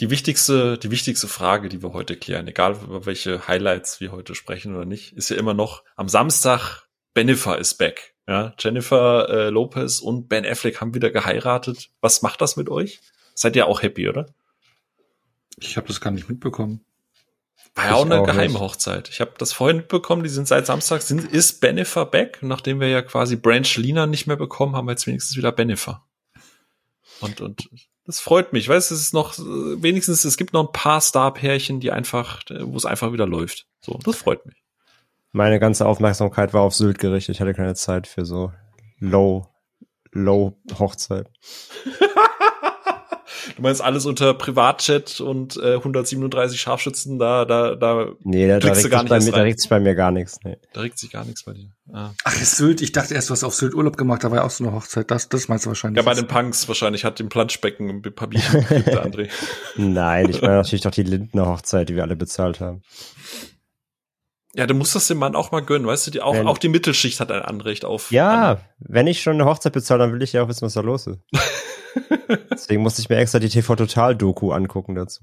die wichtigste, die wichtigste Frage, die wir heute klären, egal über welche Highlights wir heute sprechen oder nicht, ist ja immer noch am Samstag Benifer ist back. Ja, Jennifer äh, Lopez und Ben Affleck haben wieder geheiratet. Was macht das mit euch? Seid ihr auch happy, oder? Ich habe das gar nicht mitbekommen. War ja auch eine auch geheime nicht. Hochzeit. Ich habe das vorhin mitbekommen, die sind seit Samstag, sind, ist Benifer back. Nachdem wir ja quasi Branch Lina nicht mehr bekommen, haben wir jetzt wenigstens wieder Benifer. Und, und das freut mich, weißt es ist noch, wenigstens, es gibt noch ein paar Star-Pärchen, die einfach, wo es einfach wieder läuft. So, das freut mich. Meine ganze Aufmerksamkeit war auf Sylt gerichtet. Ich hatte keine Zeit für so Low, Low Hochzeit. Du meinst alles unter Privatchat und äh, 137 Scharfschützen, da, da, da nee, da, da regt gar nicht bei mir, Da regt sich bei mir gar nichts. Nee. Da regt sich gar nichts bei dir. Ah. Ach, ist Sylt. Ich dachte erst, du hast auf Sylt Urlaub gemacht, da war ja auch so eine Hochzeit. Das, das meinst du wahrscheinlich. Ja, bei den Punks wahrscheinlich hat den Planschbecken ein paar gekriegt, der André. Nein, ich meine natürlich doch die Lindner Hochzeit, die wir alle bezahlt haben. Ja, du musst das dem Mann auch mal gönnen, weißt du, die, auch, wenn, auch die Mittelschicht hat ein Anrecht auf. Ja, an. wenn ich schon eine Hochzeit bezahle, dann will ich ja auch wissen, was da los ist. Deswegen musste ich mir extra die TV-Total-Doku angucken dazu.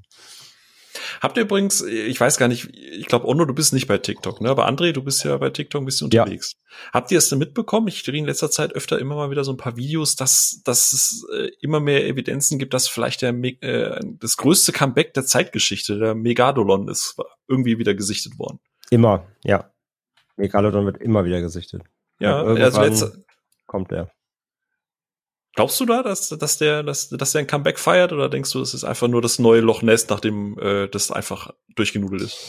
Habt ihr übrigens, ich weiß gar nicht, ich glaube, Ono, du bist nicht bei TikTok, ne? Aber André, du bist ja bei TikTok ein bisschen unterwegs. Ja. Habt ihr es denn mitbekommen? Ich drehe in letzter Zeit öfter immer mal wieder so ein paar Videos, dass, dass es äh, immer mehr Evidenzen gibt, dass vielleicht der äh, das größte Comeback der Zeitgeschichte, der Megadolon, ist irgendwie wieder gesichtet worden. Immer, ja. Megalodon wird immer wieder gesichtet. Ja, ja also jetzt kommt er. Glaubst du da, dass, dass der, dass, dass der ein Comeback feiert oder denkst du, es ist einfach nur das neue Loch Ness, nachdem äh, das einfach durchgenudelt ist?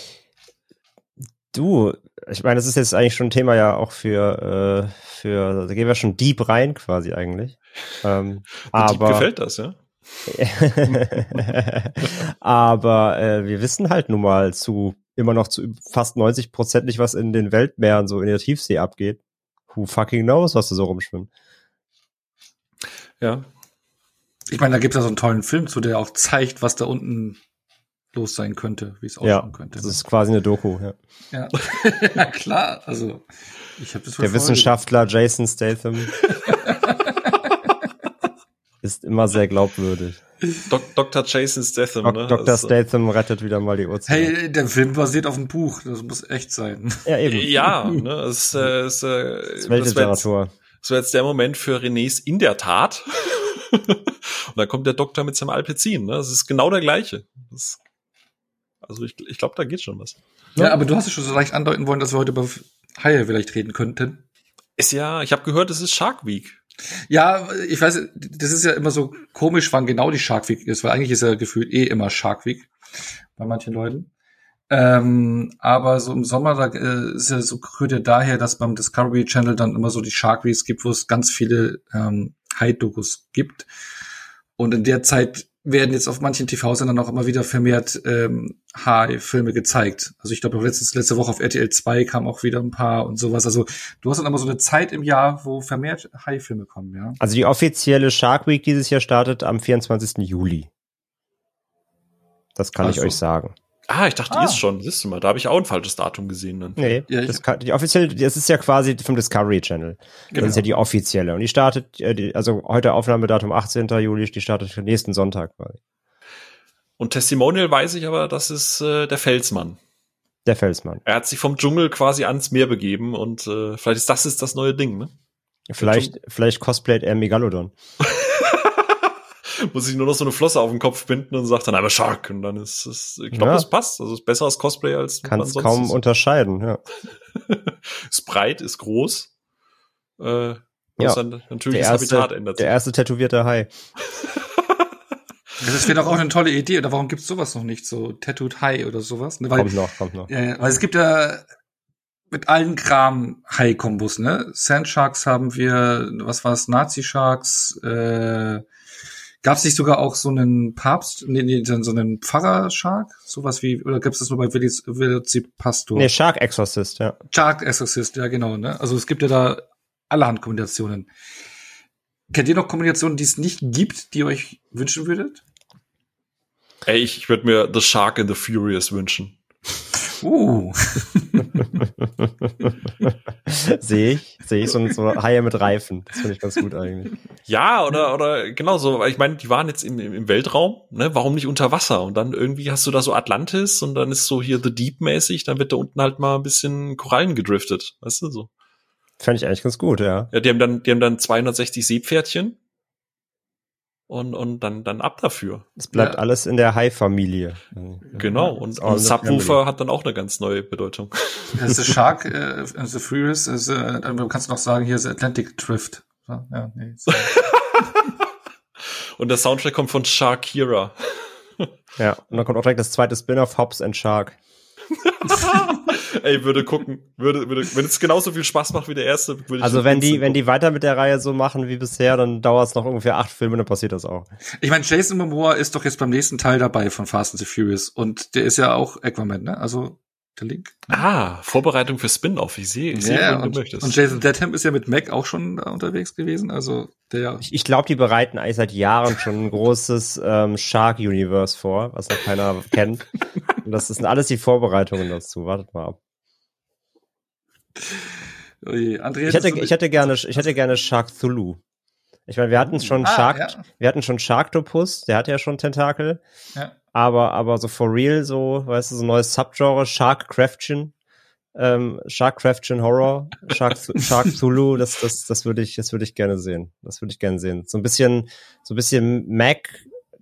Du, ich meine, das ist jetzt eigentlich schon ein Thema ja auch für, äh, für, da gehen wir schon deep rein quasi eigentlich. Ähm, aber gefällt das, ja? aber äh, wir wissen halt nun mal zu immer noch zu fast 90 Prozent nicht, was in den Weltmeeren so in der Tiefsee abgeht. Who fucking knows, was da so rumschwimmt. Ja. Ich meine, da gibt es ja so einen tollen Film zu, der auch zeigt, was da unten los sein könnte, wie es aussehen ja, könnte. Das ist quasi eine Doku, ja. Ja, ja klar. Also, ich habe das Der Wissenschaftler Jason Statham ist immer sehr glaubwürdig. Dok Dr. Jason Statham, Dok ne? Dr. Also Statham rettet wieder mal die Uhrzeit. Hey, der Film basiert auf einem Buch, das muss echt sein. Ja, eben. Ja, ne, es, äh, es, äh, das ist Weltliteratur. Das wäre jetzt der Moment für Renés in der Tat. und dann kommt der Doktor mit seinem Alpezin. Ne? Das ist genau der gleiche. Das, also ich, ich glaube, da geht schon was. Ja, aber du hast es schon so leicht andeuten wollen, dass wir heute über Haie vielleicht reden könnten. Ist ja, ich habe gehört, es ist Shark Week. Ja, ich weiß, das ist ja immer so komisch, wann genau die Shark Week ist, weil eigentlich ist ja gefühlt eh immer Shark Week bei manchen Leuten. Ähm, aber so im Sommer, da äh, ist ja so rührt daher, dass beim Discovery Channel dann immer so die Shark Weeks gibt, wo es ganz viele ähm, High-Dokus gibt. Und in der Zeit werden jetzt auf manchen TV-Sendern auch immer wieder vermehrt ähm, High-Filme gezeigt. Also ich glaube, letztes, letzte Woche auf RTL 2 kam auch wieder ein paar und sowas. Also du hast dann immer so eine Zeit im Jahr, wo vermehrt High-Filme kommen, ja. Also die offizielle Shark Week dieses Jahr startet am 24. Juli. Das kann also. ich euch sagen. Ah, ich dachte, ah. die ist schon. Siehst du mal, da habe ich auch ein falsches Datum gesehen. Dann. Nee, ja, das, kann, die offizielle, das ist ja quasi vom Discovery Channel. Genau. Das ist ja die offizielle. Und die startet, äh, also heute Aufnahmedatum 18. Juli, die startet nächsten Sonntag quasi. Und Testimonial weiß ich aber, das ist äh, der Felsmann. Der Felsmann. Er hat sich vom Dschungel quasi ans Meer begeben und äh, vielleicht ist das ist das neue Ding, ne? Vielleicht, vielleicht cosplayt er Megalodon. muss ich nur noch so eine Flosse auf den Kopf binden und sagt dann aber Shark und dann ist es, ich glaube, ja. das passt. Also ist besser als Cosplay als Kannst kaum ist. unterscheiden, ja. ist breit, ist groß. Äh, ja. Dann natürlich der erste, Habitat ändert sich. Der erste tätowierte Hai. Das wäre doch auch eine tolle Idee. Oder warum gibt's sowas noch nicht? So Tattooed High oder sowas? Ne? Weil, kommt noch, kommt noch. Ja, weil es gibt ja mit allen Kram High-Kombos, ne? Sand Sharks haben wir, was war's, Nazi Sharks, äh, Gab es nicht sogar auch so einen Papst, nee, nee, so einen Pfarrer-Shark? Sowas wie, oder gibt es das nur bei Pastor? Nee, Shark Exorcist, ja. Shark Exorcist, ja, genau, ne? Also es gibt ja da allerhand Kombinationen. Kennt ihr noch Kombinationen, die es nicht gibt, die ihr euch wünschen würdet? Ey, ich, ich würde mir The Shark and the Furious wünschen. Uh. sehe ich, sehe ich so, so Haie mit Reifen. Das finde ich ganz gut eigentlich. Ja, oder, oder genau so. Ich meine, die waren jetzt im, im Weltraum, ne? Warum nicht unter Wasser? Und dann irgendwie hast du da so Atlantis und dann ist so hier The Deep-mäßig, dann wird da unten halt mal ein bisschen Korallen gedriftet. Weißt du so? Fände ich eigentlich ganz gut, ja. Ja, die haben dann, die haben dann 260 Seepferdchen und, und dann, dann ab dafür. Es bleibt Ja. alles in der Hai-Familie. Genau. Und, und the Subwoofer hat dann auch eine ganz neue Bedeutung. Das ist Shark, äh, The Furious, äh, dann kannst du noch sagen, hier ist Atlantic Drift. Ja, ja, nee. so. Und der Soundtrack kommt von Sharkira. Ja, und dann kommt auch direkt das zweite Spin-off Hobbs and Shark. Ey, würde gucken, würde, würde, wenn es genauso viel Spaß macht wie der erste, würde ich Also wenn die, wenn gucken. die weiter mit der Reihe so machen wie bisher, dann dauert es noch ungefähr acht Filme, dann passiert das auch. Ich meine, Jason Momoa ist doch jetzt beim nächsten Teil dabei von Fast and the Furious und der ist ja auch Aquaman, ne? Also der Link. Ah, Vorbereitung für Spin-off. Ich sehe, ich sehe, Ja, wenn du und, möchtest. und Jason Statham ist ja mit Mac auch schon da unterwegs gewesen, also der Ich, ich glaube, die bereiten eigentlich seit Jahren schon ein großes ähm, Shark-Universe vor, was noch keiner kennt. Und das sind alles die Vorbereitungen dazu. Wartet mal ab. Oje, André, Ich hätte, ich hätte gerne, ich hätte gerne Shark Thulu. Ich meine, wir hatten schon Ah, Shark, ja. wir hatten schon Sharktopus, der hat ja schon Tentakel. Ja. Aber, aber so for real, so, weißt du, so ein neues Subgenre, Shark Craftchen, ähm, Shark Craftchen Horror, Shark, Shark Thulu, das, das, das würde ich, das würde ich gerne sehen. Das würde ich gerne sehen. So ein bisschen, so ein bisschen Mac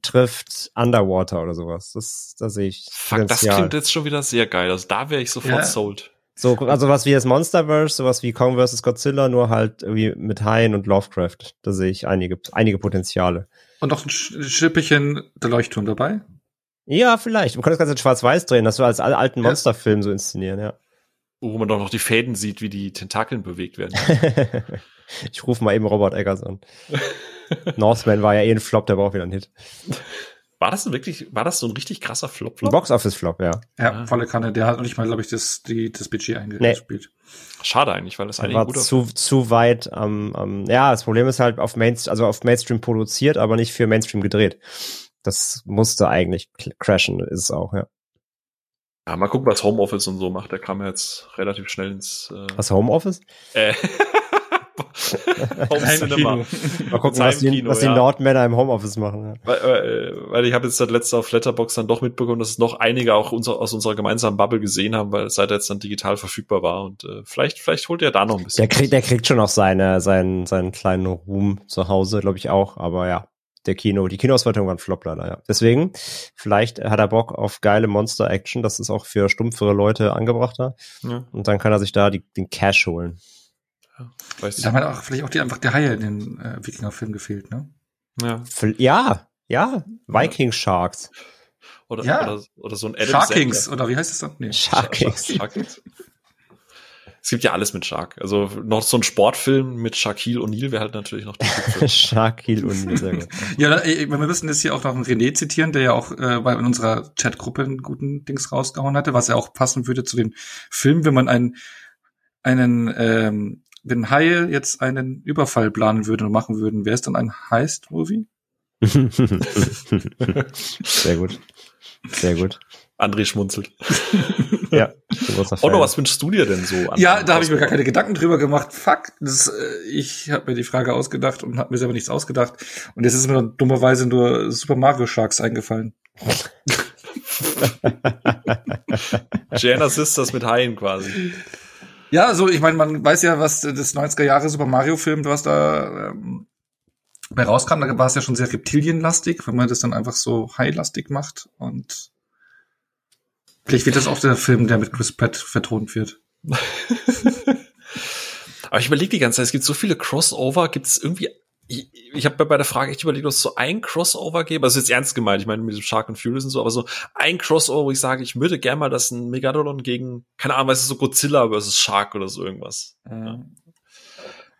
trifft Underwater oder sowas. Das, da sehe ich. Fuck, das klingt jetzt schon wieder sehr geil. Also da wäre ich sofort Ja. sold. So, also was wie das Monsterverse, sowas wie Kong vs. Godzilla, nur halt irgendwie mit Haien und Lovecraft. Da sehe ich einige, einige Potenziale. Und noch ein Sch- Schippchen der Leuchtturm dabei. Ja, vielleicht. Man könnte das Ganze in Schwarz-Weiß drehen, das so als alle alten Ja. Monsterfilm so inszenieren, ja. Wo man doch noch die Fäden sieht, wie die Tentakeln bewegt werden. ich rufe mal eben Robert Eggers an. Northman war ja eh ein Flop, der war auch wieder ein Hit. War das denn wirklich, war das so ein richtig krasser Flop? Ein Flop? Box-Office-Flop, ja. Ja, Ah. volle Kanne. Der hat noch nicht mal, glaube ich, das, die, das Budget eingespielt. Schade eigentlich, weil das eigentlich ein war guter zu, zu weit am, am, ja, das Problem ist halt auf Mainstream, also auf Mainstream produziert, aber nicht für Mainstream gedreht. Das musste eigentlich crashen, ist es auch, ja. Ja, mal gucken, was Homeoffice und so macht. Der kam ja jetzt relativ schnell ins Was Homeoffice? äh, Home Cinema. Mal gucken, was die, Kino, was die ja. Nordmänner im Homeoffice machen. Ja. Weil, äh, weil ich habe jetzt seit letzter auf Letterbox dann doch mitbekommen, dass es noch einige auch unser, aus unserer gemeinsamen Bubble gesehen haben, weil es seit er jetzt dann digital verfügbar war. Und äh, vielleicht, vielleicht holt er da noch ein bisschen. Der kriegt, der kriegt schon noch seine, seinen, seinen kleinen Ruhm zu Hause, glaube ich auch. Aber ja, der Kino, die Kinoauswertung war ein Flop leider, ja. Deswegen, vielleicht hat er Bock auf geile Monster-Action. Das ist auch für stumpfere Leute angebrachter. Ja, Und dann kann er sich da die, den Cash holen. vielleicht, Da haben auch vielleicht auch die einfach der Haie in den äh, Wikinger-Film gefehlt, ne? ja. Ja, ja, Viking Sharks. Oder, Ja. oder, oder so ein Adam Sharkings, Sandler. oder wie heißt das dann? Nee. Shark Kings. Es gibt ja alles mit Shark. Also noch so ein Sportfilm mit Shaquille O'Neal wäre halt natürlich noch. Sharkil und sehr gut. Ja, ey, wir müssen jetzt hier auch noch einen René zitieren, der ja auch äh, bei in unserer Chatgruppe einen guten Dings rausgehauen hatte, was ja auch passen würde zu dem Film, wenn man einen einen ähm, wenn Haie jetzt einen Überfall planen würde und machen würden, wäre es dann ein Heist-Movie? sehr gut. Sehr gut. André schmunzelt. Ja, Fan. was wünschst du dir denn so? an- Ja, da habe ich mir gar keine Gedanken drüber gemacht. Fuck, das, äh, ich habe mir die Frage ausgedacht und habe mir selber nichts ausgedacht. Und jetzt ist mir dummerweise nur Super Mario Sharks eingefallen. Gianna Sisters mit Haien quasi. Ja, also ich meine, man weiß ja, was das 90er Jahre Super Mario Film, was da ähm, bei rauskam, da war es ja schon sehr reptilienlastig, wenn man das dann einfach so high-lastig macht und vielleicht wird das auch der Film, der mit Chris Pratt vertont wird. Aber ich überlege die ganze Zeit, es gibt so viele Crossover, gibt es irgendwie. Ich, ich habe bei der Frage echt überlegt, ob es so ein Crossover gäbe. Also jetzt ernst gemeint, ich meine mit dem Shark und Furious und so, aber so ein Crossover, wo ich sage, ich würde gerne mal, dass ein Megalodon gegen, keine Ahnung, weißt du, so Godzilla versus Shark oder so irgendwas.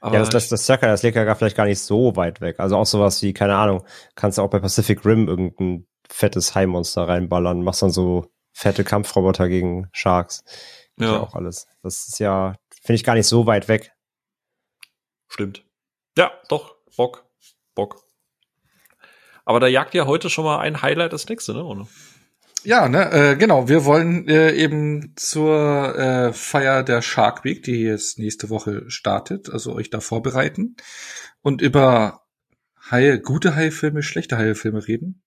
Aber Ja, das, das, das Circle, das liegt ja gar vielleicht gar nicht so weit weg. Also auch sowas wie, keine Ahnung, kannst du auch bei Pacific Rim irgendein fettes Hai-Monster reinballern, machst dann so fette Kampfroboter gegen Sharks. Geht Ja. ja auch alles. Das ist ja, finde ich gar nicht so weit weg. Stimmt. Ja, doch. Bock. Bock. Aber da jagt ja heute schon mal ein Highlight das nächste, ne? Oder? Ja, ne, äh, genau. Wir wollen äh, eben zur äh, Feier der Shark Week, die jetzt nächste Woche startet, also euch da vorbereiten und über Haie, gute Haie-Filme, schlechte Haie-Filme reden.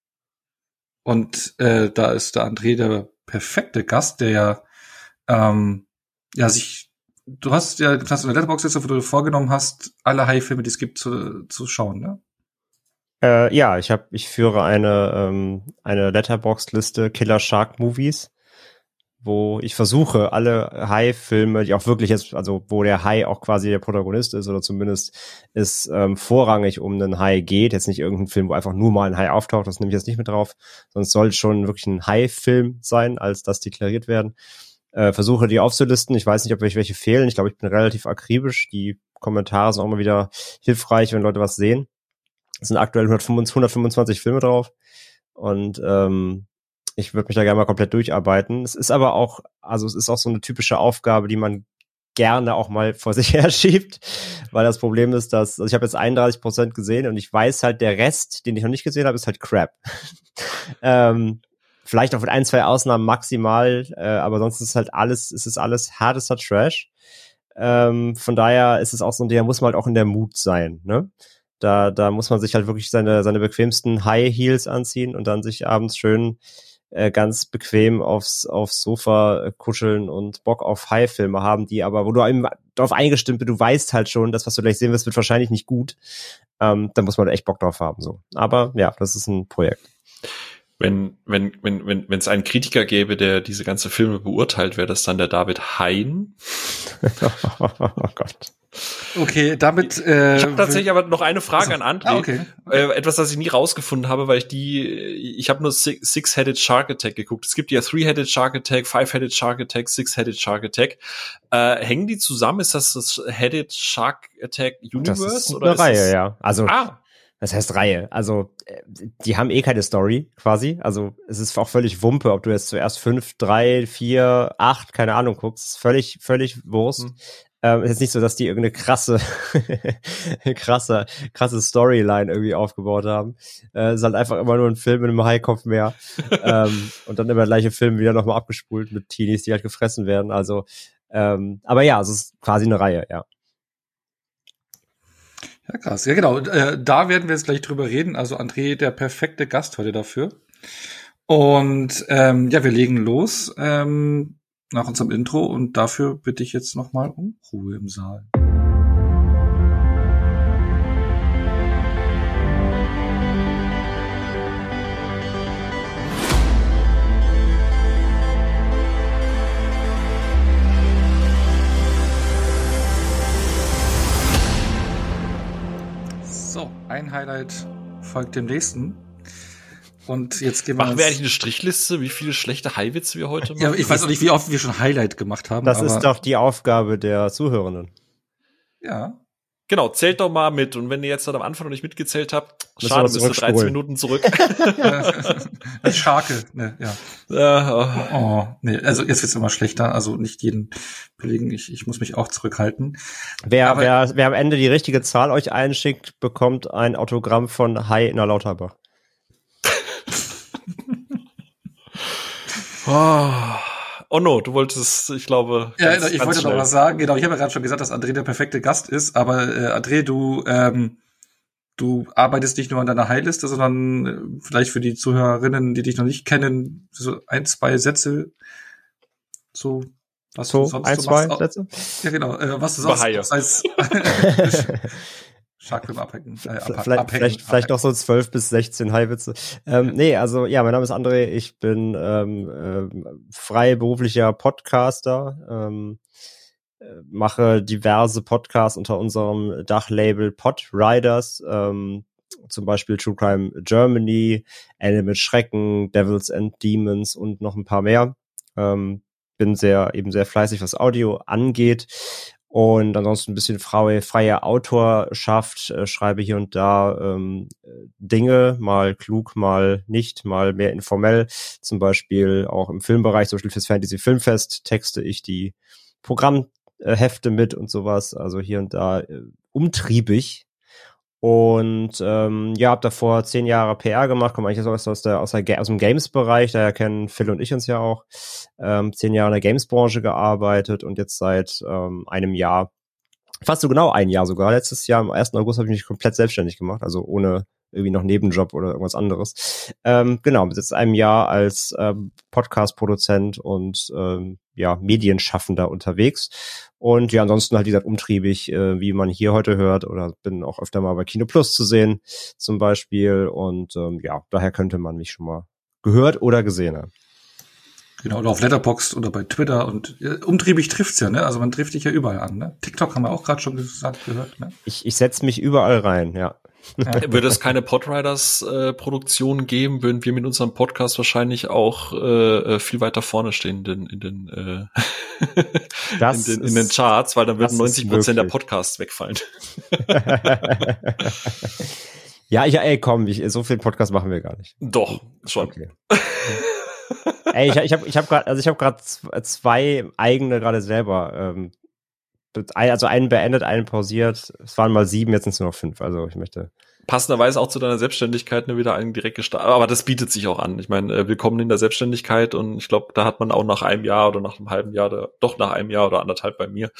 Und äh, da ist der André der perfekte Gast, der ja, ähm, ja sich, du hast ja, hast eine Letterbox jetzt, wo du vorgenommen hast, alle Haie-Filme, die es gibt, zu, zu schauen, ne? Äh, ja, ich habe, ich führe eine ähm, eine Letterbox-Liste Killer Shark Movies, wo ich versuche, alle Hai-Filme, die auch wirklich jetzt, also wo der Hai auch quasi der Protagonist ist oder zumindest es ähm, vorrangig um einen Hai geht, jetzt nicht irgendein Film, wo einfach nur mal ein Hai auftaucht, das nehme ich jetzt nicht mit drauf, sonst soll schon wirklich ein Hai-Film sein, als das deklariert werden. Äh, versuche die aufzulisten. Ich weiß nicht, ob welche, welche fehlen. Ich glaube, ich bin relativ akribisch. Die Kommentare sind auch mal wieder hilfreich, wenn Leute was sehen. Es sind aktuell 125 Filme drauf. Und ähm, ich würde mich da gerne mal komplett durcharbeiten. Es ist aber auch, also es ist auch so eine typische Aufgabe, die man gerne auch mal vor sich her schiebt, weil das Problem ist, dass also ich habe jetzt 31 Prozent gesehen und ich weiß halt, der Rest, den ich noch nicht gesehen habe, ist halt Crap. ähm, vielleicht auch mit ein, zwei Ausnahmen maximal, äh, aber sonst ist halt alles, ist es alles hardester Trash. Ähm, von daher ist es auch so, der muss man halt auch in der Mut sein, ne? Da, da muss man sich halt wirklich seine, seine bequemsten High Heels anziehen und dann sich abends schön äh, ganz bequem aufs, aufs Sofa äh, kuscheln und Bock auf High-Filme haben, die aber, wo du eben darauf eingestimmt bist, du weißt halt schon, das, was du gleich sehen wirst, wird wahrscheinlich nicht gut. Ähm, da muss man echt Bock drauf haben, so. Aber ja, das ist ein Projekt. Wenn, wenn, wenn, wenn, wenn es einen Kritiker gäbe, der diese ganze Filme beurteilt, wäre das dann der David Hein. oh Gott. Okay, damit. Äh, ich habe tatsächlich aber noch eine Frage also, an André. Ah, okay. Äh, etwas, das ich nie rausgefunden habe, weil ich die, ich habe nur Six-Headed Shark Attack geguckt. Es gibt ja Three-Headed Shark Attack, Five-Headed Shark Attack, Six-Headed Shark Attack. Äh, hängen die zusammen? Ist das das Headed Shark Attack Universe? Das ist oder eine Reihe, ja. Also ah. Das heißt Reihe. Also, äh, die haben eh keine Story quasi. Also, es ist auch völlig Wumpe, ob du jetzt zuerst fünf, drei, vier, acht, keine Ahnung guckst. Völlig, völlig Wurst. Hm. Ähm, ist jetzt nicht so, dass die irgendeine krasse, krasse, krasse Storyline irgendwie aufgebaut haben. Äh, ist halt einfach immer nur ein Film mit einem Haikopf mehr. ähm, und dann immer der gleiche Film wieder nochmal abgespult mit Teenies, die halt gefressen werden. Also, ähm, aber ja, es ist quasi eine Reihe, ja. Ja, krass. Ja, genau. Äh, da werden wir jetzt gleich drüber reden. Also André, der perfekte Gast heute dafür. Und ähm, ja, wir legen los. Ähm, nach unserem Intro und dafür bitte ich jetzt nochmal um Ruhe im Saal. So, ein Highlight folgt dem nächsten. Und jetzt gehen wir. Machen wir eigentlich eine Strichliste, wie viele schlechte Highwitze wir heute machen? Ja, ich weiß auch nicht, wie oft wir schon Highlight gemacht haben. Das ist doch die Aufgabe der Zuhörenden. Ja. Genau, zählt doch mal mit. Und wenn ihr jetzt dann am Anfang noch nicht mitgezählt habt, schade, müsst ihr 13 Minuten zurück. Scharke, ne, ja. oh. oh, nee, also jetzt wird's immer schlechter. Also nicht jeden belegen, ich, ich muss mich auch zurückhalten. Wer, Aber, wer, wer am Ende die richtige Zahl euch einschickt, bekommt ein Autogramm von Hai in der Lauterbach. Oh. oh no, du wolltest, ich glaube. Ja, ganz, ich ganz wollte schnell. noch was sagen. Genau, ich habe ja gerade schon gesagt, dass André der perfekte Gast ist, aber äh, André, du, ähm, du arbeitest nicht nur an deiner Heilliste, sondern äh, vielleicht für die Zuhörerinnen, die dich noch nicht kennen, so ein, zwei Sätze, so was so, du sonst ein, so zwei Sätze? Ja, genau. Äh, was du sonst als Schlagfilm abhängen. Äh, ab, vielleicht, abhängen, vielleicht, vielleicht noch so 12 bis 16 Highwitze. Ähm, nee, also ja, mein Name ist André, ich bin ähm, äh, freiberuflicher Podcaster, ähm, äh, mache diverse Podcasts unter unserem Dachlabel Podriders, ähm, zum Beispiel True Crime Germany, Animal Schrecken, Devils and Demons und noch ein paar mehr. Ähm, bin sehr eben sehr fleißig, was Audio angeht und ansonsten ein bisschen freie, freie Autorschaft, äh, schreibe hier und da ähm, Dinge, mal klug, mal nicht, mal mehr informell. Zum Beispiel auch im Filmbereich, zum Beispiel fürs Fantasy Filmfest texte ich die Programmhefte mit und sowas. Also hier und da äh, umtriebig. Und ähm, ja, habe davor zehn Jahre PR gemacht, komme eigentlich aus, aus, der, aus, der, aus dem Games-Bereich, daher kennen Phil und ich uns ja auch. Ähm, zehn Jahre in der Games-Branche gearbeitet und jetzt seit ähm, einem Jahr, fast so genau ein Jahr sogar, letztes Jahr, am 1. August habe ich mich komplett selbstständig gemacht, also ohne irgendwie noch Nebenjob oder irgendwas anderes. Ähm, genau, seit einem Jahr als ähm, Podcast-Produzent und ähm, ja, Medienschaffender unterwegs. Und ja, ansonsten halt, wie gesagt, umtriebig, äh, wie man hier heute hört, oder bin auch öfter mal bei Kino Plus zu sehen, zum Beispiel. Und ähm, ja, daher könnte man mich schon mal gehört oder gesehen haben. Genau, oder auf Letterboxd oder bei Twitter und äh, umtriebig trifft's ja, ne? Also man trifft dich ja überall an, ne? TikTok haben wir auch gerade schon gesagt, gehört, ne? Ich, ich setze mich überall rein, ja. ja. Würde es keine Podriders-Produktion äh, geben, würden wir mit unserem Podcast wahrscheinlich auch äh, äh viel weiter vorne stehen in den, in den, äh, das in, den, in den Charts, weil dann würden 90 Prozent der Podcasts wegfallen. ja, ich, ey, komm, ich, so viel Podcast machen wir gar nicht. Doch, schon. Okay. ey, ich, ich habe ich hab gerade, also ich habe gerade zwei eigene gerade selber ähm, also einen beendet, einen pausiert. Es waren mal sieben, jetzt sind es nur noch fünf. Also ich möchte. Passenderweise auch zu deiner Selbstständigkeit ne, wieder einen direkt gestartet. Aber das bietet sich auch an. Ich meine, äh, willkommen in der Selbstständigkeit und ich glaube, da hat man auch nach einem Jahr oder nach einem halben Jahr, oder, doch nach einem Jahr oder anderthalb bei mir,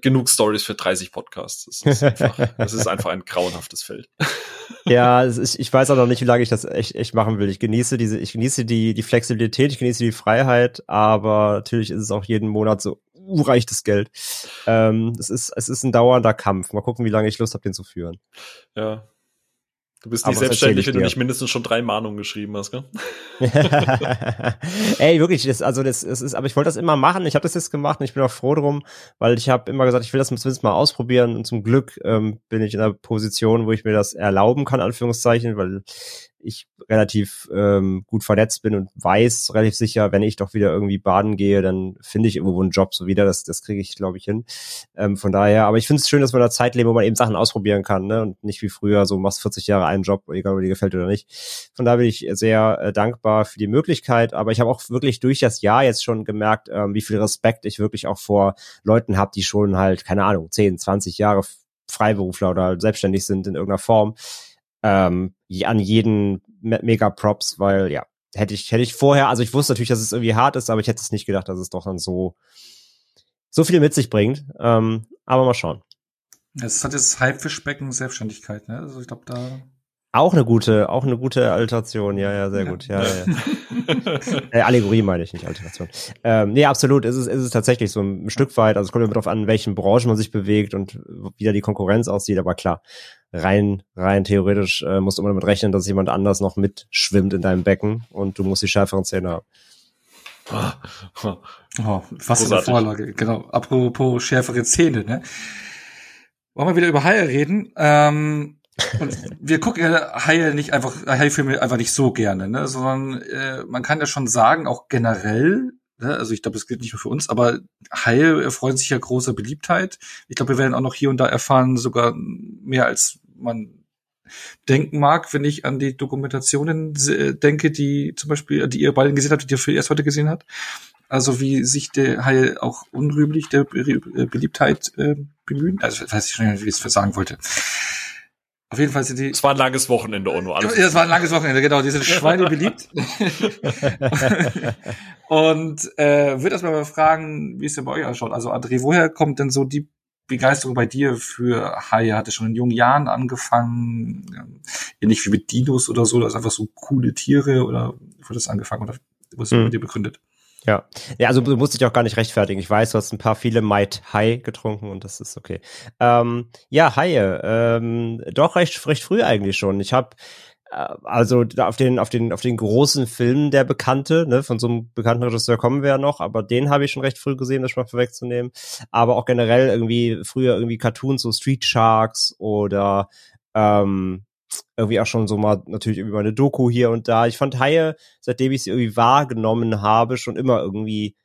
genug Stories für 30 Podcasts. Das ist einfach, das ist einfach ein grauenhaftes Feld. Ja, ist, ich weiß auch noch nicht, wie lange ich das echt, echt machen will. Ich genieße diese, ich genieße die, die Flexibilität, ich genieße die Freiheit, aber natürlich ist es auch jeden Monat so urreichtes Geld. Ähm, es ist, es ist ein dauernder Kampf. Mal gucken, wie lange ich Lust habe, den zu führen. Ja. Du bist nicht selbstständig, wenn du nicht mindestens schon drei Mahnungen geschrieben hast, gell? Ey, wirklich, das, also das, das ist, aber ich wollte das immer machen. Ich habe das jetzt gemacht und ich bin auch froh drum, weil ich habe immer gesagt, ich will das zumindest mal ausprobieren und zum Glück ähm, bin ich in einer Position, wo ich mir das erlauben kann, Anführungszeichen, weil ich relativ ähm, gut vernetzt bin und weiß relativ sicher, wenn ich doch wieder irgendwie baden gehe, dann finde ich irgendwo einen Job so wieder. Das, das kriege ich, glaube ich, hin. Ähm, von daher, aber ich finde es schön, dass man da Zeit leben, wo man eben Sachen ausprobieren kann, ne? Und nicht wie früher, so machst 40 Jahre einen Job, egal ob dir gefällt oder nicht. Von daher bin ich sehr äh, dankbar für die Möglichkeit. Aber ich habe auch wirklich durch das Jahr jetzt schon gemerkt, ähm, wie viel Respekt ich wirklich auch vor Leuten habe, die schon halt, keine Ahnung, 10, 20 Jahre Freiberufler oder selbstständig sind in irgendeiner Form ähm, an jeden mega Props, weil ja, hätte ich, hätte ich vorher, also ich wusste natürlich, dass es irgendwie hart ist, aber ich hätte es nicht gedacht, dass es doch dann so, so viel mit sich bringt. Ähm, aber mal schauen. Es hat jetzt Haifischbecken Selbstständigkeit, ne? Also ich glaube, da auch eine gute, auch eine gute Alteration, ja, ja, sehr ja. gut, ja, ja. äh, Allegorie meine ich nicht, Alteration. Ähm, nee, absolut, ist es, ist es tatsächlich so ein, Stück weit, also es kommt immer darauf an, in welchen Branchen man sich bewegt und wie da die Konkurrenz aussieht, aber klar, rein, rein theoretisch äh, musst du immer damit rechnen, dass jemand anders noch mitschwimmt in deinem Becken und du musst die schärferen Zähne haben. Oh, was eine Vorlage, genau. Apropos schärfere Zähne, ne? Wollen wir wieder über Haie reden? Ähm, und wir gucken ja Haie nicht einfach, Haie-Filme einfach nicht so gerne, ne? sondern äh, man kann ja schon sagen, auch generell, ne? also ich glaube, das gilt nicht nur für uns, aber Haie erfreuen sich ja großer Beliebtheit. Ich glaube, wir werden auch noch hier und da erfahren, sogar mehr als man denken mag, wenn ich an die Dokumentationen denke, die zum Beispiel, die ihr beide gesehen habt, die ihr für erst heute gesehen habt. Also wie sich der Hai auch unrühmlich der Beliebtheit äh, bemühen. Also weiß ich schon, wie ich es sagen wollte. Auf jeden Fall sind die. Es war ein langes Wochenende, Ono. Alles ja, es war ein langes Wochenende, genau. Die sind Schweine beliebt. und äh, würde erstmal mal fragen, wie es denn bei euch ausschaut. Also André, woher kommt denn so die Begeisterung bei dir für Haie? Hatte schon in jungen Jahren angefangen, ähnlich wie mit Dinos oder so, das einfach so coole Tiere oder wurde das angefangen oder was hm. bei dir begründet? Ja. Ja, also du musst dich auch gar nicht rechtfertigen. Ich weiß, du hast ein paar viele Might High getrunken und das ist okay. Ähm, ja, Haie. Ähm, doch recht, recht früh eigentlich schon. Ich habe äh, also auf den auf den auf den großen Film der Bekannte, ne, von so einem bekannten Regisseur kommen wir ja noch, aber den habe ich schon recht früh gesehen, das mal vorwegzunehmen. Aber auch generell irgendwie früher irgendwie Cartoons, so Street Sharks oder ähm, irgendwie auch schon so mal natürlich irgendwie mal eine Doku hier und da. Ich fand Haie, seitdem ich sie irgendwie wahrgenommen habe, schon immer irgendwie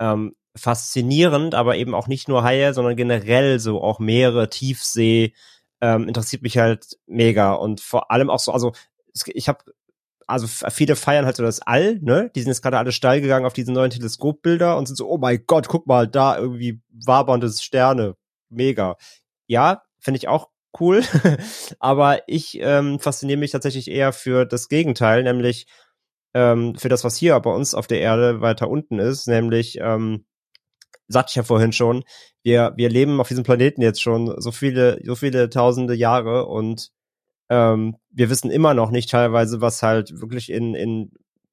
ähm, faszinierend, aber eben auch nicht nur Haie, sondern generell so auch Meere, Tiefsee, ähm, interessiert mich halt mega und vor allem auch so, also ich habe also viele feiern halt so das All, ne? Die sind jetzt gerade alle steil gegangen auf diese neuen Teleskopbilder und sind so, oh mein Gott, guck mal, da irgendwie wabernde Sterne, mega. Ja, finde ich auch cool. Aber ich ähm, fasziniere mich tatsächlich eher für das Gegenteil, nämlich ähm, für das, was hier bei uns auf der Erde weiter unten ist, nämlich, ähm, sagte ich ja vorhin schon, wir, wir leben auf diesem Planeten jetzt schon so viele, so viele tausende Jahre und ähm, wir wissen immer noch nicht teilweise, was halt wirklich in, in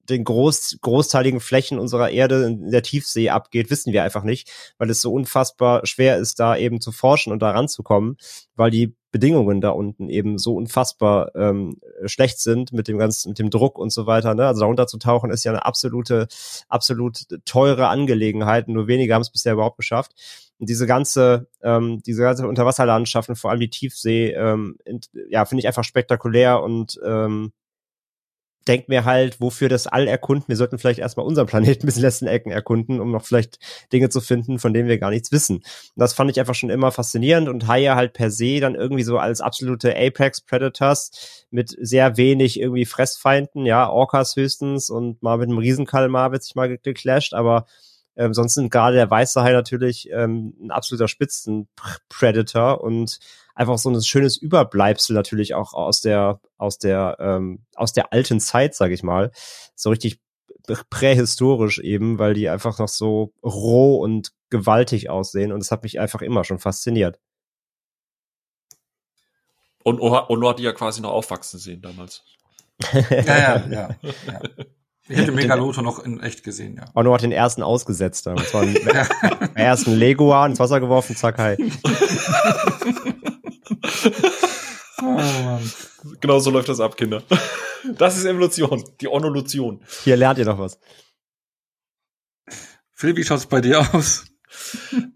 den groß, großteiligen Flächen unserer Erde in der Tiefsee abgeht, wissen wir einfach nicht, weil es so unfassbar schwer ist, da eben zu forschen und da ranzukommen, weil die Bedingungen da unten eben so unfassbar ähm, schlecht sind mit dem ganzen, mit dem Druck und so weiter. Ne? Also darunter zu tauchen ist ja eine absolute, absolut teure Angelegenheit. Nur wenige haben es bisher überhaupt geschafft. Und diese ganze, ähm, diese ganze Unterwasserlandschaft und vor allem die Tiefsee, ähm, in, ja, finde ich einfach spektakulär und ähm, denke mir halt, wofür das All erkunden? Wir sollten vielleicht erstmal unseren Planeten bis letzten Ecken erkunden, um noch vielleicht Dinge zu finden, von denen wir gar nichts wissen. Und das fand ich einfach schon immer faszinierend und Haie halt per se dann irgendwie so als absolute Apex Predators mit sehr wenig irgendwie Fressfeinden, ja, Orcas höchstens und mal mit einem Riesenkalmar wird sich mal geclasht, aber ähm, sonst sind gerade der weiße Hai natürlich ähm, ein absoluter Spitzenpredator und einfach so ein schönes Überbleibsel natürlich auch aus der aus der ähm, aus der alten Zeit, sag ich mal, so richtig prähistorisch eben, weil die einfach noch so roh und gewaltig aussehen und das hat mich einfach immer schon fasziniert. Und Ono hat die ja quasi noch aufwachsen sehen damals. ja, ja, ja. ja. Ich hätte Megalodon noch in echt gesehen, ja. Ono hat den ersten ausgesetzt. Und zwar den ersten Leguan ins Wasser geworfen, zack, hi. oh, genau so läuft das ab, Kinder. Das ist Evolution, die Onolution. Hier lernt ihr noch was. Phil, wie schaut's bei dir aus?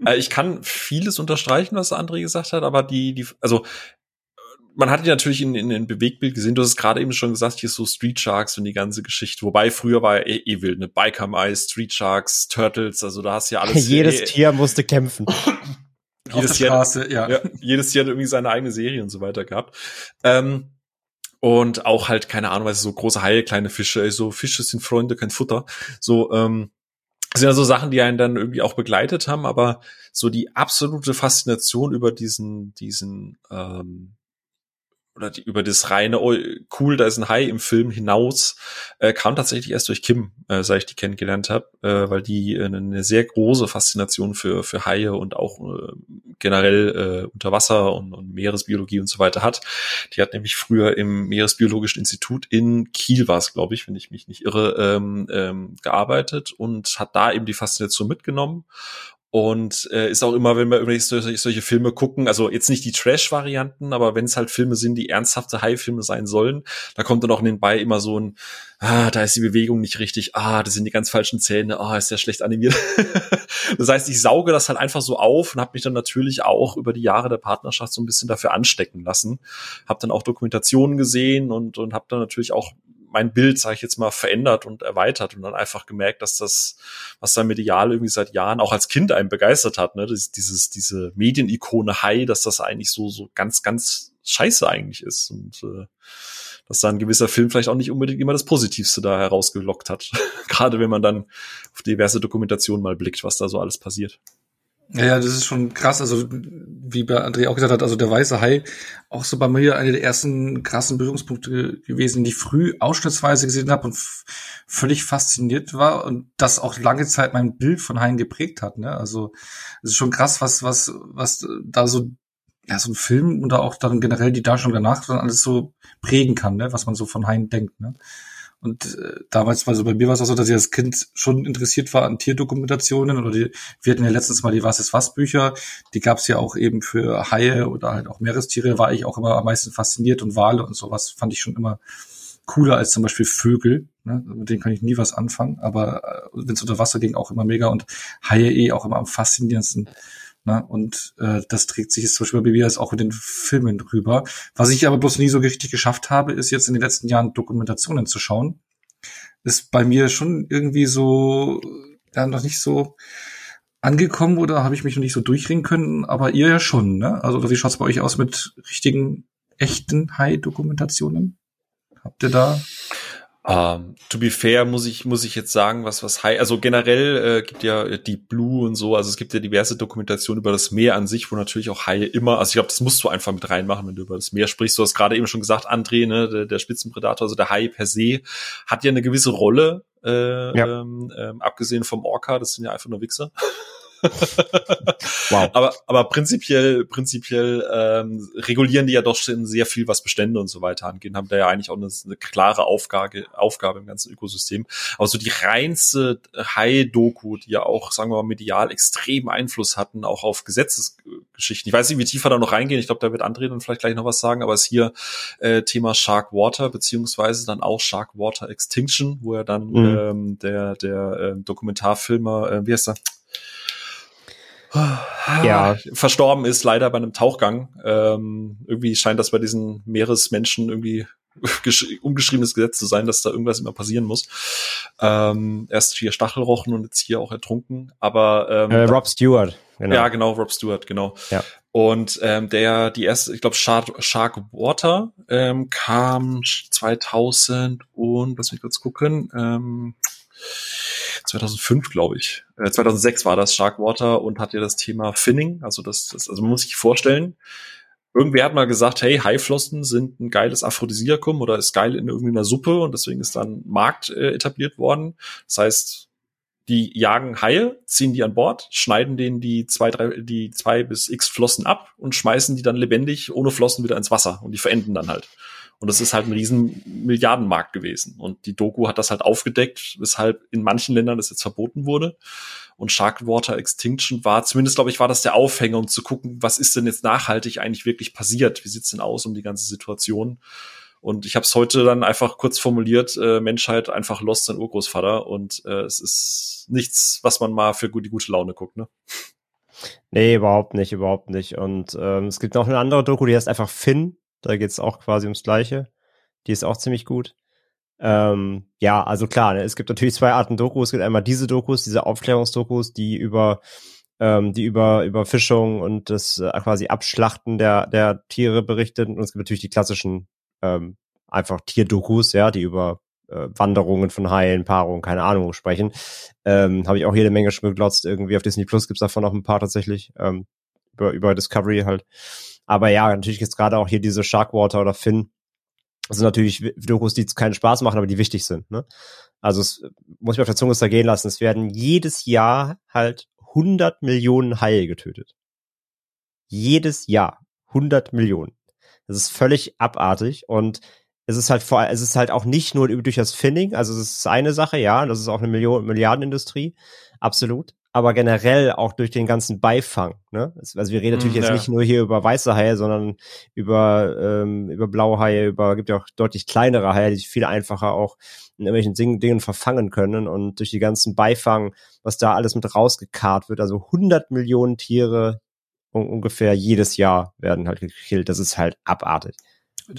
Äh, ich kann vieles unterstreichen, was André gesagt hat, aber die, die, also man hat die natürlich in, in, in Bewegtbild gesehen. Du hast es gerade eben schon gesagt, hier ist so Street Sharks und die ganze Geschichte. Wobei früher war ja eh, eh wild, ne? Biker Mais, Street Sharks, Turtles, also da hast du ja alles. Jedes eh, Tier musste kämpfen jedes Jahr, ja. ja. Jedes Jahr hat irgendwie seine eigene Serie und so weiter gehabt. Ähm, und auch halt, keine Ahnung, weißt du, so große Haie, kleine Fische, so Fische sind Freunde, kein Futter. So, ähm, das sind ja so Sachen, die einen dann irgendwie auch begleitet haben, aber so die absolute Faszination über diesen, diesen, ähm, oder die, über das reine, oh, cool, da ist ein Hai im Film hinaus, äh, kam tatsächlich erst durch Kim, äh, seit ich die kennengelernt habe, äh, weil die äh, eine sehr große Faszination für, für Haie und auch äh, generell äh, Unterwasser und, und Meeresbiologie und so weiter hat. Die hat nämlich früher im Meeresbiologischen Institut in Kiel war es, glaube ich, wenn ich mich nicht irre, ähm, ähm, gearbeitet und hat da eben die Faszination mitgenommen und äh, ist auch immer, wenn wir übrigens solche, solche Filme gucken, also jetzt nicht die Trash-Varianten, aber wenn es halt Filme sind, die ernsthafte High-Filme sein sollen, da kommt dann auch nebenbei immer so ein, ah, da ist die Bewegung nicht richtig, ah, das sind die ganz falschen Zähne, ah, ist sehr schlecht animiert. das heißt, ich sauge das halt einfach so auf und habe mich dann natürlich auch über die Jahre der Partnerschaft so ein bisschen dafür anstecken lassen. Hab dann auch Dokumentationen gesehen und, und habe dann natürlich auch mein Bild, sage ich jetzt mal, verändert und erweitert und dann einfach gemerkt, dass das, was da medial irgendwie seit Jahren auch als Kind einen begeistert hat, ne, das, dieses, diese Medienikone High, dass das eigentlich so, so ganz, ganz scheiße eigentlich ist und äh, dass da ein gewisser Film vielleicht auch nicht unbedingt immer das Positivste da herausgelockt hat. Gerade wenn man dann auf diverse Dokumentationen mal blickt, was da so alles passiert. Ja, das ist schon krass. Also, wie bei André auch gesagt hat, also der weiße Hai, auch so bei mir eine der ersten krassen Berührungspunkte gewesen, die ich früh ausschnittsweise gesehen habe und völlig fasziniert war und das auch lange Zeit mein Bild von Haien geprägt hat. Ne? Also, es ist schon krass, was, was, was da so, ja, so ein Film oder auch dann generell die Darstellung danach dann alles so prägen kann, ne? was man so von Haien denkt. Ne? Und äh, damals war so bei mir war es auch so, dass ich als Kind schon interessiert war an Tierdokumentationen oder die, wir hatten ja letztens mal die Was ist was Bücher, die gab es ja auch eben für Haie oder halt auch Meerestiere, war ich auch immer am meisten fasziniert und Wale und sowas fand ich schon immer cooler als zum Beispiel Vögel. Ne? Mit denen kann ich nie was anfangen, aber äh, wenn es unter Wasser ging, auch immer mega und Haie eh auch immer am faszinierendsten. Ne? Und äh, das trägt sich jetzt zum Beispiel bei BBS auch in den Filmen rüber. Was ich aber bloß nie so richtig geschafft habe, ist jetzt in den letzten Jahren Dokumentationen zu schauen. Ist bei mir schon irgendwie so ja, noch nicht so angekommen oder habe ich mich noch nicht so durchringen können, aber ihr ja schon, ne? Also wie schaut's bei euch aus mit richtigen, echten High-Dokumentationen? Habt ihr da Um, to be fair muss ich muss ich jetzt sagen, was was Hai, also generell äh, gibt ja die Blue und so, also es gibt ja diverse Dokumentationen über das Meer an sich, wo natürlich auch Haie immer, also ich glaube, das musst du einfach mit reinmachen, wenn du über das Meer sprichst. Du hast gerade eben schon gesagt, André, ne, der, der Spitzenpredator, also der Hai per se, hat ja eine gewisse Rolle, äh, ja. ähm, ähm, abgesehen vom Orca, das sind ja einfach nur Wichser. wow. Aber, aber prinzipiell, prinzipiell ähm, regulieren die ja doch schon sehr viel, was Bestände und so weiter angeht, haben da ja eigentlich auch eine, eine klare Aufgabe, Aufgabe im ganzen Ökosystem. Aber so die reinste High-Doku, die ja auch, sagen wir mal, medial extrem Einfluss hatten, auch auf Gesetzesgeschichten. Ich weiß nicht, wie tiefer da noch reingehen. Ich glaube, da wird André dann vielleicht gleich noch was sagen, aber es ist hier äh, Thema Shark Water, beziehungsweise dann auch Shark Water Extinction, wo er dann mhm. ähm, der, der äh, Dokumentarfilmer, äh, wie heißt er? Ja. verstorben ist, leider bei einem Tauchgang. Ähm, irgendwie scheint das bei diesen Meeresmenschen irgendwie ungeschriebenes Gesetz zu sein, dass da irgendwas immer passieren muss. Ähm, erst vier Stachelrochen und jetzt hier auch ertrunken. Aber ähm, äh, Rob Stewart. Genau. Ja, genau, Rob Stewart, genau. Ja. Und ähm, der, die erste, ich glaube, Shark, Shark Water ähm, kam 2000 und, lass mich kurz gucken, ähm, 2005, glaube ich. Äh, 2006 war das Sharkwater und hat ja das Thema Finning. Also das, das, also man muss sich vorstellen, irgendwer hat mal gesagt, hey, Haiflossen sind ein geiles Aphrodisiakum oder ist geil in irgendeiner Suppe und deswegen ist dann Markt äh, etabliert worden. Das heißt, die jagen Haie, ziehen die an Bord, schneiden denen die zwei, drei, die zwei bis x Flossen ab und schmeißen die dann lebendig ohne Flossen wieder ins Wasser und die verenden dann halt. Und das ist halt ein riesen Milliardenmarkt gewesen. Und die Doku hat das halt aufgedeckt, weshalb in manchen Ländern das jetzt verboten wurde. Und Sharkwater Extinction war, zumindest glaube ich, war das der Aufhänger, um zu gucken, was ist denn jetzt nachhaltig eigentlich wirklich passiert? Wie sieht's denn aus um die ganze Situation? Und ich habe es heute dann einfach kurz formuliert, äh, Menschheit einfach lost sein Urgroßvater. Und äh, es ist nichts, was man mal für die gute Laune guckt, ne? Nee, überhaupt nicht, überhaupt nicht. Und ähm, es gibt noch eine andere Doku, die heißt einfach Finn. Da geht es auch quasi ums Gleiche. Die ist auch ziemlich gut. Ähm, ja, also klar, ne, es gibt natürlich zwei Arten Dokus. Es gibt einmal diese Dokus, diese Aufklärungsdokus, die über ähm, die über Überfischung und das äh, quasi Abschlachten der der Tiere berichtet. Und es gibt natürlich die klassischen ähm, einfach Tierdokus, ja, die über äh, Wanderungen von Haien, Paarungen, keine Ahnung sprechen. Ähm, Habe ich auch jede Menge schon geglotzt. Irgendwie auf Disney Plus gibt's davon noch ein paar tatsächlich. Ähm, über, über Discovery halt. Aber ja, natürlich ist gerade auch hier diese Sharkwater oder Finn. Das sind natürlich Dokus, die keinen Spaß machen, aber die wichtig sind. Ne? Also es muss ich auf der Zunge zergehen lassen. Es werden jedes Jahr halt 100 Millionen Haie getötet. Jedes Jahr 100 Millionen. Das ist völlig abartig und es ist halt vor, es ist halt auch nicht nur durch das Finning, also es ist eine Sache, ja, das ist auch eine Million, Milliardenindustrie, absolut aber generell auch durch den ganzen Beifang. Ne? Also wir reden natürlich mm, jetzt nicht nur hier über weiße Haie, sondern über ähm, über blaue Haie, über gibt ja auch deutlich kleinere Haie, die viel einfacher auch in irgendwelchen Dingen, Dingen verfangen können und durch die ganzen Beifang, was da alles mit rausgekarrt wird, also 100 Millionen Tiere ungefähr jedes Jahr werden halt gekillt. Das ist halt abartig.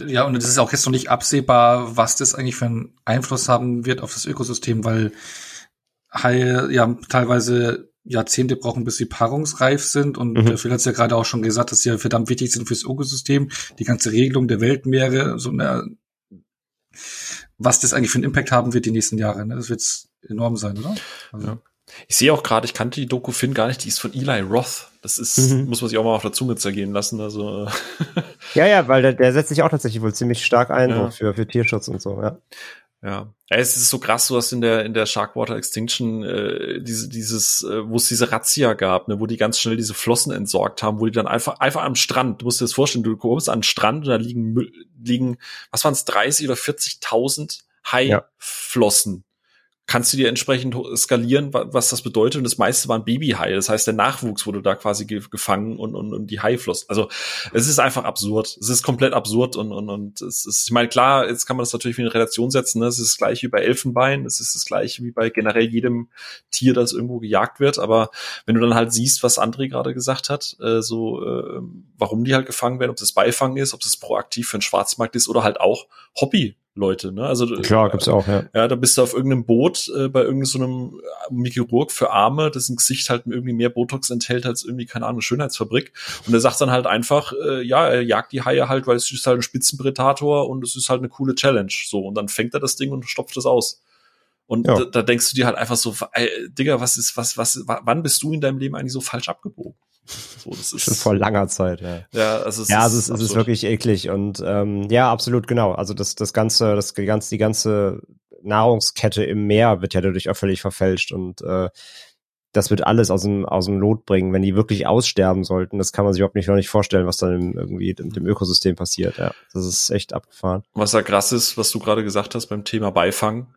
Ja, und es ist auch jetzt noch nicht absehbar, was das eigentlich für einen Einfluss haben wird auf das Ökosystem, weil Haie ja teilweise Jahrzehnte brauchen, bis sie paarungsreif sind. Und mhm. Phil hat es ja gerade auch schon gesagt, dass sie ja verdammt wichtig sind fürs Ökosystem, die ganze Regelung der Weltmeere, so eine, was das eigentlich für einen Impact haben wird die nächsten Jahre. Ne? Das wird enorm sein, oder? Also. Ja. Ich sehe auch gerade, ich kannte die Doku Finn gar nicht, die ist von Eli Roth. Das ist, mhm. muss man sich auch mal auf der Zunge zergehen lassen. Also ja, ja, weil der, der setzt sich auch tatsächlich wohl ziemlich stark ein ja. für, für Tierschutz und so, ja. Ja, es ist so krass, du hast in der in der Sharkwater Extinction äh, diese dieses, äh, wo es diese Razzia gab, ne, wo die ganz schnell diese Flossen entsorgt haben, wo die dann einfach einfach am Strand, du musst dir das vorstellen, du kommst an den Strand und da liegen liegen, was waren es, 30 oder 40.000 Haiflossen kannst du dir entsprechend skalieren, was das bedeutet. Und das meiste waren Babyhaie. Das heißt, der Nachwuchs wurde da quasi gefangen und, und, und die Haiflossen. Also es ist einfach absurd. Es ist komplett absurd und, und, und es ist, ich meine, klar, jetzt kann man das natürlich wie eine Relation setzen. Ne? Es ist das gleiche wie bei Elfenbein, es ist das gleiche wie bei generell jedem Tier, das irgendwo gejagt wird. Aber wenn du dann halt siehst, was André gerade gesagt hat, äh, so äh, warum die halt gefangen werden, ob das Beifang ist, ob das proaktiv für den Schwarzmarkt ist oder halt auch Hobby Leute, ne? Also klar gibt's auch, ja. Ja, da bist du auf irgendeinem Boot äh, bei irgendeinem so einem Chirurg für Arme, dessen Gesicht halt irgendwie mehr Botox enthält als irgendwie keine Ahnung Schönheitsfabrik und er sagt dann halt einfach, äh, ja, er jagt die Haie halt, weil es ist halt ein Spitzenprädator und es ist halt eine coole Challenge, so und dann fängt er das Ding und stopft es aus. Und ja. da, da, denkst du dir halt einfach so, ey, Digga, was ist, was, was, wann bist du in deinem Leben eigentlich so falsch abgebogen? So, das ist schon vor langer Zeit, ja. Ja, also es ja, ist, also es, es ist wirklich eklig und ähm, ja, absolut genau. Also das, das ganze, das die ganze, die ganze Nahrungskette im Meer wird ja dadurch auch völlig verfälscht und äh, das wird alles aus dem, aus dem Lot bringen, wenn die wirklich aussterben sollten. Das kann man sich überhaupt nicht, noch nicht vorstellen, was dann im, irgendwie mit dem Ökosystem passiert. Ja, das ist echt abgefahren. Was ja krass ist, was du gerade gesagt hast beim Thema Beifang.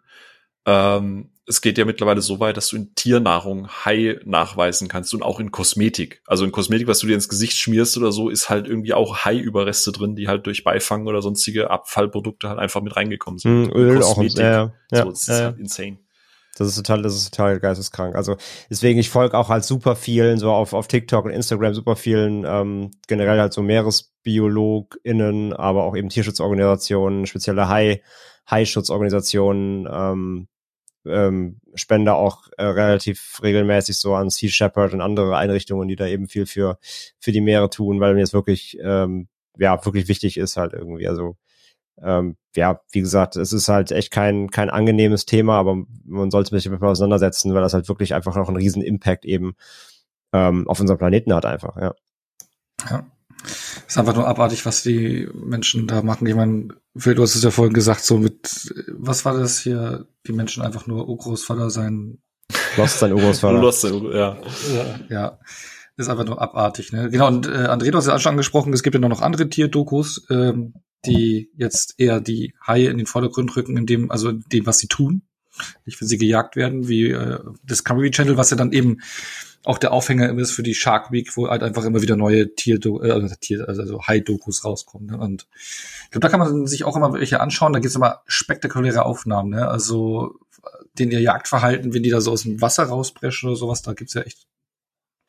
Ähm, es geht ja mittlerweile so weit, dass du in Tiernahrung Hai nachweisen kannst und auch in Kosmetik. Also in Kosmetik, was du dir ins Gesicht schmierst oder so, ist halt irgendwie auch Hai-Überreste drin, die halt durch Beifang oder sonstige Abfallprodukte halt einfach mit reingekommen sind. Mm, Öl Kosmetik. auch. Ja, ja, so, das ja, ist halt insane. Das ist total, das ist total geisteskrank. Also deswegen, ich folge auch halt super vielen, so auf, auf TikTok und Instagram super vielen, ähm, generell halt so MeeresbiologInnen, aber auch eben Tierschutzorganisationen, spezielle Hai, Hai-Schutzorganisationen, ähm, ähm, spende auch äh, relativ regelmäßig so an Sea Shepherd und andere Einrichtungen, die da eben viel für für die Meere tun, weil mir es wirklich ähm, ja wirklich wichtig ist halt irgendwie. Also ähm, ja, wie gesagt, es ist halt echt kein kein angenehmes Thema, aber man sollte sich damit auseinandersetzen, weil das halt wirklich einfach noch einen riesen Impact eben ähm, auf unserem Planeten hat einfach. Ja. Ja. Ist einfach nur abartig, was die Menschen da machen. Ich meine, du hast es ja vorhin gesagt, so mit, was war das hier? Die Menschen einfach nur Urgroßvater sein. Lost sein Urgroßvater. Lost sein, ja. ja. Ja. Ist einfach nur abartig, ne? Genau, und äh, André, du hast ja schon angesprochen, es gibt ja noch andere Tierdokus, ähm, die jetzt eher die Haie in den Vordergrund rücken, in dem, also in dem, was sie tun. Nicht, wenn sie gejagt werden, wie äh, Discovery Channel, was ja dann eben auch der Aufhänger ist für die Shark Week, wo halt einfach immer wieder neue Tier, äh, also Tier also Hai-Dokus rauskommen. Ne? Und ich glaube, da kann man sich auch immer welche anschauen. Da gibt's immer spektakuläre Aufnahmen. Ne? Also den ihr Jagdverhalten, wenn die da so aus dem Wasser rausbrechen oder sowas, da gibt's ja echt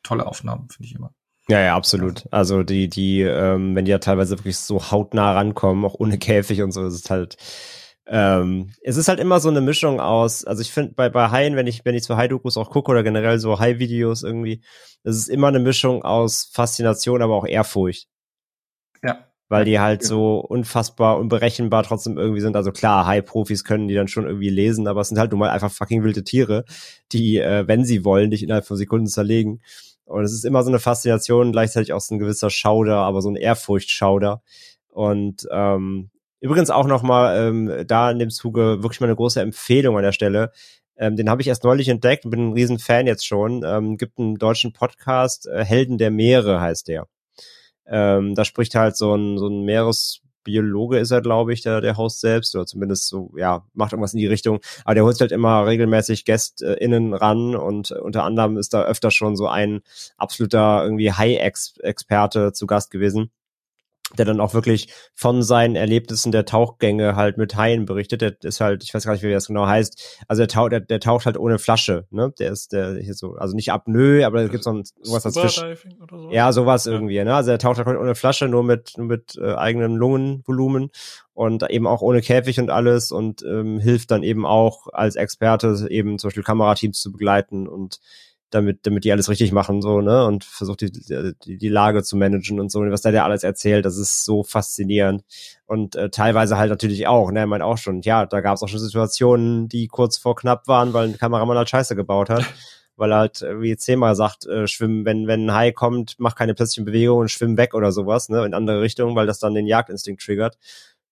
tolle Aufnahmen, finde ich immer. Ja, ja, absolut. Also die, die, ähm, wenn die ja teilweise wirklich so hautnah rankommen, auch ohne Käfig und so, ist es halt ähm, es ist halt immer so eine Mischung aus, also ich finde bei, bei Haien, wenn ich, wenn ich zu Hai-Dokus auch gucke oder generell so Hai-Videos irgendwie, es ist immer eine Mischung aus Faszination, aber auch Ehrfurcht. Ja. Weil die halt ja. so unfassbar unberechenbar trotzdem irgendwie sind. Also klar, Hai-Profis können die dann schon irgendwie lesen, aber es sind halt nun mal einfach fucking wilde Tiere, die, äh, wenn sie wollen, dich innerhalb von Sekunden zerlegen. Und es ist immer so eine Faszination, gleichzeitig auch so ein gewisser Schauder, aber so ein Ehrfurchtschauder. Und ähm, Übrigens auch nochmal ähm, da in dem Zuge wirklich mal eine große Empfehlung an der Stelle. Ähm, den habe ich erst neulich entdeckt und bin ein riesen Fan jetzt schon. Ähm, gibt einen deutschen Podcast, äh, Helden der Meere heißt der. Ähm, da spricht halt so ein, so ein Meeresbiologe ist er, glaube ich, der, der Host selbst, oder zumindest so, ja, macht irgendwas in die Richtung. Aber der holt halt immer regelmäßig GästInnen ran und unter anderem ist da öfter schon so ein absoluter irgendwie High-Experte zu Gast gewesen der dann auch wirklich von seinen Erlebnissen der Tauchgänge halt mit Haien berichtet. Der ist halt, ich weiß gar nicht, wie das genau heißt. Also der taucht, der, der taucht halt ohne Flasche, ne? Der ist der hier so, also nicht Apnoe, aber da gibt's noch sowas dazwischen. So. Ja, sowas ja. irgendwie, ne? Also der taucht halt ohne Flasche, nur mit, nur mit äh, eigenem Lungenvolumen und eben auch ohne Käfig und alles und ähm, hilft dann eben auch als Experte eben zum Beispiel Kamerateams zu begleiten und damit, damit die alles richtig machen, so, ne, und versucht die, die, die Lage zu managen und so, und was der der alles erzählt, das ist so faszinierend. Und äh, teilweise halt natürlich auch, ne, er meint auch schon, ja, da gab es auch schon Situationen, die kurz vor knapp waren, weil ein Kameramann halt Scheiße gebaut hat. weil er halt wie zehnmal sagt, äh, schwimmen, wenn, wenn ein Hai kommt, mach keine plötzlichen Bewegungen und schwimm weg oder sowas, ne, in andere Richtungen, weil das dann den Jagdinstinkt triggert.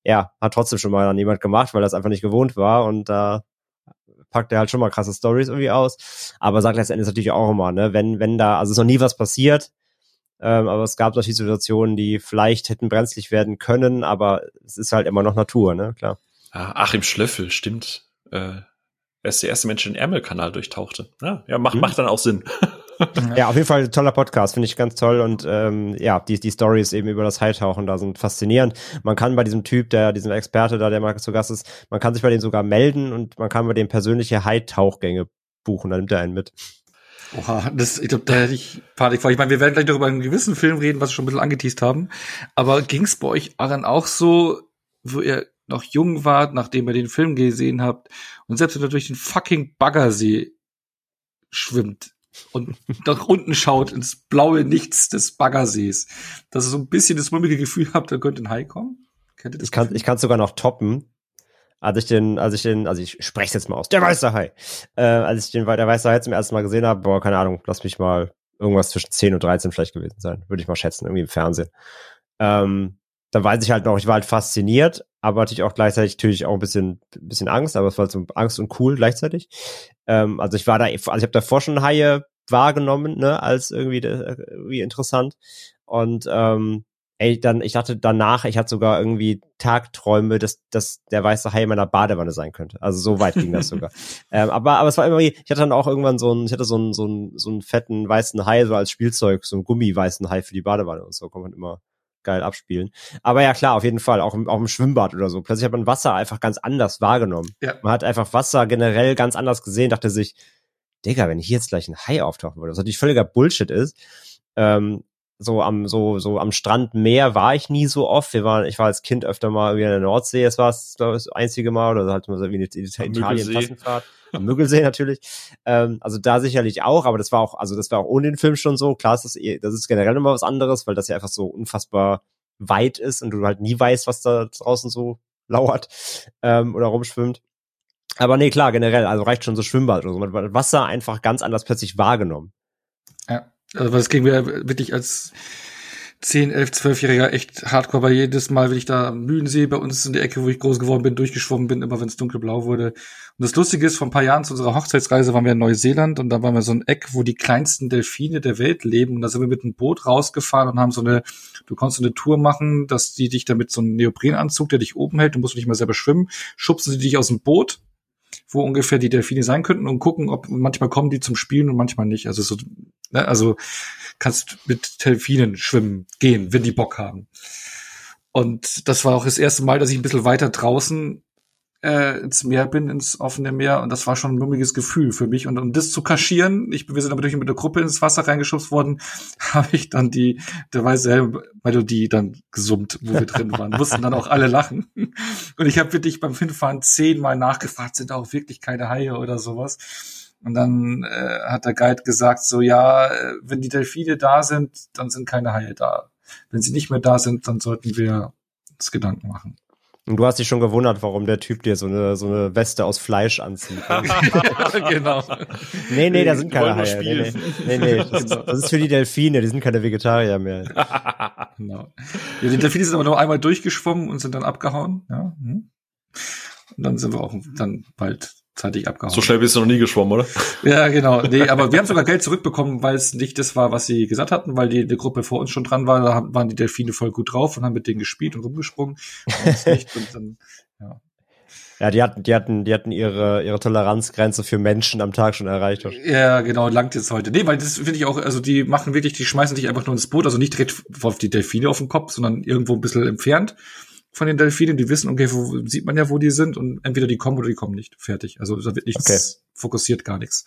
Ja, hat trotzdem schon mal dann jemand gemacht, weil das einfach nicht gewohnt war und da packt er halt schon mal krasse Stories irgendwie aus. Aber sagt letztendlich natürlich auch immer, ne, wenn, wenn da, also ist noch nie was passiert, ähm, aber es gab solche Situationen, die vielleicht hätten brenzlig werden können, aber es ist halt immer noch Natur, ne, klar. Ah, Achim Schlöffel, stimmt. Äh, er ist der erste Mensch, der den Ärmelkanal durchtauchte. Ja, ja macht, hm. macht dann auch Sinn. ja, auf jeden Fall ein toller Podcast, finde ich ganz toll. Und ähm, ja, die, die Stories eben über das Heitauchen da sind faszinierend. Man kann bei diesem Typ, der, diesem Experte da, der mal zu Gast ist, man kann sich bei dem sogar melden und man kann bei dem persönliche Heitauchgänge buchen, dann nimmt er einen mit. Oha, das, ich glaube, da hätte ich Panik vor. Ich meine, wir werden gleich darüber einen gewissen Film reden, was wir schon ein bisschen angeteased haben. Aber ging es bei euch dann auch so, wo ihr noch jung wart, nachdem ihr den Film gesehen habt und selbst wenn ihr durch den fucking Baggersee schwimmt und nach unten schaut ins blaue Nichts des Baggersees, dass ihr so ein bisschen das mulmige Gefühl habt, da könnte ein Hai kommen? Kennt das ich kann kann sogar noch toppen. Als ich den, als ich den, also ich spreche jetzt mal aus, der weiße Hai. Äh, als ich den der weiße Hai zum ersten Mal gesehen habe, boah, keine Ahnung, lass mich mal irgendwas zwischen 10 und 13 vielleicht gewesen sein, würde ich mal schätzen, irgendwie im Fernsehen. Ähm, da weiß ich halt noch, ich war halt fasziniert, aber natürlich auch gleichzeitig natürlich auch ein bisschen, bisschen Angst, aber es war so Angst und cool gleichzeitig. Ähm, also ich war da, also ich habe davor schon Haie wahrgenommen, ne, als irgendwie, äh, irgendwie interessant. Und ähm, ey, dann, ich dachte danach, ich hatte sogar irgendwie Tagträume, dass, dass der weiße Hai in meiner Badewanne sein könnte. Also so weit ging das sogar. ähm, aber, aber es war immer, ich hatte dann auch irgendwann so einen, ich hatte so einen, so einen, so einen fetten weißen Hai so als Spielzeug, so einen Gummiweißen Hai für die Badewanne und so, kann man immer geil abspielen. Aber ja, klar, auf jeden Fall, auch im, auch im Schwimmbad oder so. Plötzlich hat man Wasser einfach ganz anders wahrgenommen. Ja. Man hat einfach Wasser generell ganz anders gesehen, dachte sich, Digga, wenn hier jetzt gleich ein Hai auftauchen würde, was natürlich völliger Bullshit ist, ähm, so am so so am Strand Meer war ich nie so oft. Wir waren, ich war als Kind öfter mal irgendwie in der Nordsee. Das war das, das einzige Mal oder halt mal so wie eine Italien-Klassenfahrt. Am Müggelsee natürlich. Ähm, also da sicherlich auch, aber das war auch, also das war auch ohne den Film schon so. Klar, das ist, eh, das ist generell immer was anderes, weil das ja einfach so unfassbar weit ist und du halt nie weißt, was da draußen so lauert ähm, oder rumschwimmt. Aber nee, klar, generell, also reicht schon so Schwimmbad oder so. Man hat Wasser einfach ganz anders plötzlich wahrgenommen. Ja, also was ging mir wirklich als 10, 11, 12-Jähriger echt hardcore, weil jedes Mal, wenn ich da am Mühlen bei uns in der Ecke, wo ich groß geworden bin, durchgeschwommen bin, immer wenn es dunkelblau wurde. Und das Lustige ist, vor ein paar Jahren zu unserer Hochzeitsreise waren wir in Neuseeland und da waren wir so ein Eck, wo die kleinsten Delfine der Welt leben. Und da sind wir mit einem Boot rausgefahren und haben so eine, du konntest eine Tour machen, dass die dich damit so einen Neoprenanzug, der dich oben hält, du musst nicht mal selber schwimmen, schubsen sie dich aus dem Boot wo ungefähr die Delfine sein könnten und gucken, ob manchmal kommen die zum Spielen und manchmal nicht. Also so, ne, also kannst mit Delfinen schwimmen gehen, wenn die Bock haben. Und das war auch das erste Mal, dass ich ein bisschen weiter draußen äh, ins Meer bin, ins offene Meer. Und das war schon ein mummiges Gefühl für mich. Und um das zu kaschieren, ich, wir sind aber durch mit der Gruppe ins Wasser reingeschubst worden, habe ich dann die, der weiße Melodie dann gesummt, wo wir drin waren. Mussten dann auch alle lachen. Und ich habe wirklich beim Hinfahren zehnmal nachgefragt, sind da auch wirklich keine Haie oder sowas. Und dann äh, hat der Guide gesagt, so ja, äh, wenn die Delfine da sind, dann sind keine Haie da. Wenn sie nicht mehr da sind, dann sollten wir uns Gedanken machen. Und du hast dich schon gewundert, warum der Typ dir so eine, so eine Weste aus Fleisch anzieht. genau. Nee, nee, da sind keine Haie. Nee, nee, nee, nee das, das, ist für die Delfine, die sind keine Vegetarier mehr. genau. Ja, die Delfine sind aber nur einmal durchgeschwommen und sind dann abgehauen. Ja. Hm. Und dann sind wir auch dann bald zeitig abgehauen. So schnell bist du noch nie geschwommen, oder? Ja, genau. Nee, aber wir haben sogar Geld zurückbekommen, weil es nicht das war, was sie gesagt hatten, weil die, die Gruppe vor uns schon dran war, da waren die Delfine voll gut drauf und haben mit denen gespielt und rumgesprungen. Und dann, ja. Ja, die hatten, die hatten, die hatten ihre, ihre Toleranzgrenze für Menschen am Tag schon erreicht. Ja, genau, langt jetzt heute. Nee, weil das finde ich auch, also die machen wirklich, die schmeißen dich einfach nur ins Boot, also nicht direkt auf die Delfine auf den Kopf, sondern irgendwo ein bisschen entfernt von den Delfinen, die wissen, okay, wo, sieht man ja, wo die sind und entweder die kommen oder die kommen nicht. Fertig. Also da wird nichts okay. fokussiert, gar nichts.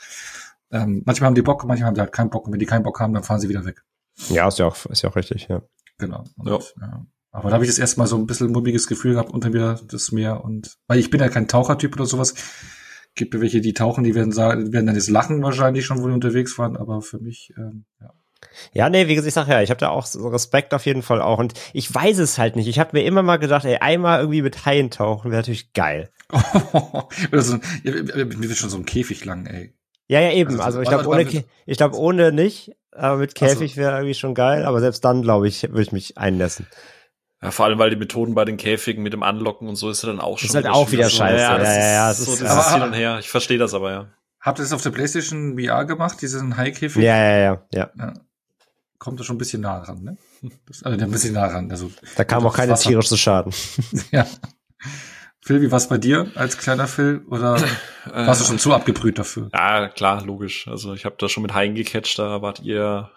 Ähm, manchmal haben die Bock, manchmal haben die halt keinen Bock und wenn die keinen Bock haben, dann fahren sie wieder weg. Ja, ist ja auch, ist ja auch richtig, ja. Genau. Und, ja. ja. Aber da habe ich das erstmal so ein bisschen mummiges Gefühl gehabt unter mir, das Meer und, weil ich bin ja kein Tauchertyp oder sowas. Gibt ja welche, die tauchen, die werden sagen, werden dann jetzt lachen wahrscheinlich schon, wo die unterwegs waren, aber für mich, ähm, ja. Ja, nee, wie gesagt, ich sag ja, ich habe da auch so Respekt auf jeden Fall auch. Und ich weiß es halt nicht. Ich habe mir immer mal gedacht, ey, einmal irgendwie mit Haien tauchen wäre natürlich geil. also, mir wird schon so ein Käfig lang, ey. Ja, ja, eben. Also, also ich glaube ohne, ich glaube ohne nicht, aber mit Käfig wäre irgendwie schon geil. Aber selbst dann, glaube ich, würde ich mich einlassen. Ja, vor allem, weil die Methoden bei den Käfigen mit dem Anlocken und so ist ja dann auch schon. Das ist halt auch wieder scheiße. Ja, ja, ja, ja, das ist so dieses Hin und Her. Ich verstehe das aber, ja. Habt ihr das auf der PlayStation VR gemacht, diesen Haikäfig? Ja, ja, ja, ja. ja kommt da schon ein bisschen nah ran, ne? Das, also ein bisschen nah ran. Also, da kam auch keine tierische Schaden. ja. Phil, wie war's bei dir als kleiner Phil? Oder warst du schon zu abgebrüht dafür? Ja, klar, logisch. Also ich habe da schon mit Haien gecatcht, da wart ihr.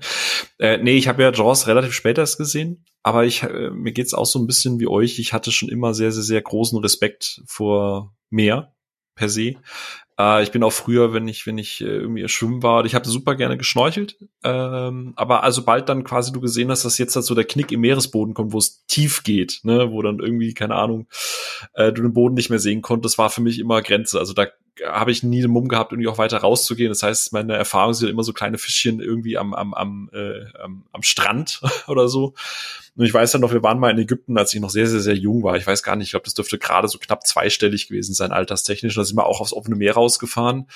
äh, nee, ich habe ja Jaws relativ spät erst gesehen, aber ich äh, mir geht's auch so ein bisschen wie euch. Ich hatte schon immer sehr, sehr, sehr großen Respekt vor Meer per se. Äh, ich bin auch früher, wenn ich, wenn ich äh, irgendwie schwimmen war, ich habe super gerne geschnorchelt. Ähm, aber also bald dann quasi du gesehen hast, dass jetzt halt so der Knick im Meeresboden kommt, wo es tief geht, ne, wo dann irgendwie, keine Ahnung, äh, du den Boden nicht mehr sehen konntest, war für mich immer Grenze. Also da habe ich nie den Mumm gehabt, irgendwie auch weiter rauszugehen. Das heißt, meine Erfahrung sind immer so kleine Fischchen irgendwie am, am, am, äh, am, am Strand oder so. Und ich weiß dann noch, wir waren mal in Ägypten, als ich noch sehr, sehr, sehr jung war. Ich weiß gar nicht, ich glaube, das dürfte gerade so knapp zweistellig gewesen sein, alterstechnisch. Da sind wir auch aufs offene Meer rausgefahren.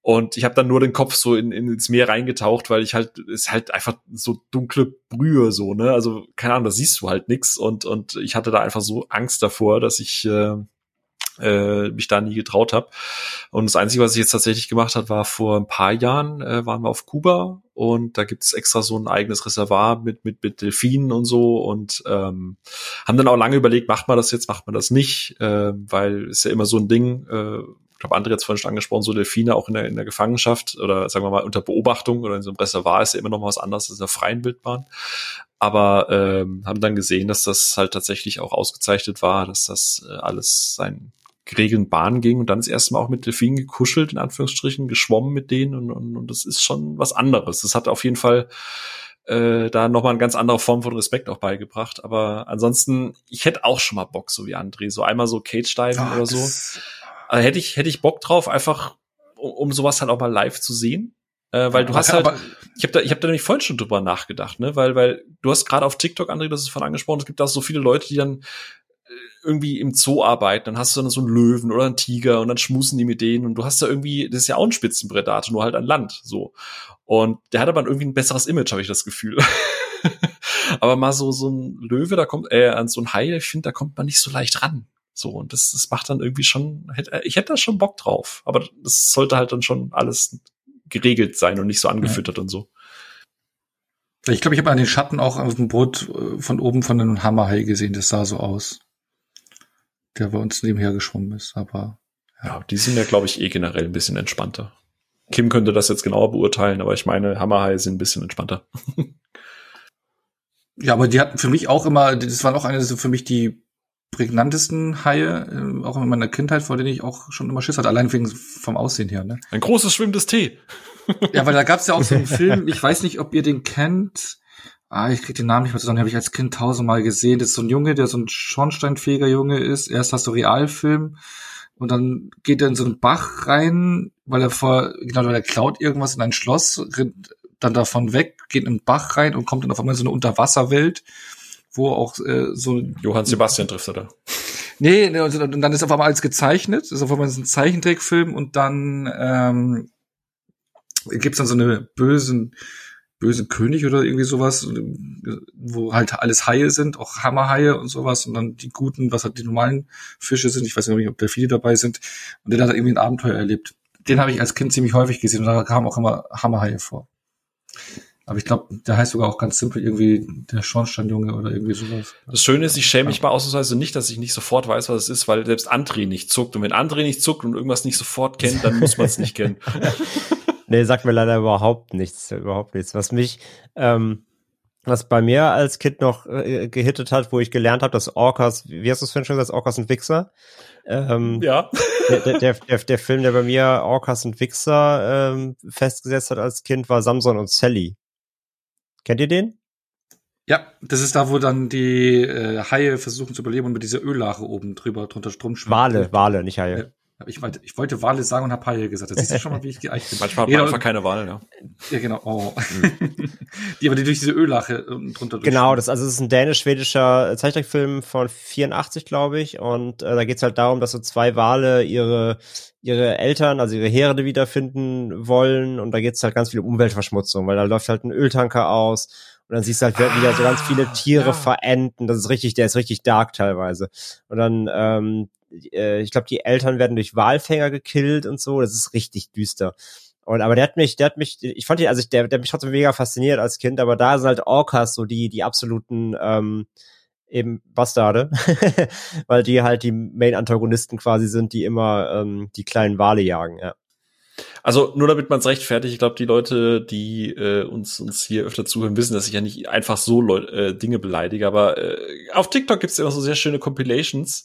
Und ich habe dann nur den Kopf so in, in, ins Meer reingetaucht, weil ich halt, ist halt einfach so dunkle Brühe so, ne? Also, keine Ahnung, da siehst du halt nix. Und, und ich hatte da einfach so Angst davor, dass ich äh, äh, mich da nie getraut habe. Und das Einzige, was ich jetzt tatsächlich gemacht habe, war vor ein paar Jahren, äh, waren wir auf Kuba und da gibt's extra so ein eigenes Reservoir mit, mit, mit Delfinen und so und ähm, haben dann auch lange überlegt, macht man das jetzt, macht man das nicht, äh, weil ist ja immer so ein Ding, äh, ich glaube, André hat es vorhin schon angesprochen, so Delfine auch in der, in der Gefangenschaft oder sagen wir mal unter Beobachtung oder in so einem Reservoir ist ja immer noch mal was anderes als in der freien Wildbahn aber ähm, haben dann gesehen, dass das halt tatsächlich auch ausgezeichnet war, dass das äh, alles sein geregelten Bahn ging und dann das erste Mal auch mit Delfinen gekuschelt, in Anführungsstrichen, geschwommen mit denen und, und, und das ist schon was anderes. Das hat auf jeden Fall äh, da nochmal eine ganz andere Form von Respekt auch beigebracht. Aber ansonsten, ich hätte auch schon mal Bock, so wie André, so einmal so Cage-Diven oder so. Also hätte ich, hätte ich Bock drauf, einfach um, um sowas halt auch mal live zu sehen. Äh, weil du hast halt, ich habe da, ich habe da nämlich vorhin schon drüber nachgedacht, ne, weil, weil du hast gerade auf TikTok, André, das ist von angesprochen, es gibt da so viele Leute, die dann irgendwie im Zoo arbeiten, dann hast du dann so einen Löwen oder einen Tiger und dann schmusen die mit denen und du hast da irgendwie, das ist ja auch ein Spitzenpredator, nur halt an Land, so. Und der hat aber irgendwie ein besseres Image, habe ich das Gefühl. aber mal so, so ein Löwe, da kommt, äh, an so ein Hai, ich finde, da kommt man nicht so leicht ran. So, und das, das macht dann irgendwie schon, ich hätte da schon Bock drauf, aber das sollte halt dann schon alles geregelt sein und nicht so angefüttert ja. und so. Ich glaube, ich habe an den Schatten auch auf dem Boot äh, von oben von einem Hammerhai gesehen, das sah so aus der bei uns nebenher geschwommen ist. Aber ja, ja die sind ja, glaube ich, eh generell ein bisschen entspannter. Kim könnte das jetzt genauer beurteilen, aber ich meine, Hammerhaie sind ein bisschen entspannter. ja, aber die hatten für mich auch immer, das waren auch eine so für mich die prägnantesten Haie, äh, auch in meiner Kindheit, vor denen ich auch schon immer Schiss hatte, allein wegen vom Aussehen her. Ne? Ein großes schwimmendes Tee. ja, weil da gab's ja auch so einen Film, ich weiß nicht, ob ihr den kennt, Ah, ich krieg den Namen nicht mehr zusammen, den habe ich als Kind tausendmal gesehen. Das ist so ein Junge, der so ein schornsteinfähiger Junge ist. Erst hast du Realfilm und dann geht er in so einen Bach rein, weil er vor, genau, weil er klaut irgendwas in ein Schloss, rennt dann davon weg, geht in einen Bach rein und kommt dann auf einmal in so eine Unterwasserwelt, wo auch äh, so Johann Sebastian trifft er da. Nee, nee, und dann ist auf einmal alles gezeichnet, ist auf einmal ein Zeichentrickfilm und dann ähm, gibt's dann so eine bösen bösen König oder irgendwie sowas, wo halt alles Haie sind, auch Hammerhaie und sowas und dann die guten, was halt die normalen Fische sind, ich weiß nicht, ob da viele dabei sind und der hat irgendwie ein Abenteuer erlebt. Den habe ich als Kind ziemlich häufig gesehen und da kamen auch immer Hammerhaie vor. Aber ich glaube, der heißt sogar auch ganz simpel irgendwie der Schornsteinjunge oder irgendwie sowas. Das Schöne ist, ich schäme mich mal ausnahmsweise nicht, dass ich nicht sofort weiß, was es ist, weil selbst André nicht zuckt. Und wenn André nicht zuckt und irgendwas nicht sofort kennt, dann muss man es nicht kennen. Nee, sagt mir leider überhaupt nichts, überhaupt nichts. Was mich, ähm, was bei mir als Kind noch äh, gehittet hat, wo ich gelernt habe, dass Orcas, wie hast du es vorhin schon gesagt, Orcas sind Wichser? Ähm, ja. Der, der, der, der Film, der bei mir Orcas und Wichser ähm, festgesetzt hat als Kind, war Samson und Sally. Kennt ihr den? Ja, das ist da, wo dann die äh, Haie versuchen zu überleben und mit dieser Öllache oben drüber drunter Strom schwimmen. Wale, Wale, nicht Haie. Ich wollte, ich wollte Wale sagen und habe Haie gesagt. Das siehst du schon mal, wie ich geeicht bin. Manchmal hat man einfach keine Wahl, ja. Ja, genau. Oh. Mhm. die aber die durch diese Öllache ähm, drunter Genau, das also das ist ein dänisch-schwedischer Zeichentrickfilm von 84, glaube ich. Und äh, da geht's halt darum, dass so zwei Wale ihre ihre Eltern, also ihre Herde wiederfinden wollen. Und da geht's halt ganz viel um Umweltverschmutzung, weil da läuft halt ein Öltanker aus und dann siehst du halt ah, wieder so ganz viele Tiere ja. verenden. Das ist richtig, der ist richtig dark teilweise. Und dann ähm, äh, ich glaube, die Eltern werden durch Walfänger gekillt und so. Das ist richtig düster. Und aber der hat mich, der hat mich, ich fand ihn, also der, der hat mich trotzdem mega fasziniert als Kind, aber da sind halt Orcas so die, die absoluten ähm, eben Bastarde, weil die halt die Main-Antagonisten quasi sind, die immer ähm, die kleinen Wale jagen, ja. Also nur damit man es rechtfertigt, ich glaube, die Leute, die äh, uns uns hier öfter zuhören, wissen, dass ich ja nicht einfach so Leu äh, Dinge beleidige. Aber äh, auf TikTok gibt's immer so sehr schöne Compilations,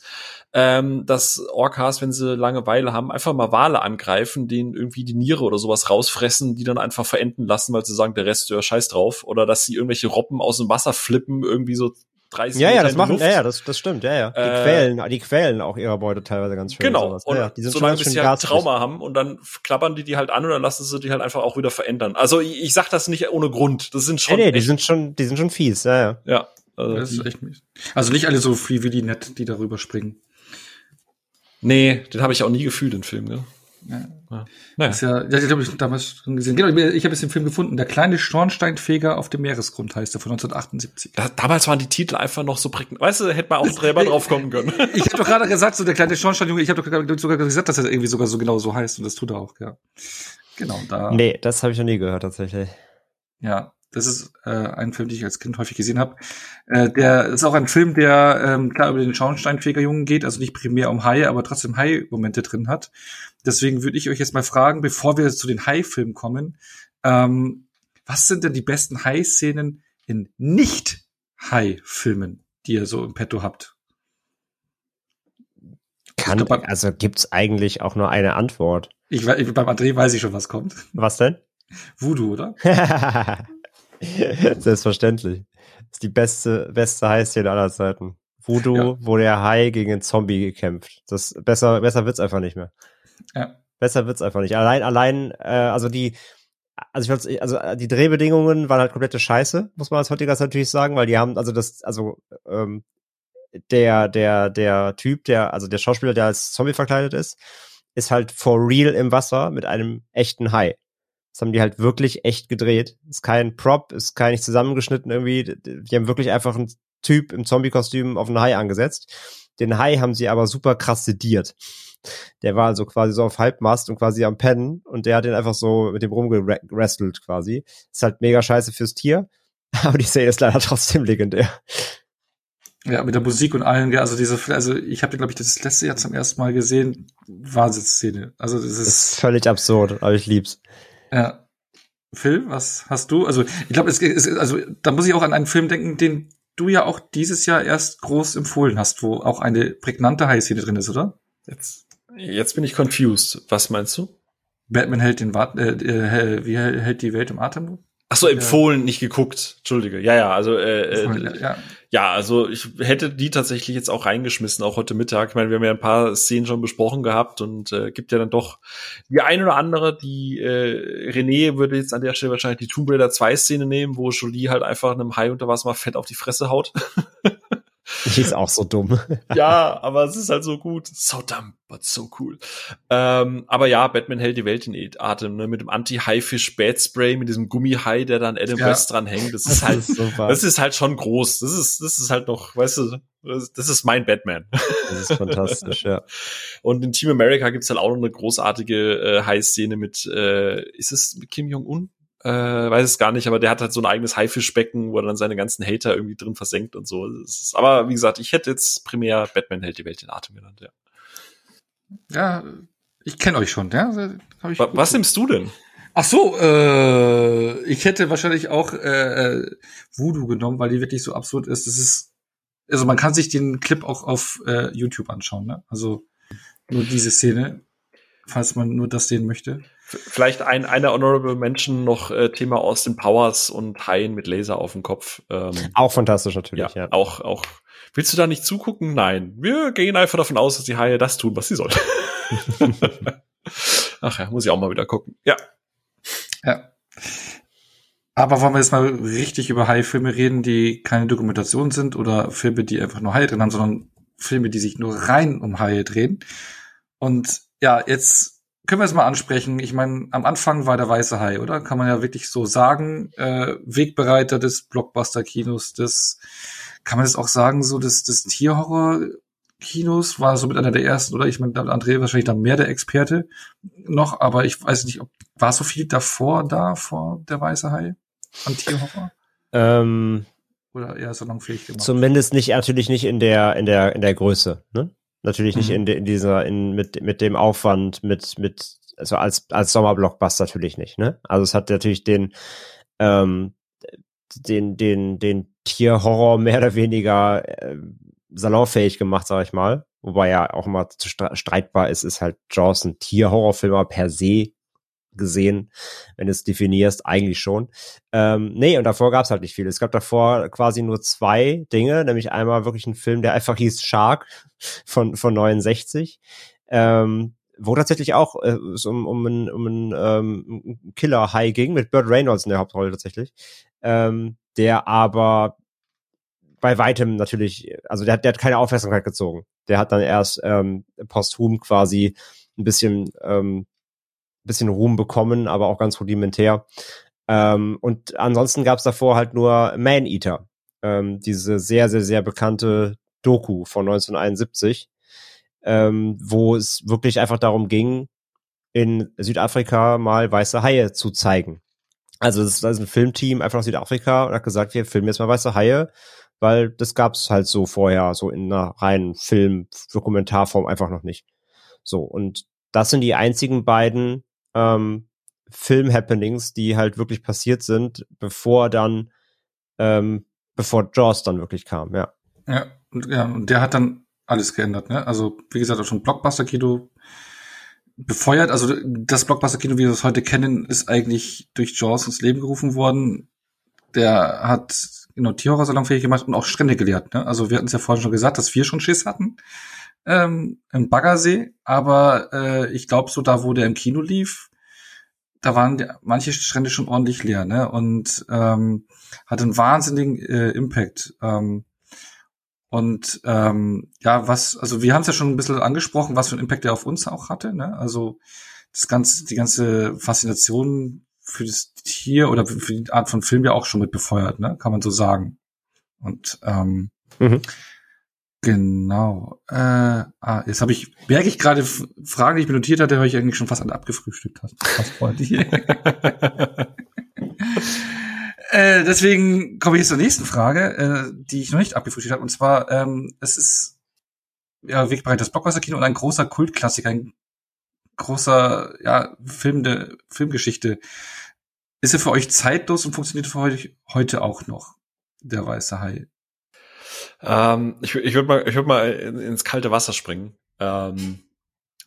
ähm, dass Orcas, wenn sie Langeweile haben, einfach mal Wale angreifen, denen irgendwie die Niere oder sowas rausfressen, die dann einfach verenden lassen, weil sie sagen, der Rest, ja, scheiß drauf. Oder dass sie irgendwelche Robben aus dem Wasser flippen, irgendwie so 30 Ja, Meter ja, das in die machen, Luft. ja, ja, das, das stimmt, ja, ja. Die Äh, quälen, die quälen auch ihre Beute teilweise ganz schön. Genau, sowas. und ja, die sind solange schon bis ganz sie schön halt. Trauma haben und dann klappern die die halt an und dann lassen sie die halt einfach auch wieder verändern. Also ich, ich sag das nicht ohne Grund. Das sind Nee, schon nee, die echt, sind schon, die sind schon fies, ja, ja. ja. Also Das ist die, echt mies. Also nicht alle so Free Willy nett, die darüber springen. nee, den habe ich auch nie gefühlt, den Film. Ne? Ja. Ja. Naja. Das ist ja, ja, ich habe ich damals schon gesehen. Genau, ich, habe jetzt den Film gefunden. Der kleine Schornsteinfeger auf dem Meeresgrund heißt er von 1978. Da, damals waren die Titel einfach noch so prägnant. Weißt du, hätte man auch selber drauf kommen können. Ich habe doch gerade gesagt, so der kleine Schornsteinjunge, ich habe doch gerade sogar gesagt, dass er irgendwie sogar so genau so heißt und das tut er auch, ja. Genau, da. Nee, das habe ich noch nie gehört, tatsächlich. Ja, das ist äh, ein Film, den ich als Kind häufig gesehen habe. Äh, der ist auch ein Film, der ähm, klar über den Schornsteinfegerjungen geht, also nicht primär um Haie, aber trotzdem Hai-Momente drin hat. Deswegen würde ich euch jetzt mal fragen, bevor wir zu den Hai-Filmen kommen, ähm, was sind denn die besten Hai-Szenen in Nicht-Hai-Filmen, die ihr so im Petto habt? Kann, glaub, also gibt's eigentlich auch nur eine Antwort. Ich, ich, beim André weiß ich schon, was kommt. Was denn? Voodoo, oder? Selbstverständlich. Das ist die beste, beste Hai-Szene aller Zeiten. Voodoo, Ja. wo der Hai gegen einen Zombie kämpft. Das besser, besser wird's einfach nicht mehr. Ja. Besser wird's einfach nicht. Allein, allein, äh, also die, also ich würd's- also äh, die Drehbedingungen waren halt komplette Scheiße, muss man als heutiger natürlich sagen, weil die haben, also das, also ähm, der, der, der Typ, der, also der Schauspieler, der als Zombie verkleidet ist, ist halt for real im Wasser mit einem echten Hai. Das haben die halt wirklich echt gedreht. Ist kein Prop, ist kein nicht zusammengeschnitten irgendwie. Die haben wirklich einfach einen Typ im Zombie-Kostüm auf einen Hai angesetzt. Den Hai haben sie aber super krass sediert. Der war also quasi so auf Halbmast und quasi am Pennen und der hat den einfach so mit dem rumgerestelt quasi. Ist halt mega scheiße fürs Tier, aber die Szene ist leider trotzdem legendär. Ja, mit der Musik und allem, also diese, also ich habe den, glaube ich, das letzte Jahr zum ersten Mal gesehen. Wahnsinnsszene. Also das Das ist, ist völlig absurd, aber ich lieb's. Ja. Phil, was hast du? Also ich glaube, es, es, also da muss ich auch an einen Film denken, den du ja auch dieses Jahr erst groß empfohlen hast, wo auch eine prägnante High-Szene drin ist, oder? Jetzt, jetzt bin ich confused. Was meinst du? Batman hält den Wat äh, äh, wie hält die Welt im Atem? Ach so, empfohlen, nicht geguckt. Entschuldige. Ja, ja, also äh, äh, ja. Ja, also ich hätte die tatsächlich jetzt auch reingeschmissen, auch heute Mittag. Ich meine, wir haben ja ein paar Szenen schon besprochen gehabt und äh, gibt ja dann doch die ein oder andere, die äh, René würde jetzt an der Stelle wahrscheinlich die Tomb Raider 2 Szene nehmen, wo Jolie halt einfach einem Hai unter Wasser mal fett auf die Fresse haut. Die ist auch so dumm. ja, aber es ist halt so gut. So dumb, but so cool. Ähm, aber ja, Batman hält die Welt in Atem, ne? Mit dem Anti-Haifisch-Bad-Spray, mit diesem Gummihai, der dann Adam Ja. West dran hängt. Das ist halt, super. das ist halt schon groß. Das ist, das ist halt noch, weißt du, das das ist mein Batman. Das ist fantastisch, ja. Und in Team America gibt's halt auch noch eine großartige äh, Hai-Szene mit, äh, ist es mit Kim Jong-un? Äh, weiß es gar nicht, aber der hat halt so ein eigenes Haifischbecken, wo er dann seine ganzen Hater irgendwie drin versenkt und so. Ist, aber wie gesagt, ich hätte jetzt primär Batman hält die Welt in Atem genannt, ja. Ja, ich kenne euch schon, ja? Wa- gut Was nimmst du denn? Ach so, äh, ich hätte wahrscheinlich auch äh, äh, Voodoo genommen, weil die wirklich so absurd ist. Das ist, also man kann sich den Clip auch auf äh, YouTube anschauen, ne? Also nur diese Szene, falls man nur das sehen möchte. Vielleicht ein, eine Honorable Mention noch äh, Thema Austin Powers und Haien mit Laser auf dem Kopf. Ähm, Auch fantastisch ja, natürlich, ja. auch, auch. Willst du da nicht zugucken? Nein. Wir gehen einfach davon aus, dass die Haie das tun, was sie sollen. Ach ja, muss ich auch mal wieder gucken. Ja. Ja. Aber wollen wir jetzt mal richtig über Hai-Filme reden, die keine Dokumentation sind oder Filme, die einfach nur Haie drin haben, sondern Filme, die sich nur rein um Haie drehen. Und ja, jetzt können wir es mal ansprechen. Ich meine, am Anfang war der weiße Hai, oder? Kann man ja wirklich so sagen. Äh, Wegbereiter des Blockbuster-Kinos, des, kann man das auch sagen, so des, des Tierhorror-Kinos, war so mit einer der ersten, oder? Ich meine, André wahrscheinlich dann mehr der Experte noch, aber ich weiß nicht, ob war so viel davor da, vor der weiße Hai an Tierhorror? Ähm, Oder eher salonfähig gemacht? zumindest nicht, natürlich nicht in der, in der, in der Größe, ne? Natürlich nicht Mhm. in, de, in dieser, in, mit, mit dem Aufwand, mit, mit also als, als Sommerblockbuster natürlich nicht, ne? Also es hat natürlich den, ähm, den, den, den Tierhorror mehr oder weniger äh, salonfähig gemacht, sag ich mal. Wobei ja auch immer streitbar ist, ist halt Jaws ein Tierhorrorfilm per se gesehen, wenn du es definierst, eigentlich schon. Ähm, nee, und davor gab es halt nicht viel. Es gab davor quasi nur zwei Dinge, nämlich einmal wirklich ein Film, der einfach hieß Shark von, von 69. Ähm, wo tatsächlich auch äh, es um, um einen, um einen ähm, Killer-High ging, mit Burt Reynolds in der Hauptrolle tatsächlich, ähm, der aber bei weitem natürlich, also der, der hat keine Aufmerksamkeit gezogen. Der hat dann erst ähm, posthum quasi ein bisschen ähm, bisschen Ruhm bekommen, aber auch ganz rudimentär. Ähm, und ansonsten gab es davor halt nur Man Eater, ähm, diese sehr, sehr, sehr bekannte Doku von 1971, ähm, wo es wirklich einfach darum ging, in Südafrika mal weiße Haie zu zeigen. Also das ist ein Filmteam einfach aus Südafrika und hat gesagt, wir filmen jetzt mal weiße Haie, weil das gab's halt so vorher, so in einer reinen Film-Dokumentarform einfach noch nicht. So, und das sind die einzigen beiden ähm, Film-Happenings, die halt wirklich passiert sind, bevor dann, ähm, bevor Jaws dann wirklich kam, ja. Ja, und, ja, und der hat dann alles geändert, ne? Also, wie gesagt, auch schon Blockbuster-Kino befeuert. Also, das Blockbuster-Kino, wie wir es heute kennen, ist eigentlich durch Jaws ins Leben gerufen worden. Der hat genau Tierhorror salonfähig gemacht und auch Strände gelehrt, ne? Also, wir hatten es ja vorhin schon gesagt, dass wir schon Schiss hatten ähm, im Baggersee, aber äh, ich glaube, so da, wo der im Kino lief, da waren die, manche Strände schon ordentlich leer, ne? Und ähm, hat einen wahnsinnigen äh, Impact. Ähm, und ähm, ja, was, also wir haben es ja schon ein bisschen angesprochen, was für einen Impact er auf uns auch hatte, ne? Also das ganze, die ganze Faszination für das Tier oder für die Art von Film ja auch schon mit befeuert, ne? Kann man so sagen. Und ähm, mhm. Genau. Äh, ah, jetzt habe ich, merke ich gerade Fragen, die ich mir notiert hatte, habe ich eigentlich schon fast alle abgefrühstückt. Hast, fast freundlich. äh, deswegen komme ich jetzt zur nächsten Frage, äh, die ich noch nicht abgefrühstückt habe. Und zwar, ähm, es ist ja Wegbereit das Blockbuster-Kino und ein großer Kultklassiker, ein großer ja, Film der Filmgeschichte. Ist er für euch zeitlos und funktioniert für euch heute auch noch, der Weiße Hai? Ähm, ich ich würde mal, ich würd mal ins kalte Wasser springen. Ähm,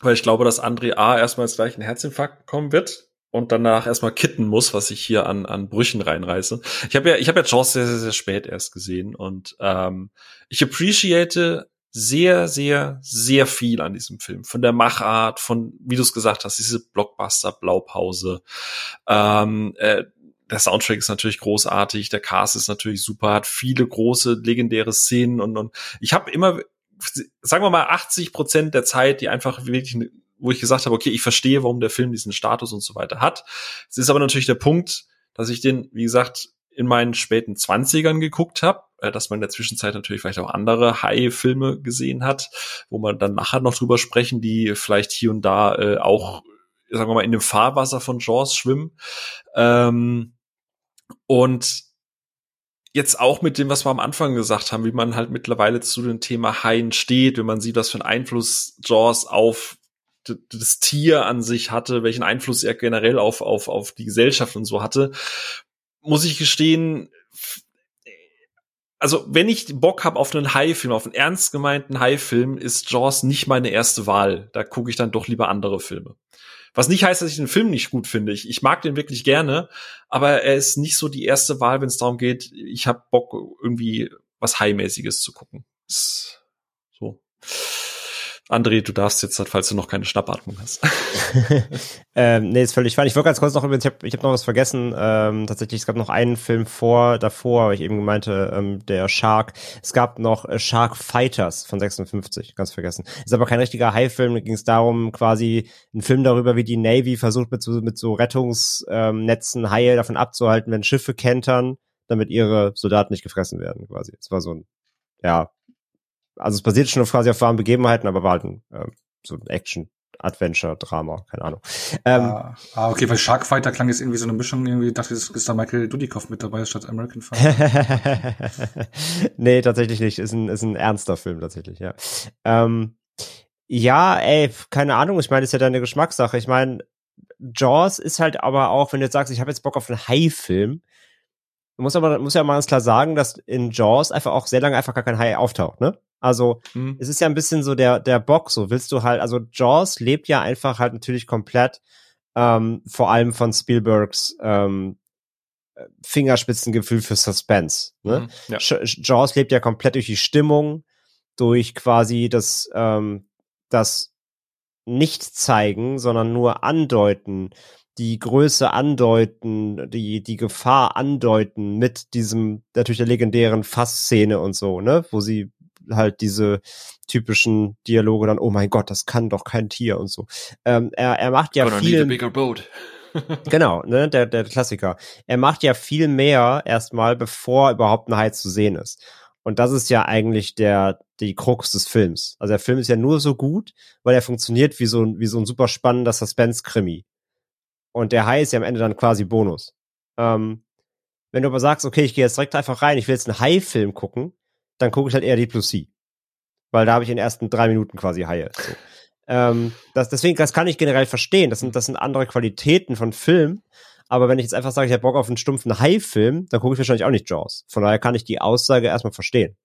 weil ich glaube, dass André A. erstmal gleich ein Herzinfarkt bekommen wird und danach erstmal kitten muss, was ich hier an, an Brüchen reinreiße. Ich habe ja, ich habe ja Jaws sehr, sehr, sehr spät erst gesehen und ähm, ich appreciate sehr, sehr, sehr viel an diesem Film. Von der Machart, von, wie du es gesagt hast, diese Blockbuster-Blaupause, ähm, äh, der Soundtrack ist natürlich großartig, der Cast ist natürlich super, hat viele große legendäre Szenen und, und ich habe immer, sagen wir mal, 80 Prozent der Zeit, die einfach wirklich, wo ich gesagt habe, okay, ich verstehe, warum der Film diesen Status und so weiter hat. Es ist aber natürlich der Punkt, dass ich den, wie gesagt, in meinen späten Zwanzigern geguckt habe, äh, dass man in der Zwischenzeit natürlich vielleicht auch andere High-Filme gesehen hat, wo man dann nachher noch drüber sprechen, die vielleicht hier und da äh, auch, sagen wir mal, in dem Fahrwasser von Jaws schwimmen. Ähm, und jetzt auch mit dem, was wir am Anfang gesagt haben, wie man halt mittlerweile zu dem Thema Haien steht, wenn man sieht, was für einen Einfluss Jaws auf das Tier an sich hatte, welchen Einfluss er generell auf, auf, auf die Gesellschaft und so hatte, muss ich gestehen, also wenn ich Bock habe auf einen Hai-Film, auf einen ernst gemeinten Hai-Film, ist Jaws nicht meine erste Wahl. Da gucke ich dann doch lieber andere Filme. Was nicht heißt, dass ich den Film nicht gut finde. Ich, ich mag den wirklich gerne, aber er ist nicht so die erste Wahl, wenn es darum geht, ich habe Bock, irgendwie was High-mäßiges zu gucken. So. André, du darfst jetzt, falls du noch keine Schnappatmung hast. ähm, nee, ist völlig fein. Ich wollte ganz kurz noch übrigens, ich habe ich hab noch was vergessen. Ähm, tatsächlich, es gab noch einen Film vor, davor, ich eben meinte, ähm, der Shark. Es gab noch äh, Shark Fighters von 56, ganz vergessen. Ist aber kein richtiger High-Film, da ging es darum, quasi ein Film darüber, wie die Navy versucht, mit so, mit so Rettungsnetzen ähm, Haie davon abzuhalten, wenn Schiffe kentern, damit ihre Soldaten nicht gefressen werden, quasi. Es war so ein, ja, also es basiert schon auf quasi auf wahren Begebenheiten, aber war halt ein, äh, so ein Action Adventure, Drama, keine Ahnung. Ähm, ah, ah, okay, weil Sharkfighter klang jetzt irgendwie so eine Mischung, irgendwie dachte ich, ist da Michael Dudikoff mit dabei statt American Fighter. nee, tatsächlich nicht. Ist ein, ist ein ernster Film tatsächlich, ja. Ähm, ja, ey, keine Ahnung, ich meine, ist ja deine Geschmackssache. Ich meine, Jaws ist halt aber auch, wenn du jetzt sagst, ich habe jetzt Bock auf einen Hai-Film, du musst aber muss ja mal ganz klar sagen, dass in Jaws einfach auch sehr lange einfach gar kein Hai auftaucht, ne? Also mhm. es ist ja ein bisschen so der der Bock, so willst du halt, also Jaws lebt ja einfach halt natürlich komplett ähm, vor allem von Spielbergs ähm, Fingerspitzengefühl für Suspense. Ne? Mhm, ja. Jaws lebt ja komplett durch die Stimmung, durch quasi das ähm, das nicht zeigen, sondern nur andeuten, die Größe andeuten, die, die Gefahr andeuten mit diesem, natürlich der legendären Fassszene und so, ne, wo sie halt diese typischen Dialoge dann, oh mein Gott, das kann doch kein Tier und so. Ähm, er, er macht ja viel. genau, ne, der, der Klassiker. Er macht ja viel mehr erstmal, bevor überhaupt ein Hai zu sehen ist. Und das ist ja eigentlich der, die Krux des Films. Also der Film ist ja nur so gut, weil er funktioniert wie so, ein wie so ein super spannender Suspense-Krimi. Und der Hai ist ja am Ende dann quasi Bonus. Ähm, wenn du aber sagst, okay, ich gehe jetzt direkt einfach rein, ich will jetzt einen Hai-Film gucken, dann gucke ich halt eher die Plus C. Weil da habe ich in den ersten drei Minuten quasi Haie. So. Ähm, das, deswegen, das kann ich generell verstehen. Das sind, das sind andere Qualitäten von Film. Aber wenn ich jetzt einfach sage, ich habe Bock auf einen stumpfen Hai-Film, dann gucke ich wahrscheinlich auch nicht Jaws. Von daher kann ich die Aussage erstmal verstehen.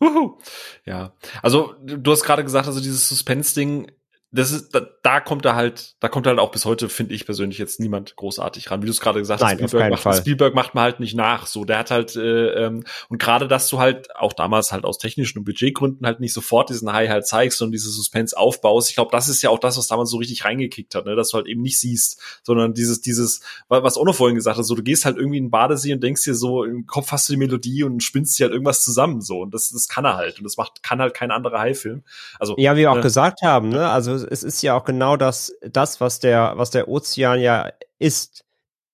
Uhu. Ja, also du hast gerade gesagt, also dieses Suspense-Ding das ist, da, da kommt er halt, da kommt halt auch bis heute, finde ich persönlich jetzt niemand großartig ran. Wie du es gerade gesagt hast, Spielberg macht, Spielberg macht man halt nicht nach. So, der hat halt, äh, ähm, und gerade, dass du halt auch damals halt aus technischen und Budgetgründen halt nicht sofort diesen High halt zeigst und diese Suspense aufbaust. Ich glaube, das ist ja auch das, was damals so richtig reingekickt hat, ne? dass du halt eben nicht siehst, sondern dieses, dieses, was auch noch vorhin gesagt hat, so du gehst halt irgendwie in den Badesee und denkst dir so, im Kopf hast du die Melodie und spinnst dir halt irgendwas zusammen, so. Und das, das kann er halt. Und das macht, kann halt kein anderer High-Film. Also. Ja, wie wir auch äh, gesagt haben, ne? Also, es ist ja auch genau das, das, was der, was der Ozean ja ist.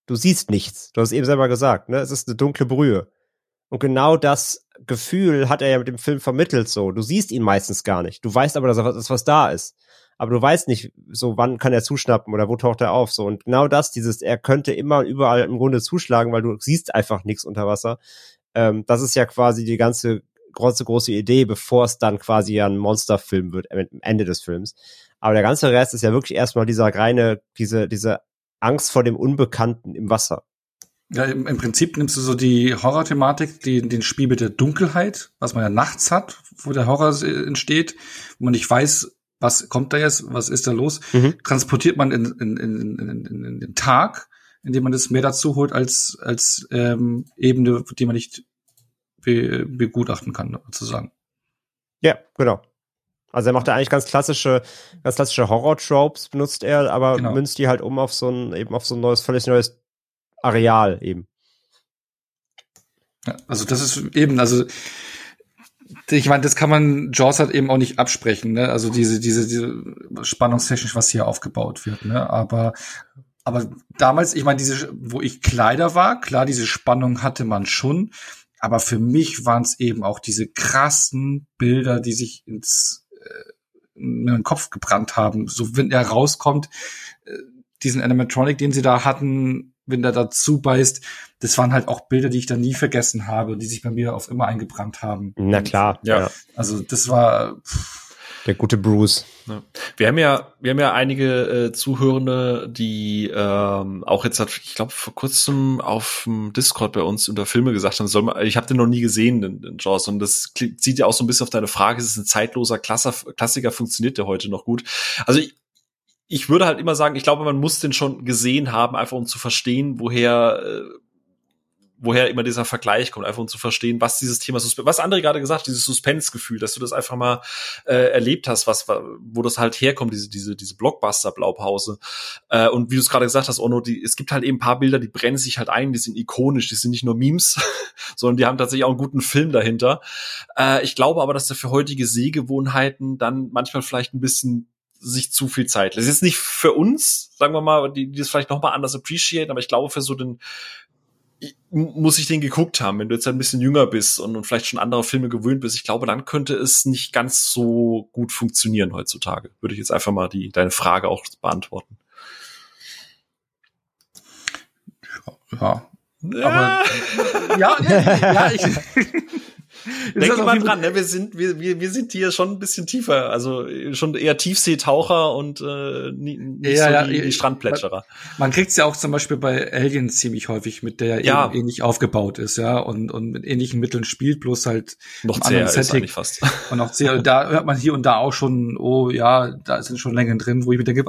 Du siehst nichts. Du hast eben selber gesagt, ne? Es ist eine dunkle Brühe. Und genau das Gefühl hat er ja mit dem Film vermittelt so. Du siehst ihn meistens gar nicht. Du weißt aber, dass das was da ist. Aber du weißt nicht, so wann kann er zuschnappen oder wo taucht er auf so. Und genau das, dieses, er könnte immer überall im Grunde zuschlagen, weil du siehst einfach nichts unter Wasser. Ähm, das ist ja quasi die ganze große, große Idee, bevor es dann quasi ein Monsterfilm wird, am Ende des Films. Aber der ganze Rest ist ja wirklich erstmal dieser reine, diese, diese Angst vor dem Unbekannten im Wasser. Ja, im, im Prinzip nimmst du so die Horror-Thematik, die, den Spiel mit der Dunkelheit, was man ja nachts hat, wo der Horror entsteht, wo man nicht weiß, was kommt da jetzt, was ist da los, mhm. transportiert man in, in, in, in, in, den Tag, indem man das mehr dazu holt als, als ähm, Ebene, die man nicht be, begutachten kann, sozusagen. Ja, genau. Also er macht ja eigentlich ganz klassische, ganz klassische Horror-Tropes, benutzt er, aber genau. münzt die halt um auf so ein, eben auf so ein neues, völlig neues Areal eben. Ja, also das ist eben, also ich meine, das kann man Jaws halt eben auch nicht absprechen, ne? Also diese, diese, diese spannungstechnisch, was hier aufgebaut wird, ne? Aber, aber damals, ich meine, diese, wo ich Kleider war, klar, diese Spannung hatte man schon, aber für mich waren es eben auch diese krassen Bilder, die sich ins in den Kopf gebrannt haben. So, wenn er rauskommt, äh, diesen Animatronic, den sie da hatten, wenn der dazu beißt, das waren halt auch Bilder, die ich dann nie vergessen habe, die sich bei mir auf immer eingebrannt haben. Na klar, ja. Also das war pff, der gute Bruce. Ja. Wir haben ja, wir haben ja einige äh, Zuhörende, die ähm, auch jetzt, ich glaube, vor kurzem auf dem Discord bei uns unter Filme gesagt haben, soll man, ich habe den noch nie gesehen, den, den Jaws, und das zieht ja auch so ein bisschen auf deine Frage, ist es ein zeitloser Klasser, Klassiker, funktioniert der heute noch gut? Also ich, ich würde halt immer sagen, ich glaube, man muss den schon gesehen haben, einfach um zu verstehen, woher äh, woher immer dieser Vergleich kommt, einfach um zu verstehen, was dieses Thema was andere gerade gesagt, dieses Suspense-Gefühl, dass du das einfach mal äh, erlebt hast, was, wo das halt herkommt, diese, diese, diese Blockbuster-Blaupause. Äh, und wie du es gerade gesagt hast, Ono, die, es gibt halt eben ein paar Bilder, die brennen sich halt ein, die sind ikonisch, die sind nicht nur Memes, sondern die haben tatsächlich auch einen guten Film dahinter. Äh, ich glaube aber, dass der für heutige Sehgewohnheiten dann manchmal vielleicht ein bisschen sich zu viel Zeit. Das ist jetzt nicht für uns, sagen wir mal, die, die das vielleicht noch mal anders appreciate, aber ich glaube für so den muss ich den geguckt haben. Wenn du jetzt ein bisschen jünger bist und, und vielleicht schon andere Filme gewöhnt bist, ich glaube, dann könnte es nicht ganz so gut funktionieren heutzutage. Würde ich jetzt einfach mal die, deine Frage auch beantworten. Ja. Aber, ja, ja, ich, Denke mal dran, ne? wir sind wir, wir, wir sind hier schon ein bisschen tiefer, also schon eher Tiefseetaucher und äh, nicht ja, so ja, die, die Strandplätscherer. Man, kriegt's ja auch zum Beispiel bei Aliens ziemlich häufig mit, der ja, ähnlich aufgebaut ist, ja, und, und mit ähnlichen Mitteln spielt, bloß halt noch sehr Setting. fast. Und auch sehr, da hört man hier und da auch schon, oh ja, da sind schon Längen drin, wo ich mir denke,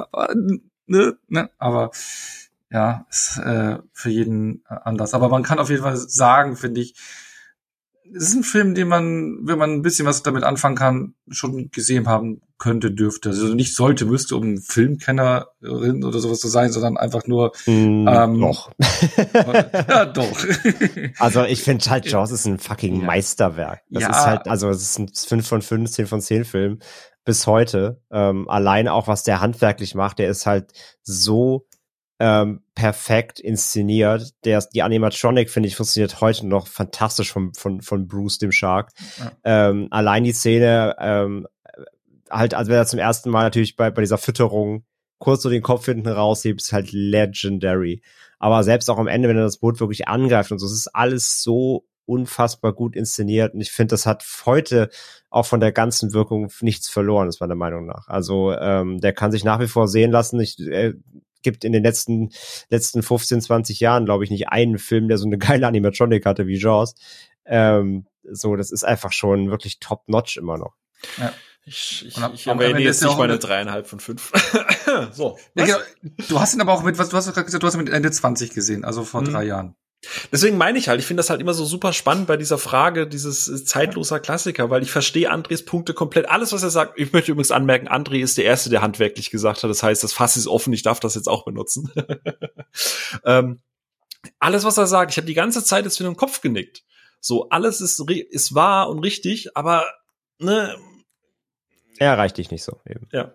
ne, ne, aber ja, ist äh, für jeden äh, anders. Aber man kann auf jeden Fall sagen, finde ich, es ist ein Film, den man, wenn man ein bisschen was damit anfangen kann, schon gesehen haben könnte, dürfte. Also nicht sollte, müsste, um Filmkennerin oder sowas zu sein, sondern einfach nur mm, ähm, doch. ja, doch. also ich finde halt Jaws ist ein fucking ja. Meisterwerk. Das ja. ist halt, also es ist ein 5 von 5, 10 von 10 Film bis heute. Ähm, allein auch, was der handwerklich macht, der ist halt so ähm, perfekt inszeniert. Der, die Animatronic, finde ich, funktioniert heute noch fantastisch von, von, von Bruce, dem Shark. Ja. Ähm, allein die Szene, ähm, halt, als wenn er zum ersten Mal natürlich bei, bei dieser Fütterung kurz so den Kopf hinten raushebt, ist halt legendary. Aber selbst auch am Ende, wenn er das Boot wirklich angreift und so, es ist alles so unfassbar gut inszeniert und ich finde, das hat heute auch von der ganzen Wirkung nichts verloren, ist meiner Meinung nach. Also ähm, der kann sich nach wie vor sehen lassen. Ich, äh, gibt in den letzten, letzten 15, 20 Jahren, glaube ich, nicht einen Film, der so eine geile Animatronic hatte wie Jaws. Ähm, so, das ist einfach schon wirklich top-notch immer noch. Ja. Ich, ich, ab, ich erwähne jetzt nicht meine dreieinhalb von fünf. so. Ja, genau. Du hast ihn aber auch mit, was du hast gerade gesagt, du hast ihn mit Ende 20 gesehen, also vor mhm. drei Jahren. Deswegen meine ich halt, ich finde das halt immer so super spannend bei dieser Frage dieses äh, zeitloser Klassiker, weil ich verstehe Andres Punkte komplett. Alles, was er sagt, ich möchte übrigens anmerken, André ist der Erste, der handwerklich gesagt hat. Das heißt, das Fass ist offen, ich darf das jetzt auch benutzen. ähm, alles, was er sagt, ich habe die ganze Zeit jetzt wieder im Kopf genickt. So, alles ist, ist wahr und richtig, aber ne. Er erreicht dich nicht so eben. Ja.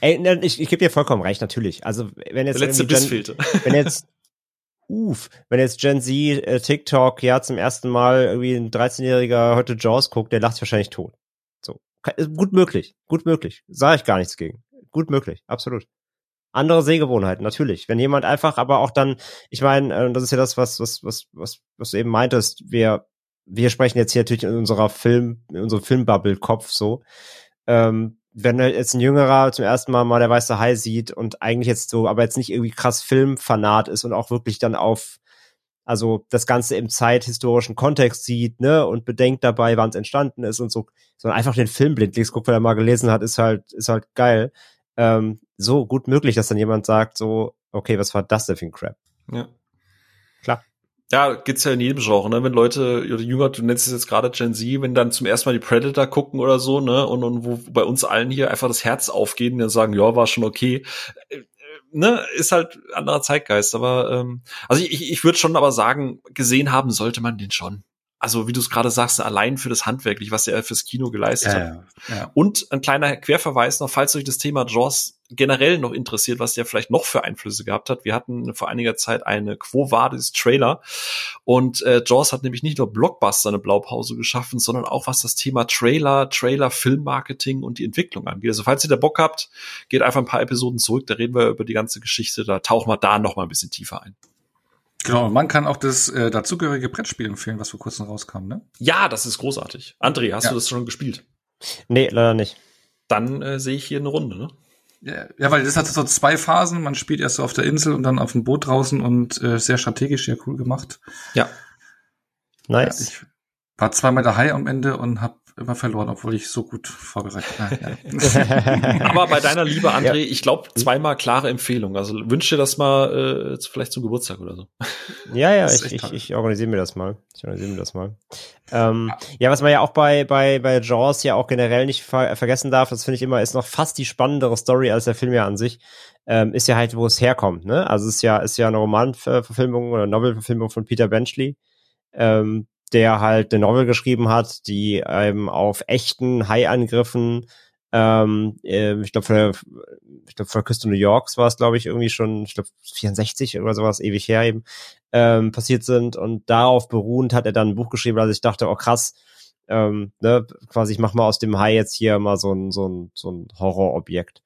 Ey, ne, ich, ich gebe dir vollkommen recht, natürlich. Also, wenn jetzt. Der letzte Biss fehlte. Wenn jetzt uff, wenn jetzt Gen Z äh, TikTok ja zum ersten Mal irgendwie ein 13-Jähriger heute Jaws guckt, der lacht sich wahrscheinlich tot. So. Gut möglich. Gut möglich. Sage ich gar nichts gegen. Gut möglich. Absolut. Andere Sehgewohnheiten, natürlich. Wenn jemand einfach, aber auch dann, ich meine, äh, das ist ja das, was, was, was, was, was du eben meintest, wir, wir sprechen jetzt hier natürlich in unserer Film, in unserem Filmbubble-Kopf so. Ähm, wenn jetzt ein Jüngerer zum ersten Mal mal der weiße Hai sieht und eigentlich jetzt so, aber jetzt nicht irgendwie krass Filmfanat ist und auch wirklich dann auf, also das Ganze im zeithistorischen Kontext sieht, ne, und bedenkt dabei, wann es entstanden ist und so, sondern einfach den Film blindlings guckt, weil er mal gelesen hat, ist halt, ist halt geil. Ähm, so gut möglich, dass dann jemand sagt, so, okay, was war das denn für ein Crap? Ja. Klar ja, gibt's ja in jedem Genre, ne? Wenn Leute, oder Jünger, du nennst es jetzt gerade Gen Z, wenn dann zum ersten Mal die Predator gucken oder so, ne? Und, und wo bei uns allen hier einfach das Herz aufgeht und dann sagen, ja, war schon okay. Äh, ne, ist halt anderer Zeitgeist, aber ähm, also ich, ich würde schon aber sagen, gesehen haben sollte man den schon also wie du es gerade sagst, allein für das Handwerklich, was er fürs Kino geleistet ja, hat. Ja, ja. Und ein kleiner Querverweis noch, falls euch das Thema Jaws generell noch interessiert, was der vielleicht noch für Einflüsse gehabt hat. Wir hatten vor einiger Zeit eine Quo Vadis Trailer und äh, Jaws hat nämlich nicht nur Blockbuster eine Blaupause geschaffen, sondern auch was das Thema Trailer, Trailer, Filmmarketing und die Entwicklung angeht. Also falls ihr da Bock habt, geht einfach ein paar Episoden zurück, da reden wir über die ganze Geschichte, da tauchen wir da noch mal ein bisschen tiefer ein. Genau, man kann auch das äh, dazugehörige Brettspiel empfehlen, was vor kurzem rauskam, ne? Ja, das ist großartig. André, hast ja. du das schon gespielt? Nee, leider nicht. Dann äh, sehe ich hier eine Runde, ne? Ja, ja, weil das hat so zwei Phasen. Man spielt erst so auf der Insel und dann auf dem Boot draußen und äh, sehr strategisch, sehr cool gemacht. Ja. Nice. Ja, ich war zweimal der Hai am Ende und habe immer verloren, obwohl ich so gut vorbereitet war. Ja. Aber bei deiner Liebe, André, ja. ich glaube, zweimal klare Empfehlung. Also wünsche dir das mal äh, vielleicht zum Geburtstag oder so. Ja, ja, ich, ich, ich organisiere mir das mal. Ich organisiere mir das mal. Ähm, ja, was man ja auch bei, bei, bei Jaws ja auch generell nicht ver vergessen darf, das finde ich immer, ist noch fast die spannendere Story als der Film ja an sich, ähm, ist ja halt, wo es herkommt. Ne? Also es ist ja, ist ja eine Romanverfilmung oder Novelverfilmung von Peter Benchley. Ähm, der halt eine Novel geschrieben hat, die ähm, auf echten Hai-Angriffen, ähm, äh, ich glaube, für, ich glaube, für Küste New Yorks war es, glaube ich, irgendwie schon, ich glaube, 64 oder sowas, ewig her eben, ähm, passiert sind. Und darauf beruhend hat er dann ein Buch geschrieben, also ich dachte, oh krass, ähm, ne, quasi, ich mach mal aus dem Hai jetzt hier mal so ein, so ein, so ein Horrorobjekt.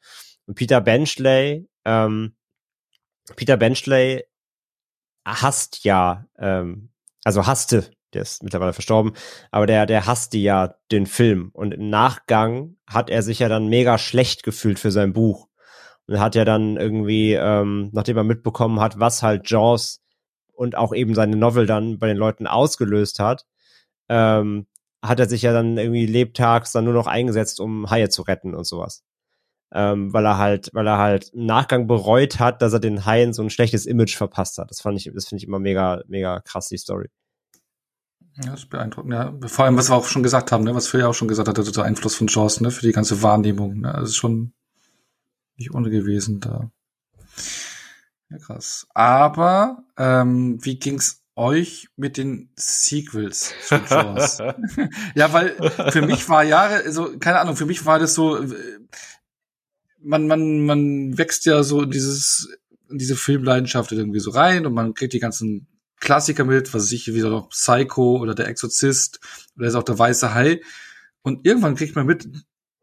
Und Peter Benchley, ähm, Peter Benchley hasst ja, ähm, also hasste der ist mittlerweile verstorben, aber der, der hasste ja den Film und im Nachgang hat er sich ja dann mega schlecht gefühlt für sein Buch und hat ja dann irgendwie, ähm, nachdem er mitbekommen hat, was halt Jaws und auch eben seine Novel dann bei den Leuten ausgelöst hat, ähm, hat er sich ja dann irgendwie lebtags dann nur noch eingesetzt, um Haie zu retten und sowas. Ähm, weil er halt, weil er halt im Nachgang bereut hat, dass er den Haien so ein schlechtes Image verpasst hat. Das fand ich, das finde ich immer mega, mega krass, die Story. Ja, das ist beeindruckend, ja. Vor allem, was wir auch schon gesagt haben, ne, was Phil ja auch schon gesagt hat, der Einfluss von Jaws, ne, für die ganze Wahrnehmung, ne, das ist schon nicht ohne gewesen da. Ja, krass. Aber, ähm, wie ging's euch mit den Sequels zu Jaws. ja, weil für mich war Jahre, also keine Ahnung, für mich war das so, man, man, man wächst ja so in dieses, in diese Filmleidenschaft irgendwie so rein und man kriegt die ganzen Klassiker mit, was ich wieder noch Psycho oder der Exorzist oder ist auch der Weiße Hai. Und irgendwann kriegt man mit,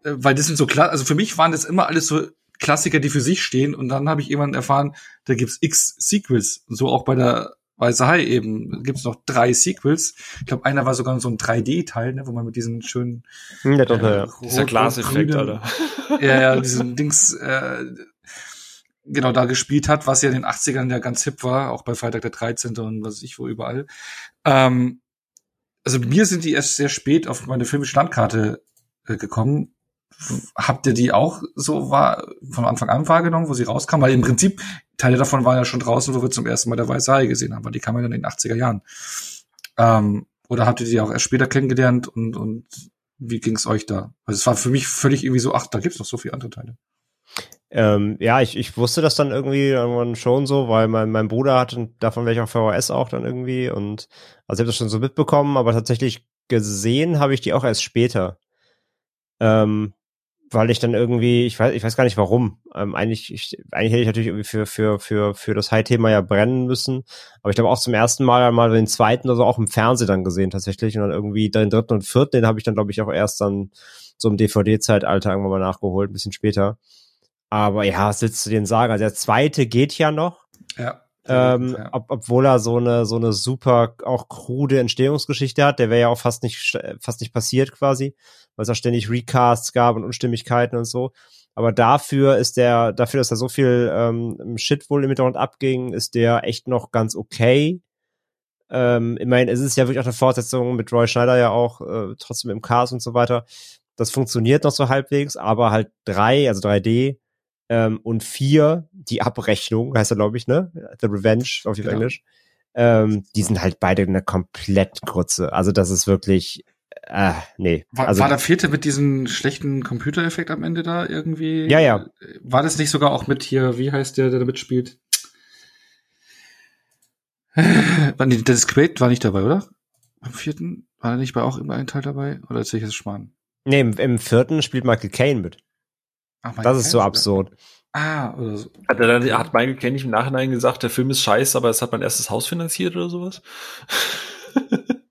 äh, weil das sind so klar, also für mich waren das immer alles so Klassiker, die für sich stehen. Und dann habe ich irgendwann erfahren, da gibt's x Sequels. Und so auch bei der Weiße Hai eben. Gibt's noch drei Sequels. Ich glaube, einer war sogar so ein 3D-Teil, ne, wo man mit diesen schönen ja, doch, äh, ja. Dieser Glaseffekt, Alter. Ja, ja, diesen Dings, äh, genau da gespielt hat, was ja in den 80ern ja ganz hip war, auch bei Freitag der 13. und was weiß ich wo überall. Ähm, also mir sind die erst sehr spät auf meine Filmstandkarte äh, gekommen Habt ihr die auch so war, von Anfang an wahrgenommen, wo sie rauskam? Weil im Prinzip, Teile davon waren ja schon draußen, wo wir zum ersten Mal der Weiße Hai gesehen haben, weil die kamen ja in den 80er Jahren. Ähm, oder habt ihr die auch erst später kennengelernt und, und wie ging's euch da? Also es war für mich völlig irgendwie so, ach, da gibt's noch so viele andere Teile. Ähm, ja, ich, ich wusste das dann irgendwie irgendwann schon so, weil mein, mein Bruder hatte davon welche auf VHS auch dann irgendwie und also ich habe das schon so mitbekommen, aber tatsächlich gesehen habe ich die auch erst später. Ähm, weil ich dann irgendwie, ich weiß, ich weiß gar nicht warum. Ähm, eigentlich, ich, eigentlich hätte ich natürlich irgendwie für, für, für, für das High-Thema ja brennen müssen. Aber ich glaube auch zum ersten Mal mal den zweiten oder so auch im Fernsehen dann gesehen tatsächlich. Und dann irgendwie den dritten und vierten, den habe ich dann, glaube ich, auch erst dann so im DVD-Zeitalter irgendwann mal nachgeholt, ein bisschen später. Aber ja, was willst du denn sagen? Also der zweite geht ja noch. Ja. Ähm, ja. ob, obwohl er so eine so eine super auch krude Entstehungsgeschichte hat, der wäre ja auch fast nicht fast nicht passiert quasi weil es auch ständig Recasts gab und Unstimmigkeiten und so. Aber dafür ist der, dafür, dass da so viel ähm, Shit wohl im Hintergrund abging, ist der echt noch ganz okay. Ähm, immerhin ist es ja wirklich auch eine Fortsetzung mit Roy Schneider ja auch äh, trotzdem im Cast und so weiter. Das funktioniert noch so halbwegs, aber halt drei, also 3D ähm, und vier, die Abrechnung, heißt er, glaube ich, ne? The Revenge auf ja. Englisch. Ähm, die sind halt beide eine komplett Grütze. Also das ist wirklich äh, nee. War, also, war der vierte mit diesem schlechten Computereffekt am Ende da irgendwie? Ja, ja. War das nicht sogar auch mit hier, wie heißt der, der da mitspielt? nee, das Quaid war nicht dabei, oder? Am vierten? War er nicht bei auch immer ein Teil dabei? Oder erzähl ich das Schmarrn? Nee, im, im vierten spielt Michael Caine mit. Ach, das ist so absurd. Ah, oder so. Hat, er dann, hat Michael Caine nicht im Nachhinein gesagt, der Film ist scheiße, aber es hat mein erstes Haus finanziert oder sowas?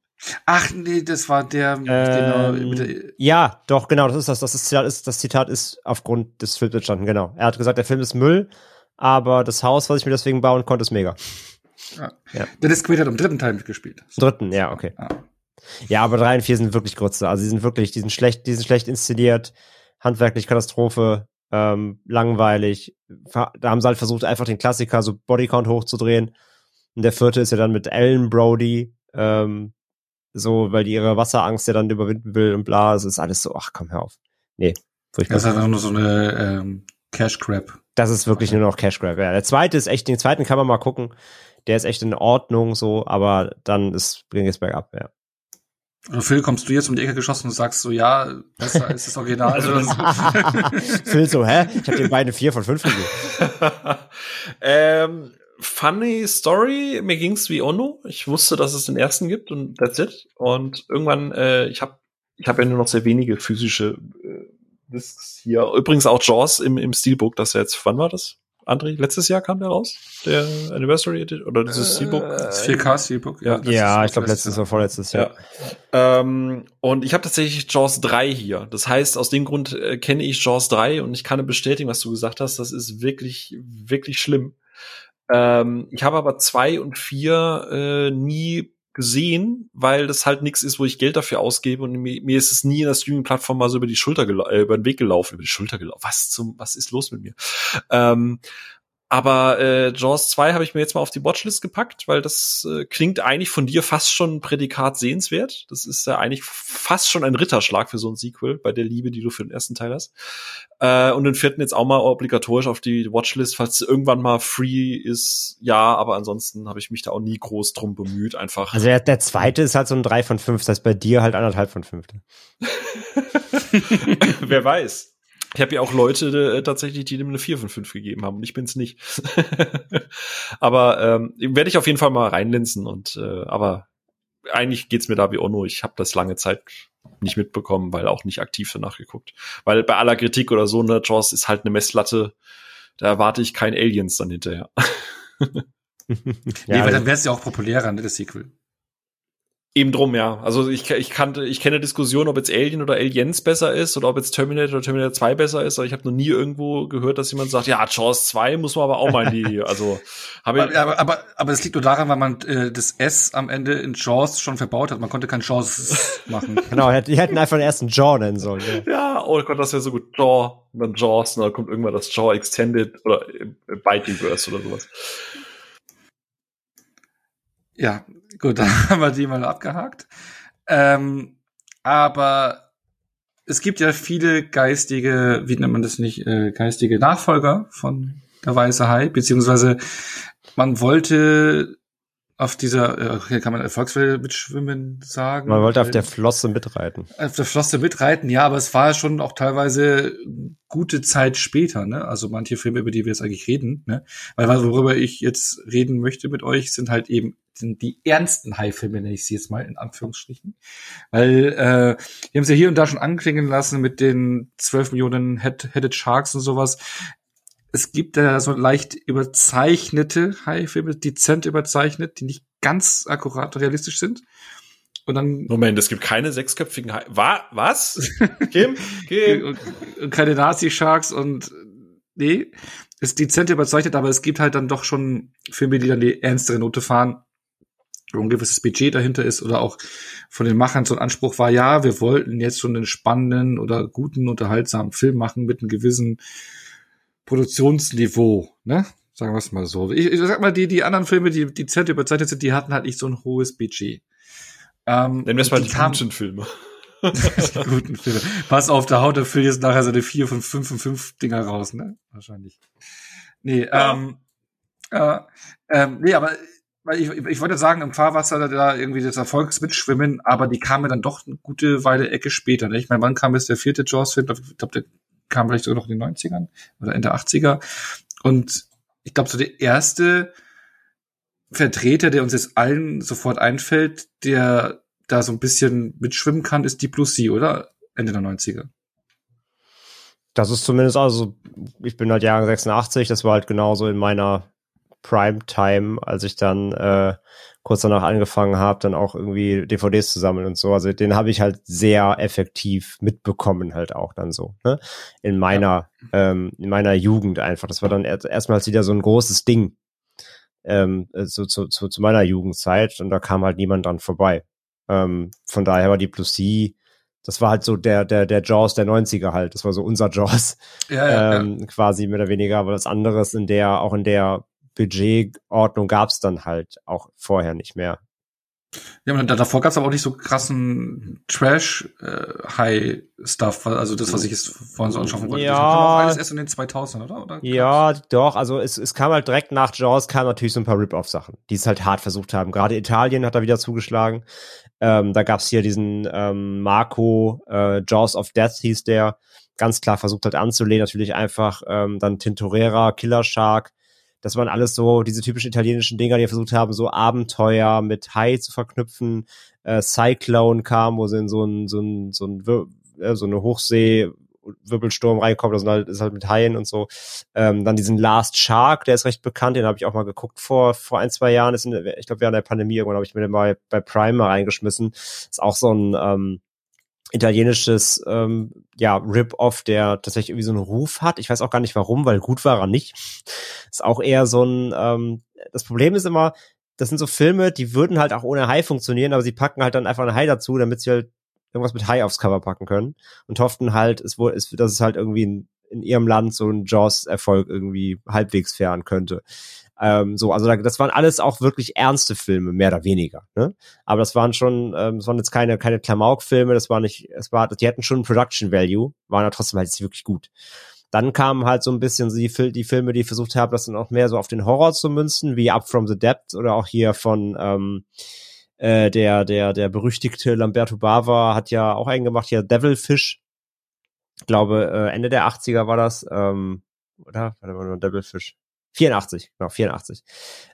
Ach nee, das war der. Ähm, genau, ja, doch, genau, das ist das. Das, ist, das, Zitat ist aufgrund des Films entstanden, genau. Er hat gesagt, der Film ist Müll, aber das Haus, was ich mir deswegen bauen konnte, ist mega. Ja. ja. Dennis Quaid hat im dritten Teil mitgespielt. So. Dritten, ja, okay. Ah. Ja, aber drei und vier sind wirklich Grütze. Also, die sind wirklich, die sind schlecht, die sind schlecht inszeniert, handwerklich Katastrophe, ähm, langweilig. Da haben sie halt versucht, einfach den Klassiker so Bodycount hochzudrehen. Und der vierte ist ja dann mit Ellen Brody, ähm, so, weil die ihre Wasserangst ja dann überwinden will und bla, es ist alles so, ach komm, hör auf. Nee, furchtbar. Das ist einfach nur so eine ähm, Cash Grab. Das ist wirklich nur noch Cash Grab. Ja, der zweite ist echt, den zweiten kann man mal gucken. Der ist echt in Ordnung so, aber dann ist bringt es bergab, ja. Oder Phil, kommst du jetzt um die Ecke geschossen und sagst so, ja, besser ist das Original. also Phil so, hä? Ich habe den beiden vier von fünf gegeben. ähm, funny Story. Mir ging's wie Ono. Ich wusste, dass es den ersten gibt und that's it. Und irgendwann, äh, ich habe ich hab ja nur noch sehr wenige physische äh, Discs hier. Übrigens auch Jaws im, im Steelbook, das jetzt, wann war das? André, letztes Jahr kam der raus? Der Anniversary Edition oder dieses äh, Steelbook? Das 4K Steelbook. Ja, ja ich glaube letztes oder vorletztes Jahr. Ja. Ähm, und ich habe tatsächlich Jaws 3 hier. Das heißt, aus dem Grund äh, kenne ich Jaws 3 und ich kann bestätigen, was du gesagt hast. Das ist wirklich, wirklich schlimm. Ähm, ich habe aber zwei und vier äh, nie gesehen, weil das halt nichts ist, wo ich Geld dafür ausgebe und mir, mir ist es nie in der Streaming-Plattform mal so über die Schulter äh, über den Weg gelaufen, über die Schulter gelaufen. Was zum, was ist los mit mir? Ähm, aber äh, Jaws 2 habe ich mir jetzt mal auf die Watchlist gepackt, weil das äh, klingt eigentlich von dir fast schon ein Prädikat sehenswert. Das ist ja eigentlich fast schon ein Ritterschlag für so ein Sequel bei der Liebe, die du für den ersten Teil hast. Äh, und den vierten jetzt auch mal obligatorisch auf die Watchlist, falls irgendwann mal free ist. Ja, aber ansonsten habe ich mich da auch nie groß drum bemüht. Einfach. Also der, der zweite ist halt so ein 3 von 5, das heißt bei dir halt anderthalb von 5. Wer weiß. Ich habe ja auch Leute äh, tatsächlich, die dem eine 4 von 5 gegeben haben und ich bin's nicht. aber ähm, werde ich auf jeden Fall mal reinlinsen und äh, aber eigentlich geht's mir da wie Ono. Ich habe das lange Zeit nicht mitbekommen, weil auch nicht aktiv danach geguckt. Weil bei aller Kritik oder so, ne, Jaws ist halt eine Messlatte, da erwarte ich kein Aliens dann hinterher. ja, nee, weil dann wäre es ja auch populärer, ne, das Sequel. Eben drum, ja. Also ich, ich kannte, ich kenne Diskussionen, ob jetzt Alien oder Aliens besser ist oder ob jetzt Terminator oder Terminator 2 besser ist, aber ich habe noch nie irgendwo gehört, dass jemand sagt, ja, Jaws 2 muss man aber auch mal in die, also habe ich. Aber, aber, aber es liegt nur daran, weil man äh, das S am Ende in Jaws schon verbaut hat. Man konnte kein Jaws machen. genau, die hätten einfach den ersten Jaw nennen sollen. Ja, ja oh Gott, das wäre so gut. Jaw, und dann Jaws, und dann kommt irgendwann das Jaw Extended oder Bitingverse oder sowas. Ja, gut, dann haben wir die mal abgehakt. Ähm, aber es gibt ja viele geistige, wie nennt man das nicht, äh, geistige Nachfolger von der Weiße Hai, beziehungsweise man wollte auf dieser, hier kann man Erfolgswelle mitschwimmen sagen. Man wollte auf der Flosse mitreiten. Auf der Flosse mitreiten, ja, aber es war schon auch teilweise gute Zeit später, ne? Also manche Filme, über die wir jetzt eigentlich reden, ne? Weil worüber ich jetzt reden möchte mit euch, sind halt eben sind die ernsten High-Filme, nenne ich sie jetzt mal in Anführungsstrichen. Weil äh, die haben sie ja hier und da schon anklingen lassen mit den 12 Millionen Head-Headed Sharks und sowas es gibt da so leicht überzeichnete Hai-Filme, dezent überzeichnet, die nicht ganz akkurat realistisch sind. Und dann Moment, es gibt keine sechsköpfigen Hai. Wa was? Kim? Kim? Und keine Nazi-Sharks und nee, ist dezent überzeichnet, aber es gibt halt dann doch schon Filme, die dann die ernstere Note fahren, wo ein gewisses Budget dahinter ist oder auch von den Machern so ein Anspruch war, ja, wir wollten jetzt schon einen spannenden oder guten, unterhaltsamen Film machen mit einem gewissen Produktionsniveau, ne? Sagen wir es mal so. Ich, ich sag mal, die, die anderen Filme, die, die Z überzeichnet sind, die hatten halt nicht so ein hohes Budget. Ähm, wir es mal die, die guten Filme. die guten Filme. Pass auf, da haut der Film jetzt nachher seine vier von fünf von fünf Dinger raus, ne? Wahrscheinlich. Nee, ja. ähm, äh, ähm, nee, aber weil ich, ich wollte sagen, im Fahrwasser da irgendwie das Erfolgs mitschwimmen, aber die kamen dann doch eine gute Weile Ecke später. Ne? Ich meine, wann kam jetzt der vierte Jaws-Film? Ich glaube, der kam vielleicht sogar noch in den 90ern oder Ende 80er. Und ich glaube, so der erste Vertreter, der uns jetzt allen sofort einfällt, der da so ein bisschen mitschwimmen kann, ist die Plus C, oder? Ende der 90er. Das ist zumindest also, ich bin halt Jahre 86, das war halt genauso in meiner Primetime, als ich dann äh, kurz danach angefangen habe, dann auch irgendwie DVDs zu sammeln und so. Also den habe ich halt sehr effektiv mitbekommen, halt auch dann so, ne? In meiner, ja. ähm, in meiner Jugend einfach. Das war dann erst, erstmals wieder so ein großes Ding. Ähm, so, zu, zu, zu meiner Jugendzeit und da kam halt niemand dran vorbei. Ähm, von daher war die Plus C, das war halt so der, der, der Jaws der 90er halt. Das war so unser Jaws. Ja, ja, ähm, ja. Quasi mehr oder weniger. Aber das andere ist in der, auch in der Budgetordnung gab es dann halt auch vorher nicht mehr. Ja, und davor gab es aber auch nicht so krassen Trash-High-Stuff, äh, also das, was ich jetzt vorhin so anschauen wollte. Ja. Das kam auch alles erst in den 2000 oder? oder ja, doch, also es, es kam halt direkt nach Jaws, kam natürlich so ein paar Rip-Off-Sachen, die es halt hart versucht haben. Gerade Italien hat da wieder zugeschlagen. Ähm, da gab's hier diesen ähm, Marco, äh, Jaws of Death hieß der, ganz klar versucht hat anzulehnen, natürlich einfach ähm, dann Tintorera, Killer Shark, das waren alles so diese typischen italienischen Dinger, die versucht haben, so Abenteuer mit High zu verknüpfen. Äh, Cyclone kam, wo sie in so ein, so ein, so ein, äh, so eine Hochsee Wirbelsturm reinkommt, das ist halt, ist halt mit Haien und so. Ähm, dann diesen Last Shark, der ist recht bekannt, den habe ich auch mal geguckt vor vor ein, zwei Jahren. Ist in, ich glaube, während der Pandemie irgendwann habe ich mir den mal bei Prime mal reingeschmissen. Ist auch so ein ähm, italienisches ähm, ja Rip-Off, der tatsächlich irgendwie so einen Ruf hat. Ich weiß auch gar nicht warum, weil gut war er nicht. Ist auch eher so ein. Ähm, das Problem ist immer, das sind so Filme, die würden halt auch ohne Hai funktionieren, aber sie packen halt dann einfach ein Hai dazu, damit sie halt irgendwas mit Hai aufs Cover packen können und hofften halt, es es, dass es halt irgendwie in, in ihrem Land so ein Jaws-Erfolg irgendwie halbwegs fähren könnte. Ähm, so, also das waren alles auch wirklich ernste Filme, mehr oder weniger. Ne? Aber das waren schon, ähm, das waren jetzt keine, keine Klamauk-Filme, das war nicht, es war, die hatten schon Production Value, waren aber trotzdem halt wirklich gut. Dann kamen halt so ein bisschen die, die Filme, die versucht haben, das dann auch mehr so auf den Horror zu münzen, wie Up from the Depths oder auch hier von ähm, äh, der, der, der berüchtigte Lamberto Bava hat ja auch einen gemacht, hier Devilfish. Ich glaube, äh, Ende der 80er war das. Ähm, oder? Warte mal, Devilfish. 84, genau, 84.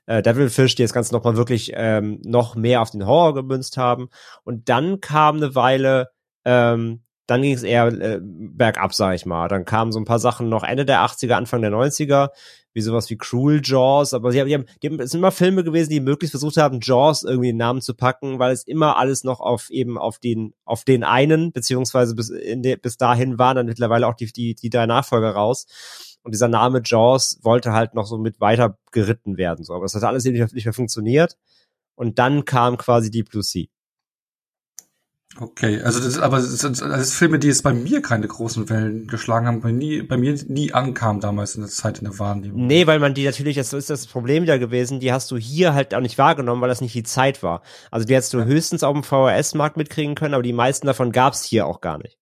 Äh, Devilfish, die das Ganze nochmal wirklich ähm, noch mehr auf den Horror gemünzt haben. Und dann kam eine Weile, ähm, dann ging es eher äh, bergab, sag ich mal. Dann kamen so ein paar Sachen noch Ende der 80er, Anfang der 90er, wie sowas wie Cruel Jaws. Aber sie haben, die haben, die haben, es sind immer Filme gewesen, die möglichst versucht haben, Jaws irgendwie den Namen zu packen, weil es immer alles noch auf eben auf den, auf den einen, beziehungsweise bis, in de, bis dahin waren dann mittlerweile auch die, die, die drei Nachfolger raus. Und dieser Name Jaws wollte halt noch so mit weiter geritten werden. So. Aber das hat alles nicht mehr, nicht mehr funktioniert. Und dann kam quasi Deep Blue Sea. Okay, also das, aber das sind, das sind Filme, die jetzt bei mir keine großen Wellen geschlagen haben, bei, nie, bei mir nie ankamen damals in der Zeit in der Wahrnehmung. Nee, weil man die natürlich, das ist das Problem wieder gewesen, die hast du hier halt auch nicht wahrgenommen, weil das nicht die Zeit war. Also die hättest du höchstens auf dem VHS-Markt mitkriegen können, aber die meisten davon gab's hier auch gar nicht.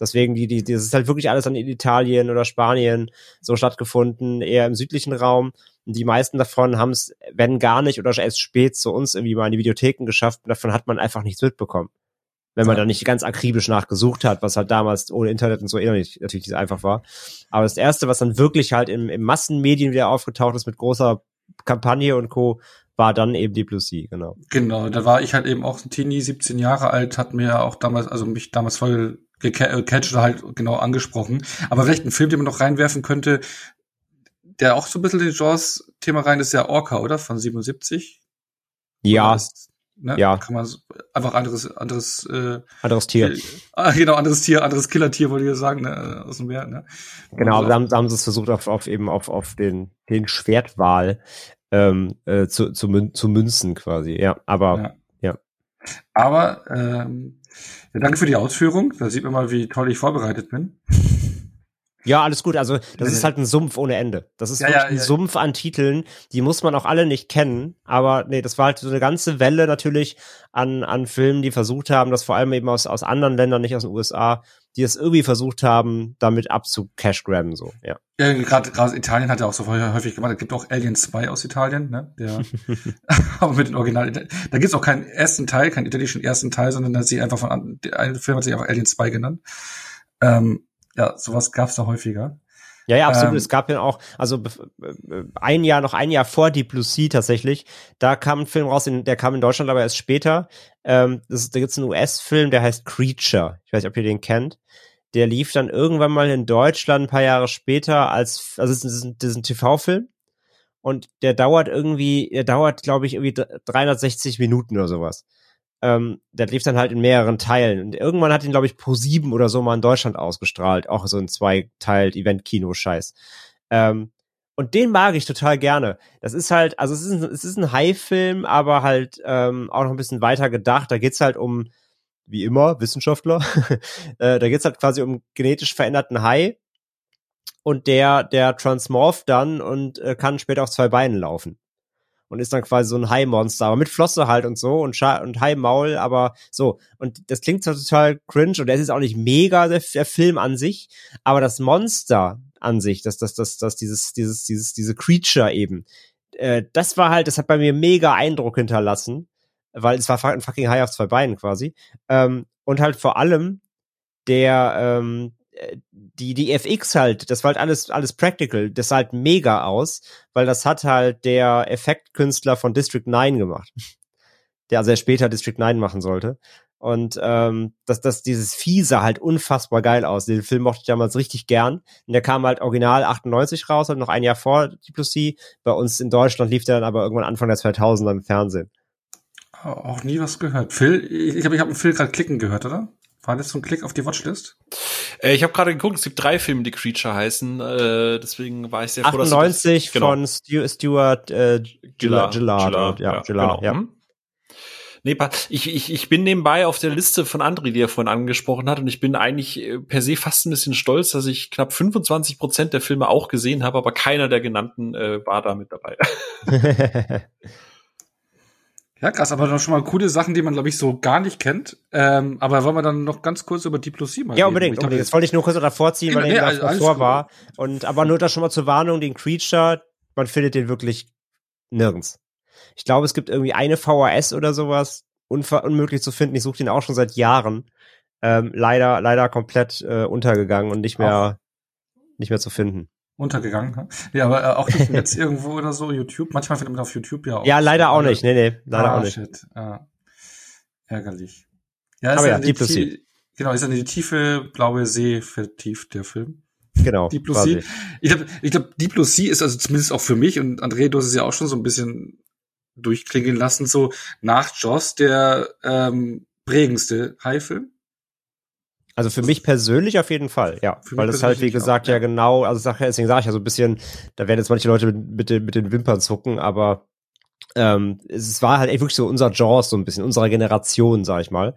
Deswegen, die, die, das ist halt wirklich alles an Italien oder Spanien so stattgefunden, eher im südlichen Raum. Und die meisten davon haben es, wenn gar nicht, oder erst spät zu uns irgendwie mal in die Videotheken geschafft. Und davon hat man einfach nichts mitbekommen. Wenn man ja. da nicht ganz akribisch nachgesucht hat, was halt damals ohne Internet und so eh nicht, natürlich nicht einfach war. Aber das erste, was dann wirklich halt im, im Massenmedien wieder aufgetaucht ist mit großer Kampagne und Co., war dann eben die Plus C, genau. Genau, da war ich halt eben auch ein Teenie, 17 Jahre alt, hat mir auch damals, also mich damals voll gecatcht oder halt genau angesprochen. Aber vielleicht ein Film, den man noch reinwerfen könnte, der auch so ein bisschen den Jaws-Thema rein ist, ja Orca, oder? Von 77. Ja. Ist, ne? Ja. Kann man einfach anderes, anderes, äh, anderes Tier. Äh, genau, anderes Tier, anderes Killertier, wollte ich sagen, ne? aus dem Meer, ne? Genau, da haben, da haben sie es versucht, auf, auf eben auf, auf den, den Schwertwal ähm, äh, zu, zu, mün zu münzen quasi, ja. Aber ja. ja. Aber ähm, ja, danke für die Ausführung. Da sieht man mal, wie toll ich vorbereitet bin. Ja, alles gut. Also das ist halt ein Sumpf ohne Ende. Das ist ja, wirklich ja, ein ja. Sumpf an Titeln. Die muss man auch alle nicht kennen. Aber nee, das war halt so eine ganze Welle natürlich an, an Filmen, die versucht haben, das vor allem eben aus, aus anderen Ländern, nicht aus den USA, die es irgendwie versucht haben, damit abzucash grabben, so, ja. Ja, gerade gerade Italien hat ja auch so häufig gemacht. Es gibt auch Alien 2 aus Italien, ne? Der, aber mit den Original. Da gibt's auch keinen ersten Teil, keinen italienischen ersten Teil, sondern da sie einfach von ein Film hat sich einfach Alien 2 genannt. Ähm, ja, sowas gab's da häufiger. Ja, ja, absolut. Ähm, es gab ja auch, also äh, ein Jahr, noch ein Jahr vor Deep Blue Sea tatsächlich, da kam ein Film raus, in, der kam in Deutschland aber erst später. Ähm, das, da gibt's einen US-Film, der heißt Creature. Ich weiß nicht, ob ihr den kennt. Der lief dann irgendwann mal in Deutschland ein paar Jahre später als, also es ist ein, das ist ein TV-Film. Und der dauert irgendwie, der dauert, glaube ich, irgendwie 360 Minuten oder sowas. Ähm, der lief dann halt in mehreren Teilen. Und irgendwann hat ihn, glaube ich, Pro 7 oder so mal in Deutschland ausgestrahlt. Auch so ein Zweiteilt-Event-Kino-Scheiß. Ähm, und den mag ich total gerne. Das ist halt, also es ist ein, es ist ein High-Film, aber halt ähm, auch noch ein bisschen weiter gedacht. Da geht's halt um, wie immer, Wissenschaftler. äh, da geht's halt quasi um genetisch veränderten Hai. Und der, der transmorpht dann und äh, kann später auf zwei Beinen laufen und ist dann quasi so ein Hai-Monster, aber mit Flosse halt und so und, Scha und Hai-Maul, aber so. Und das klingt total cringe und der ist auch nicht mega, der, der Film an sich, aber das Monster an sich, das, das, das, das, dieses, dieses, dieses, diese Creature eben, äh, das war halt, das hat bei mir mega Eindruck hinterlassen, weil es war ein fucking Hai auf zwei Beinen quasi. Ähm, und halt vor allem der, ähm, die, die FX halt, das war halt alles, alles practical, das sah halt mega aus, weil das hat halt der Effektkünstler von District 9 gemacht. Der also später District 9 machen sollte. Und ähm, dass das dieses sah halt unfassbar geil aus. Den Film mochte ich damals richtig gern. Und der kam halt original 98 raus, halt noch ein Jahr vor C. Bei uns in Deutschland lief der dann aber irgendwann Anfang der 2000er im Fernsehen. Auch nie was gehört. Phil, ich glaube, ich habe einen Phil gerade klicken gehört, oder? War das so ein Klick auf die Watchlist? Äh, ich habe gerade geguckt, es gibt drei Filme, die Creature heißen. Äh, deswegen war ich sehr froh, 98 dass du das, genau. von Stu Stuart äh, Gillard. Gillard, Gillard, ja, ja, Gillard, genau. ja. Hm? Nee, ich, ich, ich bin nebenbei auf der Liste von André, die er vorhin angesprochen hat, und ich bin eigentlich äh, per se fast ein bisschen stolz, dass ich knapp 25 Prozent der Filme auch gesehen habe, aber keiner der genannten äh, war da mit dabei. Ja, krass, aber dann schon mal coole Sachen, die man, glaube ich, so gar nicht kennt. Ähm, aber wollen wir dann noch ganz kurz über Diplomatie mal Ja, unbedingt, unbedingt. Das wollte ich nur kurz davor ziehen, weil nee, er nee, davor war. Und, aber nur das schon mal zur Warnung, den Creature, man findet den wirklich nirgends. Ich glaube, es gibt irgendwie eine VHS oder sowas, unmöglich zu finden. Ich suche den auch schon seit Jahren. Ähm, leider, leider komplett äh, untergegangen und nicht mehr, Ach. nicht mehr zu finden untergegangen. Ja, aber äh, auch nicht jetzt irgendwo oder so, YouTube. Manchmal findet man auf YouTube ja auch. Ja, leider auch nicht. Nee, nee, leider ah, auch nicht. Shit. Ah, ärgerlich. Ja, ist aber ja, Deep Blue Sea. Genau, ist ja die tiefe blaue See vertieft, der Film. Genau. Deep Blue Sea. Ich glaube, ich glaub, Deep Blue Sea ist also zumindest auch für mich und André, du hast es ja auch schon so ein bisschen durchklingen lassen, so nach Joss der ähm, prägendste High-Film. Also für mich persönlich auf jeden Fall, ja. Weil das halt, wie gesagt, auch, ja. genau, also sag, deswegen sage ich ja so ein bisschen, da werden jetzt manche Leute mit, mit, den, mit den Wimpern zucken, aber ähm, es war halt echt wirklich so unser Jaws, so ein bisschen, unserer Generation, sag ich mal.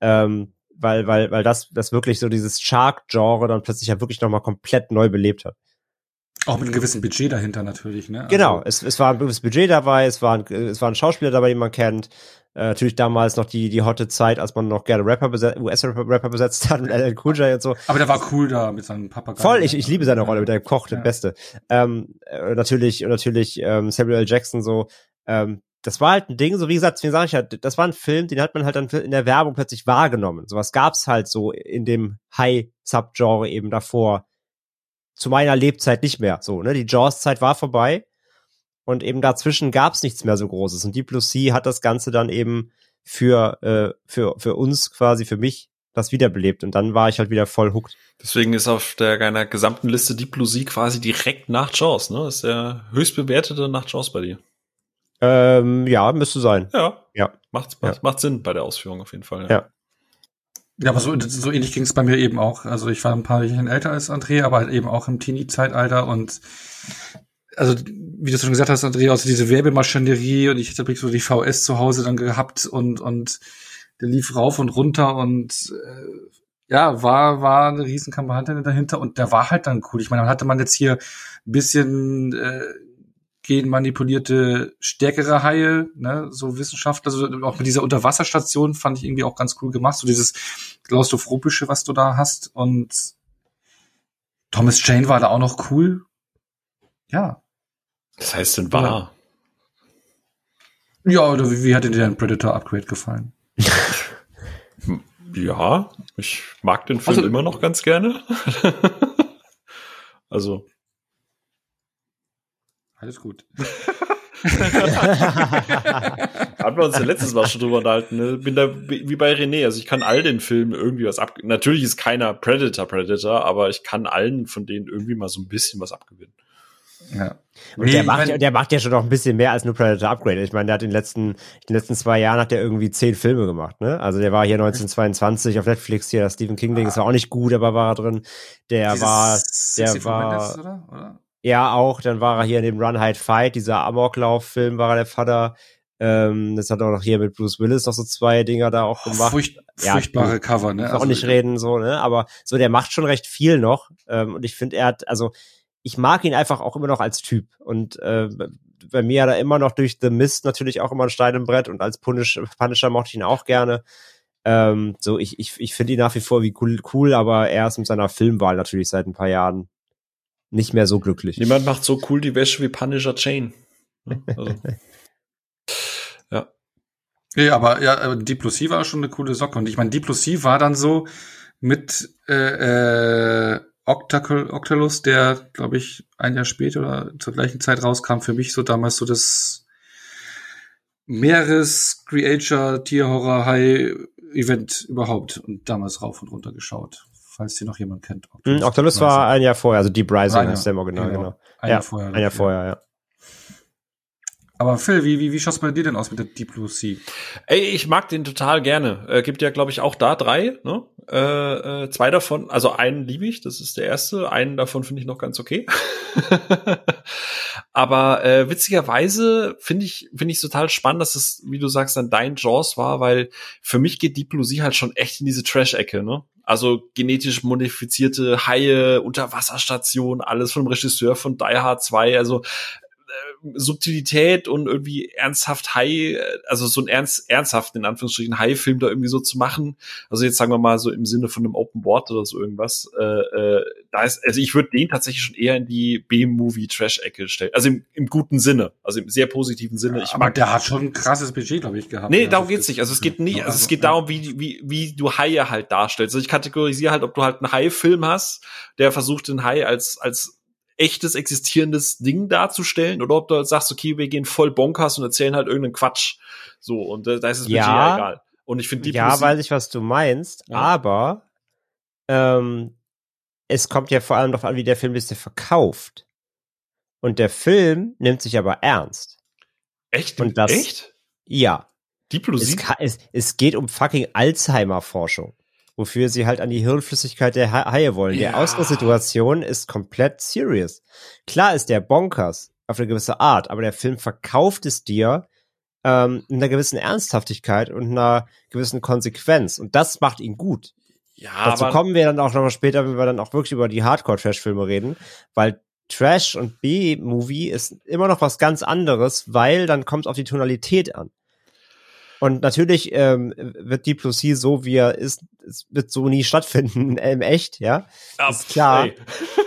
Ähm, weil, weil, weil das, das wirklich so dieses Shark-Genre dann plötzlich ja wirklich nochmal komplett neu belebt hat. Auch mit einem gewissen Budget dahinter natürlich, ne? Also genau, es, es war ein gewisses Budget dabei, es war ein, es war ein Schauspieler dabei, den man kennt. Äh, natürlich damals noch die, die hotte Zeit, als man noch gerne Rapper besetzt, US-Rapper besetzt hat mit LL Cool J und so. Aber der war cool da mit seinem Papagei. Voll, ich, ich liebe seine Rolle, mit der Koch, der ja. Beste. Ähm, äh, natürlich, und natürlich ähm, Samuel L. Jackson so. Ähm, das war halt ein Ding, so wie gesagt, wie sage ich ja, das war ein Film, den hat man halt dann in der Werbung plötzlich wahrgenommen. Sowas gab's halt so in dem High-Sub-Genre eben davor zu meiner Lebzeit nicht mehr. So, ne? Die Jaws-Zeit war vorbei und eben dazwischen gab's nichts mehr so Großes. Und Deep Blue Sea hat das Ganze dann eben für, äh, für, für uns quasi, für mich, das wiederbelebt. Und dann war ich halt wieder voll hooked. Deswegen ist auf der einer gesamten Liste Deep Blue Sea quasi direkt nach Jaws, ne? Das ist der höchst bewertete nach Jaws bei dir. Ähm, ja, müsste sein. Ja. Ja. Macht, macht, ja. macht Sinn bei der Ausführung auf jeden Fall. Ja. ja. Ja, aber so, so ähnlich ging es bei mir eben auch. Also ich war ein paar Jahre älter als André, aber halt eben auch im Teenie-Zeitalter und also wie du schon gesagt hast, André, also diese Werbemaschinerie und ich habe so die VS zu Hause dann gehabt und und der lief rauf und runter und äh, ja, war war eine riesen Kampagne dahinter und der war halt dann cool. Ich meine, dann hatte man jetzt hier ein bisschen äh, genmanipulierte stärkere Haie, ne, so Wissenschaft, also auch mit dieser Unterwasserstation fand ich irgendwie auch ganz cool gemacht, so dieses klaustrophobische, was du da hast und Thomas Jane war da auch noch cool. Ja. Das heißt denn war? Ja, oder wie, wie hat dir dein Predator Upgrade gefallen? ja, ich mag den Film also, immer noch ganz gerne. also alles gut. Hatten wir uns ja letztes Mal schon drüber unterhalten. Ne? Bin da wie bei René. Also ich kann all den Filmen irgendwie was ab. Natürlich ist keiner Predator Predator, aber ich kann allen von denen irgendwie mal so ein bisschen was abgewinnen. Ja. Und nee, der, macht, mein, der macht ja schon noch ein bisschen mehr als nur Predator Upgrade. Ich meine, der hat in den letzten, in den letzten zwei Jahren hat der irgendwie zehn Filme gemacht, ne? Also der war hier 1922 auf Netflix hier, das Stephen King Ding, ah. ist auch nicht gut, aber war er drin. Der war, der war, Mendes, oder? oder? Ja, auch. Dann war er hier in dem Run Hide Fight, dieser Amoklauf-Film war er der Vater. Ähm, das hat auch noch hier mit Bruce Willis noch so zwei Dinger da auch gemacht. Furcht, ja, furchtbare Cover, ne? Also, auch nicht reden, so, ne? Aber so, der macht schon recht viel noch. Ähm, und ich finde, er hat, also, ich mag ihn einfach auch immer noch als Typ. Und äh, bei mir hat er immer noch durch The Mist natürlich auch immer ein Stein im Brett und als Punish, Punisher mochte ich ihn auch gerne. Ähm, so, ich, ich, ich finde ihn nach wie vor wie cool, cool, aber er ist mit seiner Filmwahl natürlich seit ein paar Jahren nicht mehr so glücklich. Niemand macht so cool die Wäsche wie Punisher Chain. Also. ja. Ja, aber ja, Deep Blue Sea war schon eine coole Socke. Und ich meine, Deep Blue Sea war dann so mit äh, äh, Octacle, Octalus, der, glaube ich, ein Jahr später oder zur gleichen Zeit rauskam, für mich so damals so das Meeres Creature Tierhorror High Event überhaupt und damals rauf und runter geschaut falls hier noch jemand kennt. Octolus, hm, Octolus war ein Jahr vorher, also Deep Rising heißt der im Original, genau. genau. Ein ja, Jahr vorher. Ein Jahr vorher, ja. Aber Phil, wie, wie, wie schaut's bei dir denn aus mit der Deep Blue Sea? Ey, ich mag den total gerne. Äh, gibt ja, glaube ich, auch da drei. Ne? Äh, äh, zwei davon, also einen liebe ich, das ist der erste. Einen davon finde ich noch ganz okay. Aber äh, witzigerweise finde ich finde ich total spannend, dass es, wie du sagst, dann dein Jaws war, weil für mich geht Deep Blue Sea halt schon echt in diese Trash-Ecke. Ne? Also genetisch modifizierte Haie, Unterwasserstationen, alles vom Regisseur von Die Hard 2. Also Subtilität und irgendwie ernsthaft High, also so ein ernst, ernsthaft in Anführungsstrichen High-Film da irgendwie so zu machen. Also jetzt sagen wir mal so im Sinne von einem Open Board oder so irgendwas. Äh, äh, da ist, also ich würde den tatsächlich schon eher in die B-Movie-Trash-Ecke stellen. Also im, im guten Sinne, also im sehr positiven Sinne. Ich aber mag der hat schon ein krasses Budget, glaube ich, gehabt. Nee, darum geht's nicht. Also es geht nie, also es geht darum, wie, wie, wie du Haie halt darstellst. Also ich kategorisiere halt, ob du halt einen Hai-Film hast, der versucht den Hai als, als echtes existierendes Ding darzustellen oder ob du halt sagst, okay, wir gehen voll bonkers und erzählen halt irgendeinen Quatsch. So, und äh, da ist es ja, ja egal. Und ich finde die Ja, weiß ich, was du meinst, ja. aber ähm, es kommt ja vor allem darauf an, wie der Film ist verkauft. Und der Film nimmt sich aber ernst. Echt? Und das, Echt? Ja. Diplosie? Es, es, es geht um fucking Alzheimer-Forschung wofür sie halt an die Hirnflüssigkeit der Haie wollen. Ja. Die Ausgangssituation ist komplett serious. Klar ist der bonkers auf eine gewisse Art, aber der Film verkauft es dir ähm, in einer gewissen Ernsthaftigkeit und einer gewissen Konsequenz. Und das macht ihn gut. Ja, Dazu kommen wir dann auch nochmal später, wenn wir dann auch wirklich über die Hardcore-Trash-Filme reden, weil Trash und B-Movie ist immer noch was ganz anderes, weil dann kommt es auf die Tonalität an. Und natürlich ähm, wird Deep Blue Sea so, wie er ist, es wird so nie stattfinden im echt, ja. Ab, ist klar.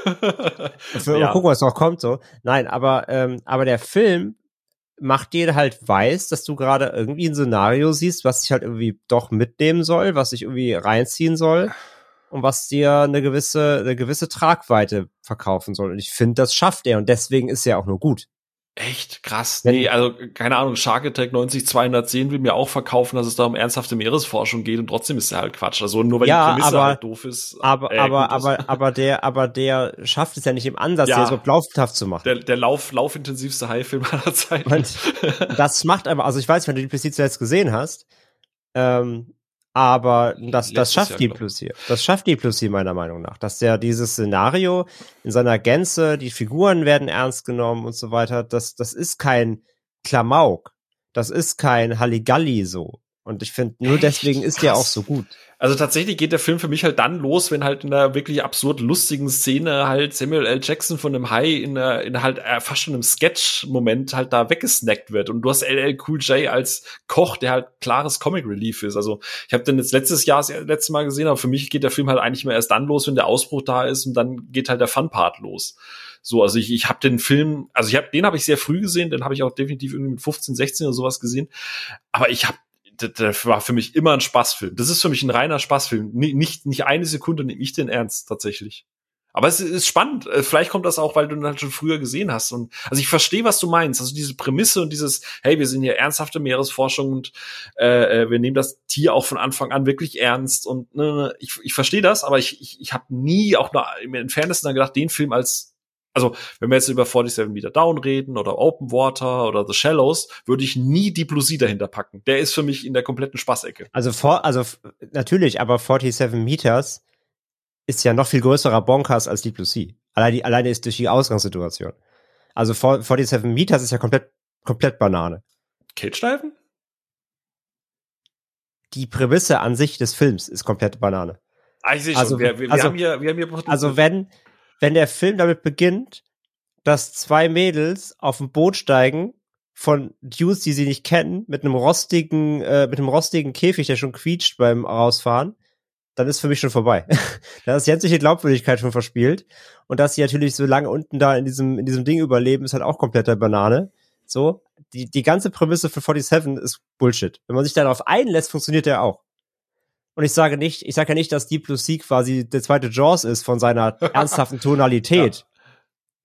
Für, ja. Gucken, was noch kommt, so. Nein, aber, ähm, aber der Film macht dir halt weiß, dass du gerade irgendwie ein Szenario siehst, was dich halt irgendwie doch mitnehmen soll, was dich irgendwie reinziehen soll und was dir eine gewisse, eine gewisse Tragweite verkaufen soll. Und ich finde, das schafft er und deswegen ist er auch nur gut. Echt krass. Nee, also keine Ahnung, Shark Attack 90210 will mir auch verkaufen, dass es da um ernsthafte Meeresforschung geht und trotzdem ist er halt Quatsch. Also nur weil ja, die Prämisse aber, halt doof ist. Aber äh, aber aber aber der aber der schafft es ja nicht im Ansatz, ja, so laufhaft zu machen. Der, der Lauf laufintensivste Haifilm aller Zeiten. Und das macht aber, also ich weiß, wenn du die PC zuletzt gesehen hast, ähm, aber das, das schafft Jahr, die Plus hier. Das schafft die Plus hier meiner Meinung nach. Dass der dieses Szenario in seiner Gänze, die Figuren werden ernst genommen und so weiter, das, das ist kein Klamauk. Das ist kein Halligalli so. Und ich finde, nur deswegen ist der auch so gut. Also tatsächlich geht der Film für mich halt dann los, wenn halt in einer wirklich absurd lustigen Szene halt Samuel L. Jackson von einem Hai in, einer, in halt äh, fast schon einem Sketch-Moment halt da weggesnackt wird. Und du hast LL Cool J als Koch, der halt klares Comic Relief ist. Also ich habe den jetzt letztes Jahr das letzte Mal gesehen, aber für mich geht der Film halt eigentlich mehr erst dann los, wenn der Ausbruch da ist und dann geht halt der Fun-Part los. So, also ich, ich habe den Film, also ich habe den habe ich sehr früh gesehen, den habe ich auch definitiv irgendwie mit 15, 16 oder sowas gesehen. Aber ich habe das war für mich immer ein Spaßfilm. Das ist für mich ein reiner Spaßfilm. Nicht, nicht eine Sekunde nehme ich den ernst, tatsächlich. Aber es ist spannend. Äh, vielleicht kommt das auch, weil du ihn halt schon früher gesehen hast. Und also ich verstehe, was du meinst. Also diese Prämisse und dieses, hey, wir sind hier ernsthafte Meeresforschung und äh, äh wir nehmen das Tier auch von Anfang an wirklich ernst. Und ne, ne ich, ich verstehe das, aber ich, ich, ich habe nie auch nur im Entferntesten gedacht, den Film als also wenn wir jetzt über 47 Meter Down reden oder Open Water oder The Shallows, würde ich nie die Blue Sea dahinter packen. Der ist für mich in der kompletten Spaßecke. Also vor, also natürlich, aber 47 Meters ist ja noch viel größerer Bonkers als die Blue Sea. Allein die, alleine ist durch die Ausgangssituation. Also 47 Meters ist ja komplett, komplett Banane. Killstreifen? Die Prämisse an sich des Films ist komplett Banane. Ah, ich sehe schon. Also, wir, wir, also, haben hier, wir haben hier also wenn, wenn der Film damit beginnt, dass zwei Mädels auf ein Boot steigen von Dudes, die sie nicht kennen, mit einem rostigen, äh, mit einem rostigen Käfig, der schon quietscht beim Rausfahren, dann ist für mich schon vorbei. da ist sämtliche Glaubwürdigkeit schon verspielt. Und dass sie natürlich so lange unten da in diesem, in diesem Ding überleben, ist halt auch kompletter Banane. So, die, die ganze Prämisse für 47 ist Bullshit. Wenn man sich darauf einlässt, funktioniert der auch. Und ich sage nicht, ich sage ja nicht, dass Deep Blue Sea quasi der zweite Jaws ist von seiner ernsthaften Tonalität. Ja.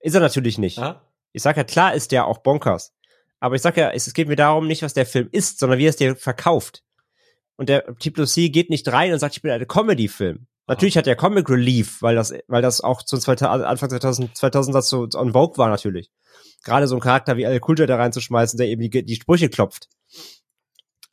Ist er natürlich nicht. Ja? Ich sage ja, klar ist der auch bonkers. Aber ich sage ja, es, es geht mir darum nicht, was der Film ist, sondern wie er es dir verkauft. Und der Deep Blue Sea geht nicht rein und sagt, ich bin ein Comedy-Film. Natürlich hat er Comic Relief, weil das, weil das auch zum 2000, Anfang 2000, 2000 so on Vogue war natürlich. gerade so einen Charakter wie Al Kultur da reinzuschmeißen, der eben die, die Sprüche klopft.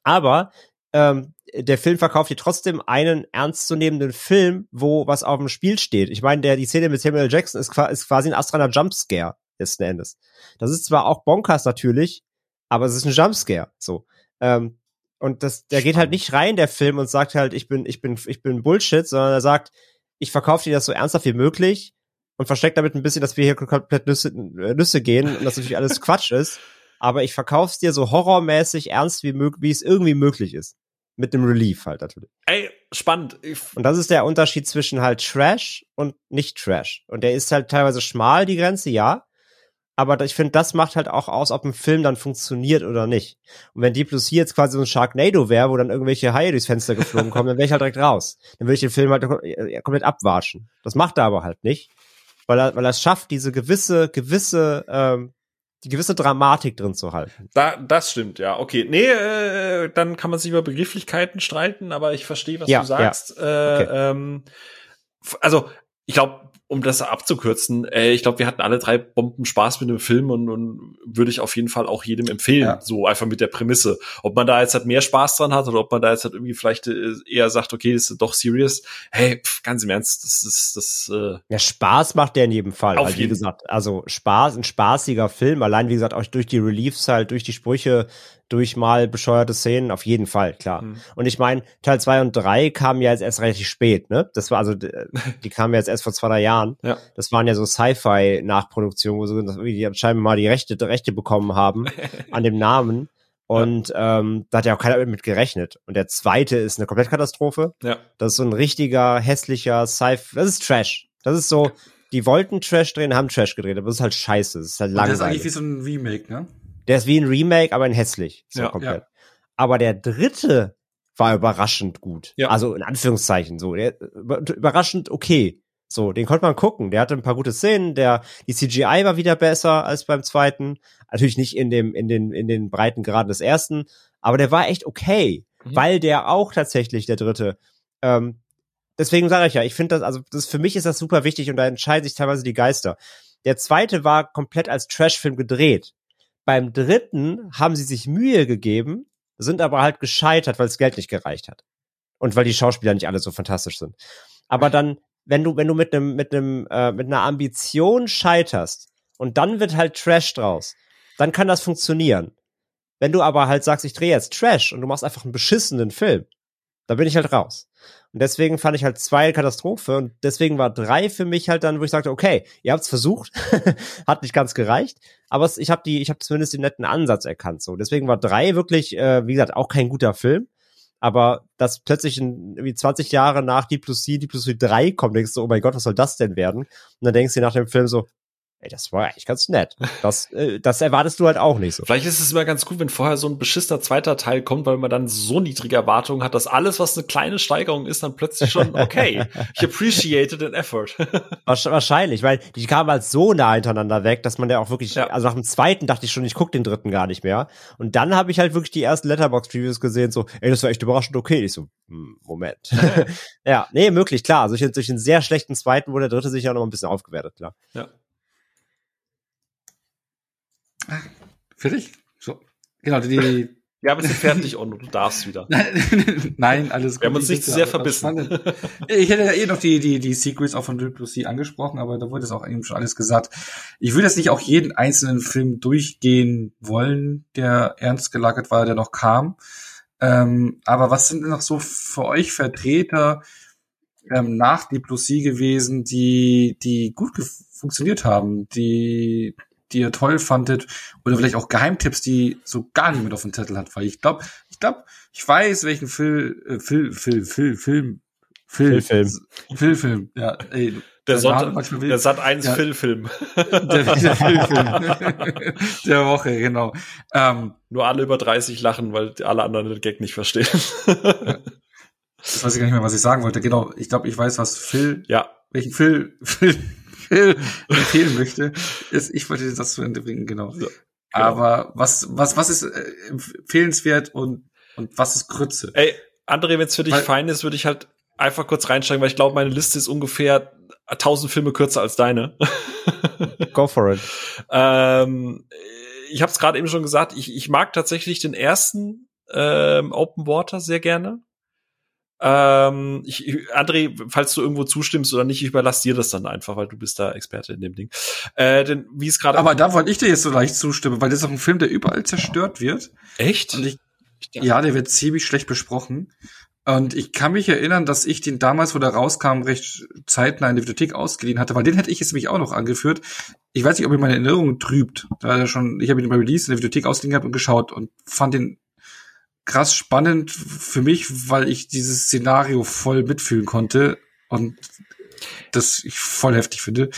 Aber ähm, der Film verkauft dir trotzdem einen ernstzunehmenden Film, wo was auf dem Spiel steht. Ich meine, der die Szene mit Samuel Jackson ist, ist quasi ein astraler Jumpscare letzten Endes. Das ist zwar auch Bonkers natürlich, aber es ist ein Jumpscare. So. Ähm, und das, der geht halt nicht rein, der Film, und sagt halt, ich bin, ich bin, ich bin Bullshit, sondern er sagt, ich verkaufe dir das so ernsthaft wie möglich und versteckt damit ein bisschen, dass wir hier komplett Nüsse, Nüsse gehen und das natürlich alles Quatsch ist. Aber ich verkauf's dir so horrormäßig ernst wie, wie es irgendwie möglich ist. Mit dem Relief halt natürlich. Ey, spannend. Und das ist der Unterschied zwischen halt Trash und nicht Trash. Und der ist halt teilweise schmal, die Grenze, ja aber ich finde, das macht halt auch aus, ob ein Film dann funktioniert oder nicht. Und wenn Deep Blue Sea jetzt quasi so ein Sharknado wäre, wo dann irgendwelche Haie durchs Fenster geflogen kommen, dann wäre ich halt direkt raus. Dann würde ich den Film halt komplett abwatschen. Das macht er aber halt nicht, weil er, weil er es schafft, diese gewisse, gewisse, ähm, die gewisse Dramatik drin zu halten. Da, das stimmt, ja. Okay. Nee, äh, dann kann man sich über Begrifflichkeiten streiten, aber ich verstehe, was ja, du sagst. Ja. Äh, okay. ähm, also, ich glaube, um das abzukürzen, äh, ich glaube, wir hatten alle drei Bomben Spaß mit dem Film und, und würde ich auf jeden Fall auch jedem empfehlen, ja. so einfach mit der Prämisse. Ob man da jetzt halt mehr Spaß dran hat oder ob man da jetzt halt irgendwie vielleicht äh, eher sagt, okay, das ist doch serious. Hey, pff, ganz im Ernst, das ist das. Äh, ja, Spaß macht der in jedem Fall. Auf halt, jeden. wie gesagt, also Spaß, ein spaßiger Film. Allein wie gesagt auch durch die Reliefs halt, durch die Sprüche, durch mal bescheuerte Szenen, auf jeden Fall, klar. Mhm. Und ich meine, Teil zwei und drei kamen ja jetzt erst relativ spät, ne? Das war also, die kamen jetzt erst vor zwei, drei Jahren. Ja. Das waren ja so Sci-Fi-Nachproduktionen, wo sie die anscheinend mal die Rechte, Rechte bekommen haben an dem Namen. Und ja. ähm, da hat ja auch keiner mit gerechnet. Und der zweite ist eine Komplettkatastrophe. Ja. Das ist so ein richtiger, hässlicher Sci-Fi. Das ist Trash. Das ist so, die wollten Trash drehen, haben Trash gedreht, aber das ist halt scheiße. Das ist halt langweilig. Das ist eigentlich wie so ein Remake, ne? Der ist wie ein Remake, aber in hässlich. So ja, komplett. Ja. Aber der dritte war überraschend gut. Ja. Also in Anführungszeichen so. Der, überraschend okay. So, den konnte man gucken. Der hatte ein paar gute Szenen. Der, die CGI war wieder besser als beim zweiten. Natürlich nicht in dem, in den, in den breiten Graden des ersten. Aber der war echt okay. Mhm. Weil der auch tatsächlich, der dritte, ähm, deswegen sage ich ja, ich finde das, also das, für mich ist das super wichtig und da entscheiden sich teilweise die Geister. Der zweite war komplett als Trashfilm gedreht. Beim dritten haben sie sich Mühe gegeben, sind aber halt gescheitert, weil das Geld nicht gereicht hat. Und weil die Schauspieler nicht alle so fantastisch sind. Aber dann, wenn du, wenn du mit einem, mit einem, äh, mit einer Ambition scheiterst und dann wird halt Trash draus, dann kann das funktionieren. Wenn du aber halt sagst, ich drehe jetzt Trash und du machst einfach einen beschissenen Film, dann bin ich halt raus. Und deswegen fand ich halt zwei Katastrophe und deswegen war drei für mich halt dann, wo ich sagte, okay, ihr habt's versucht, hat nicht ganz gereicht, aber es, ich habe die, ich habe zumindest den netten Ansatz erkannt. So, deswegen war drei wirklich, äh, wie gesagt, auch kein guter Film. Aber dass plötzlich in, irgendwie 20 Jahre nach Deep Plus C, Deep Plus C 3 kommt, denkst du, oh mein Gott, was soll das denn werden? Und dann denkst du nach dem Film so, Ey, das war eigentlich ganz nett. Das, äh, das erwartest du halt auch nicht so. Vielleicht ist es immer ganz gut, wenn vorher so ein beschissener zweiter Teil kommt, weil man dann so niedrige Erwartungen hat, dass alles, was eine kleine Steigerung ist, dann plötzlich schon, okay, ich appreciate den effort. Wahrscheinlich, weil die kamen halt so nah hintereinander weg, dass man ja auch wirklich, ja. also nach dem zweiten dachte ich schon, ich guck den dritten gar nicht mehr. Und dann habe ich halt wirklich die ersten Letterbox-Reviews gesehen, so, ey, das war echt überraschend okay. Ich so, hm, Moment. ja, nee, möglich, klar. Also durch, durch einen sehr schlechten zweiten wurde der dritte sich ja noch ein bisschen aufgewertet, klar. Ja. Fertig? So. Genau, die. Ja, wir sind fertig und du darfst wieder. Nein, alles gut. Wir haben uns nicht zu sehr verbissen. Ich hätte ja eh noch die, die, die Secrets auch von Sea angesprochen, aber da wurde es auch eben schon alles gesagt. Ich würde jetzt nicht auch jeden einzelnen Film durchgehen wollen, der ernst gelagert war, der noch kam. Ähm, aber was sind denn noch so für euch Vertreter ähm, nach Sea gewesen, die, die gut funktioniert haben, die die ihr toll fandet oder vielleicht auch Geheimtipps, die so gar niemand auf dem Zettel hat, weil ich glaube, ich glaube, ich weiß, welchen Film, äh, Film, Film, Film, Film, Film, Film, Film, Film, ja, ey, der, Sonntag, der Sat 1 ja, Film. Der, der Film. der Woche, genau. Ähm, Nur alle über 30 lachen, weil alle anderen den Gag nicht verstehen. Das weiß ich gar nicht mehr, was ich sagen wollte. Genau, ich glaube, ich weiß, was Phil, ja. welchen Phil, Phil, empfehlen möchte, ist, ich wollte das zu Ende bringen, genau. Ja, genau. Aber was, was, was ist äh, empfehlenswert und, und was ist Krütze? Ey, André, wenn es für dich weil, fein ist, würde ich halt einfach kurz reinsteigen, weil ich glaube, meine Liste ist ungefähr tausend Filme kürzer als deine. Go for it. ähm, ich habe es gerade eben schon gesagt, ich, ich mag tatsächlich den ersten ähm, Open Water sehr gerne. Ähm, ich, André, falls du irgendwo zustimmst oder nicht, ich überlasse dir das dann einfach, weil du bist da Experte in dem Ding. Äh, denn wie es gerade. Aber da wollte ich dir jetzt so leicht zustimmen, weil das ist auch ein Film, der überall zerstört wird. Echt? Und ich, ja, der wird ziemlich schlecht besprochen. Und ich kann mich erinnern, dass ich den damals, wo der rauskam, recht zeitnah in der Bibliothek ausgeliehen hatte, weil den hätte ich jetzt nämlich auch noch angeführt. Ich weiß nicht, ob ich meine Erinnerung trübt. Da schon, ich habe ihn bei Release in der Bibliothek ausgeliehen gehabt und geschaut und fand den krass spannend für mich, weil ich dieses Szenario voll mitfühlen konnte und das ich voll heftig finde.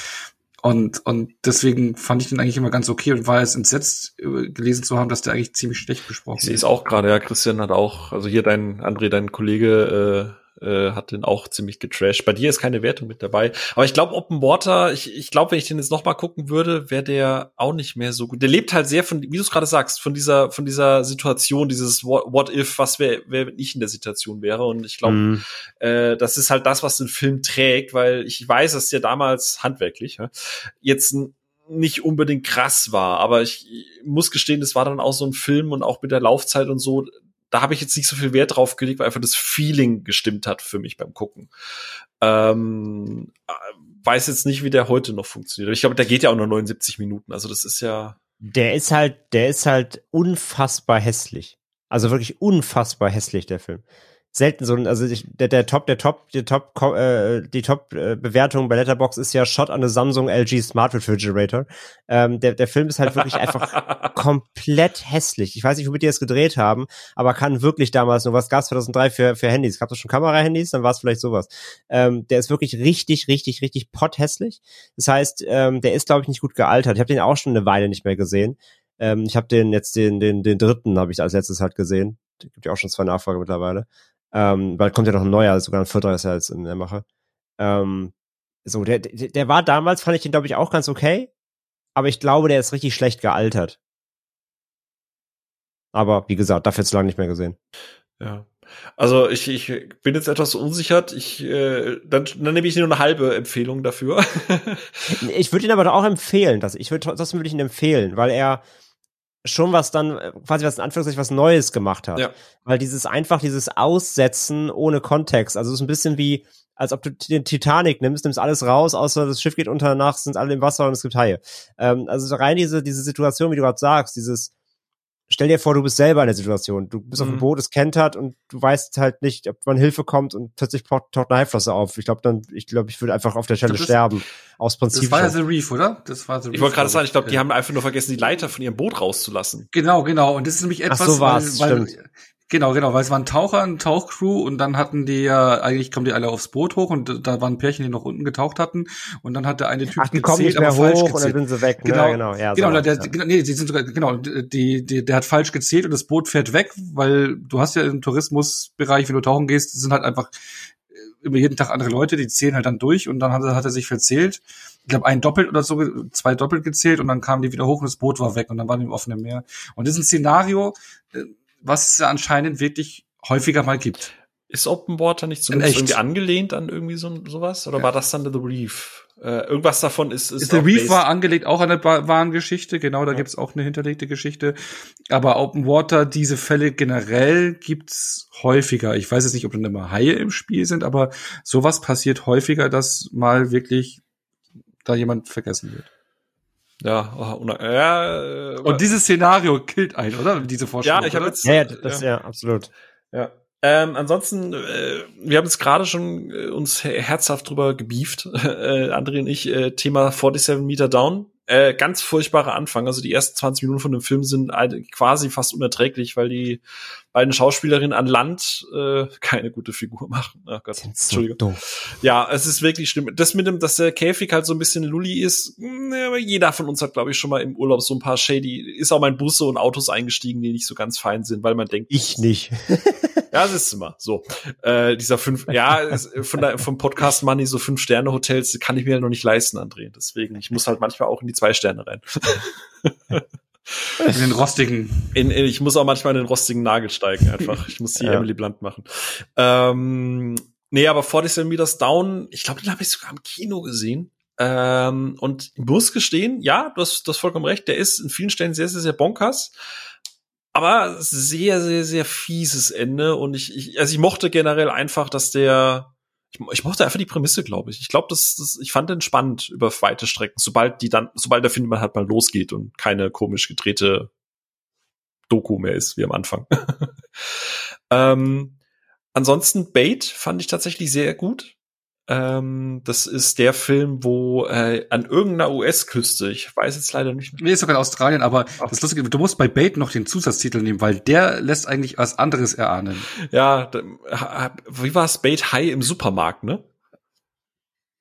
Und, und deswegen fand ich den eigentlich immer ganz okay und war jetzt entsetzt, gelesen zu haben, dass der eigentlich ziemlich schlecht besprochen ist. Sie ist auch gerade, ja, Christian hat auch, also hier dein, André, dein Kollege, äh, äh, hat den auch ziemlich getrashed. Bei dir ist keine Wertung mit dabei. Aber ich glaube, Open Water, ich, ich glaube, wenn ich den jetzt noch mal gucken würde, wäre der auch nicht mehr so gut. Der lebt halt sehr von, wie du es gerade sagst, von dieser, von dieser Situation, dieses What, what if, was wäre, wer ich in der Situation wäre. Und ich glaube, mm. äh, das ist halt das, was den Film trägt, weil ich weiß, dass der damals handwerklich ja, jetzt ein nicht unbedingt krass war, aber ich muss gestehen, das war dann auch so ein Film und auch mit der Laufzeit und so, da habe ich jetzt nicht so viel Wert drauf gelegt, weil einfach das Feeling gestimmt hat für mich beim Gucken. Ähm, äh, weiß jetzt nicht, wie der heute noch funktioniert. Ich glaube, der geht ja auch nur 79 Minuten. Also das ist ja. Der ist halt, der ist halt unfassbar hässlich. Also wirklich unfassbar hässlich, der Film selten so, also ich, der, der Top, der Top, die Top, äh, die Top äh, Bewertung bei Letterbox ist ja Shot an a Samsung LG Smart Refrigerator. Ähm, der, der Film ist halt wirklich einfach komplett hässlich. Ich weiß nicht, womit die das gedreht haben, aber kann wirklich damals nur was gab 2003 für für Handys. Gab es schon Kamera-Handys, dann war es vielleicht sowas. Ähm, der ist wirklich richtig, richtig, richtig potthässlich. Das heißt, ähm, der ist glaube ich nicht gut gealtert. Ich habe den auch schon eine Weile nicht mehr gesehen. Ähm, ich habe den jetzt den den den dritten habe ich als letztes halt gesehen. Gibt ja auch schon zwei Nachfolger mittlerweile. Ähm, weil kommt ja noch ein neuer, sogar ein vierter ist ja jetzt in der Mache. Ähm, so, der, der, der war damals, fand ich den, glaube ich, auch ganz okay. Aber ich glaube, der ist richtig schlecht gealtert. Aber wie gesagt, dafür jetzt lange nicht mehr gesehen. Ja. Also ich, ich bin jetzt etwas unsichert. Ich, äh, dann, dann nehme ich nur eine halbe Empfehlung dafür. ich würde ihn aber auch empfehlen. Dass, ich würde trotzdem würde ich ihn empfehlen, weil er schon was dann, äh, quasi was in Anführungszeichen was Neues gemacht hat. Ja. Weil dieses einfach, dieses Aussetzen ohne Kontext, also es ist ein bisschen wie, als ob du den Titanic nimmst, nimmst alles raus, außer das Schiff geht unter, danach sind alle im Wasser und es gibt Haie. Ähm, also rein diese, diese Situation, wie du gerade sagst, dieses, stell dir vor, du bist selber in der Situation. Du bist mhm. auf dem mhm. Boot, es kentert und du weißt halt nicht, ob wann Hilfe kommt und plötzlich taucht eine Haiflosse auf. Ich glaube dann, ich glaube, ich würde einfach auf der Stelle glaub, sterben. Aus Prinzip. Das war ja The Reef, oder? Das war The Reef. Ich wollte gerade sagen, ich glaube, die haben einfach nur vergessen, die Leiter von ihrem Boot rauszulassen. Genau, genau. Und das ist nämlich etwas, Ach so war's, weil, weil stimmt. Genau, genau, weil es waren Taucher, ein Tauchcrew und dann hatten die ja, eigentlich kommen die alle aufs Boot hoch und da waren Pärchen, die noch unten getaucht hatten und dann hat der eine Typ Ach, die gezählt, kommen nicht mehr hoch gezählt. und dann sind sie weg. Ne? Genau, genau, ja, genau, so, der, ja. genau, nee, die sind sogar, genau, die, die, der hat falsch gezählt und das Boot fährt weg, weil du hast ja im Tourismusbereich, wenn du tauchen gehst, sind halt einfach immer jeden Tag andere Leute, die zählen halt dann durch und dann hat, hat er sich verzählt. Ich glaube, ein doppelt oder so, zwei doppelt gezählt und dann kamen die wieder hoch und das Boot war weg und dann waren die im offenen Meer. Und das ist ein Szenario, äh, was es anscheinend wirklich häufiger mal gibt. Ist Open Water nicht zumindest irgendwie angelehnt an irgendwie so sowas? Oder ja. war das dann The Reef? Äh, irgendwas davon ist, ist The Reef based. war angelegt auch an eine wahren Geschichte, genau, da ja. gibt's auch eine hinterlegte Geschichte. Aber Open Water, diese Fälle generell gibt's häufiger. Ich weiß jetzt nicht, ob dann immer Haie im Spiel sind, aber sowas passiert häufiger, dass mal wirklich da jemand vergessen wird. Ja, oh, ja äh, und dieses Szenario killt einen, oder? Diese Vorstellung. Ja, ich habe jetzt. Ja, ja, das, ja. ja, absolut. Ja. Ähm, ansonsten, äh, wir haben jetzt gerade schon äh, uns herzhaft drüber gebieft, äh, André und ich, äh, Thema 47 Meter Down. Äh, ganz furchtbarer Anfang. Also die ersten 20 Minuten von dem Film sind quasi fast unerträglich, weil die beiden Schauspielerinnen an Land äh, keine gute Figur machen. Ach Gott, Entschuldigung. So ja, es ist wirklich schlimm. Das mit dem, dass der Käfig halt so ein bisschen Lully ist, mh, jeder von uns hat, glaube ich, schon mal im Urlaub so ein paar Shady, ist auch mal in Busse und Autos eingestiegen, die nicht so ganz fein sind, weil man denkt. Ich nicht. ja, das ist immer so. Äh, dieser fünf, ja, von der, vom Podcast Money so fünf Sterne Hotels kann ich mir halt noch nicht leisten, André. Deswegen, ich muss halt manchmal auch in die zwei Sterne rein. In den rostigen. In, in, ich muss auch manchmal in den rostigen Nagel steigen, einfach. Ich muss die ja. Emily Blunt machen. Ähm, Nee, aber 47 Meters Down, ich glaube, den habe ich sogar im Kino gesehen. Ähm, und muss gestehen, ja, du hast, du hast vollkommen recht, der ist in vielen Stellen sehr, sehr, sehr bonkers. Aber sehr, sehr, sehr fieses Ende. Und ich, ich also ich mochte generell einfach, dass der, ich, ich mochte einfach die Prämisse, glaube ich. Ich glaube, das, das, ich fand den spannend über weite Strecken, sobald die dann, sobald der Film halt mal losgeht und keine komisch gedrehte Doku mehr ist, wie am Anfang. ähm, ansonsten Bait fand ich tatsächlich sehr gut. Ähm, das ist der Film, wo äh, an irgendeiner US-Küste, ich weiß jetzt leider nicht mehr. Nee, ist sogar in Australien, aber Ach. das Lustige, du musst bei Bait noch den Zusatztitel nehmen, weil der lässt eigentlich was anderes erahnen. Ja, wie war es? Bait High im Supermarkt, ne?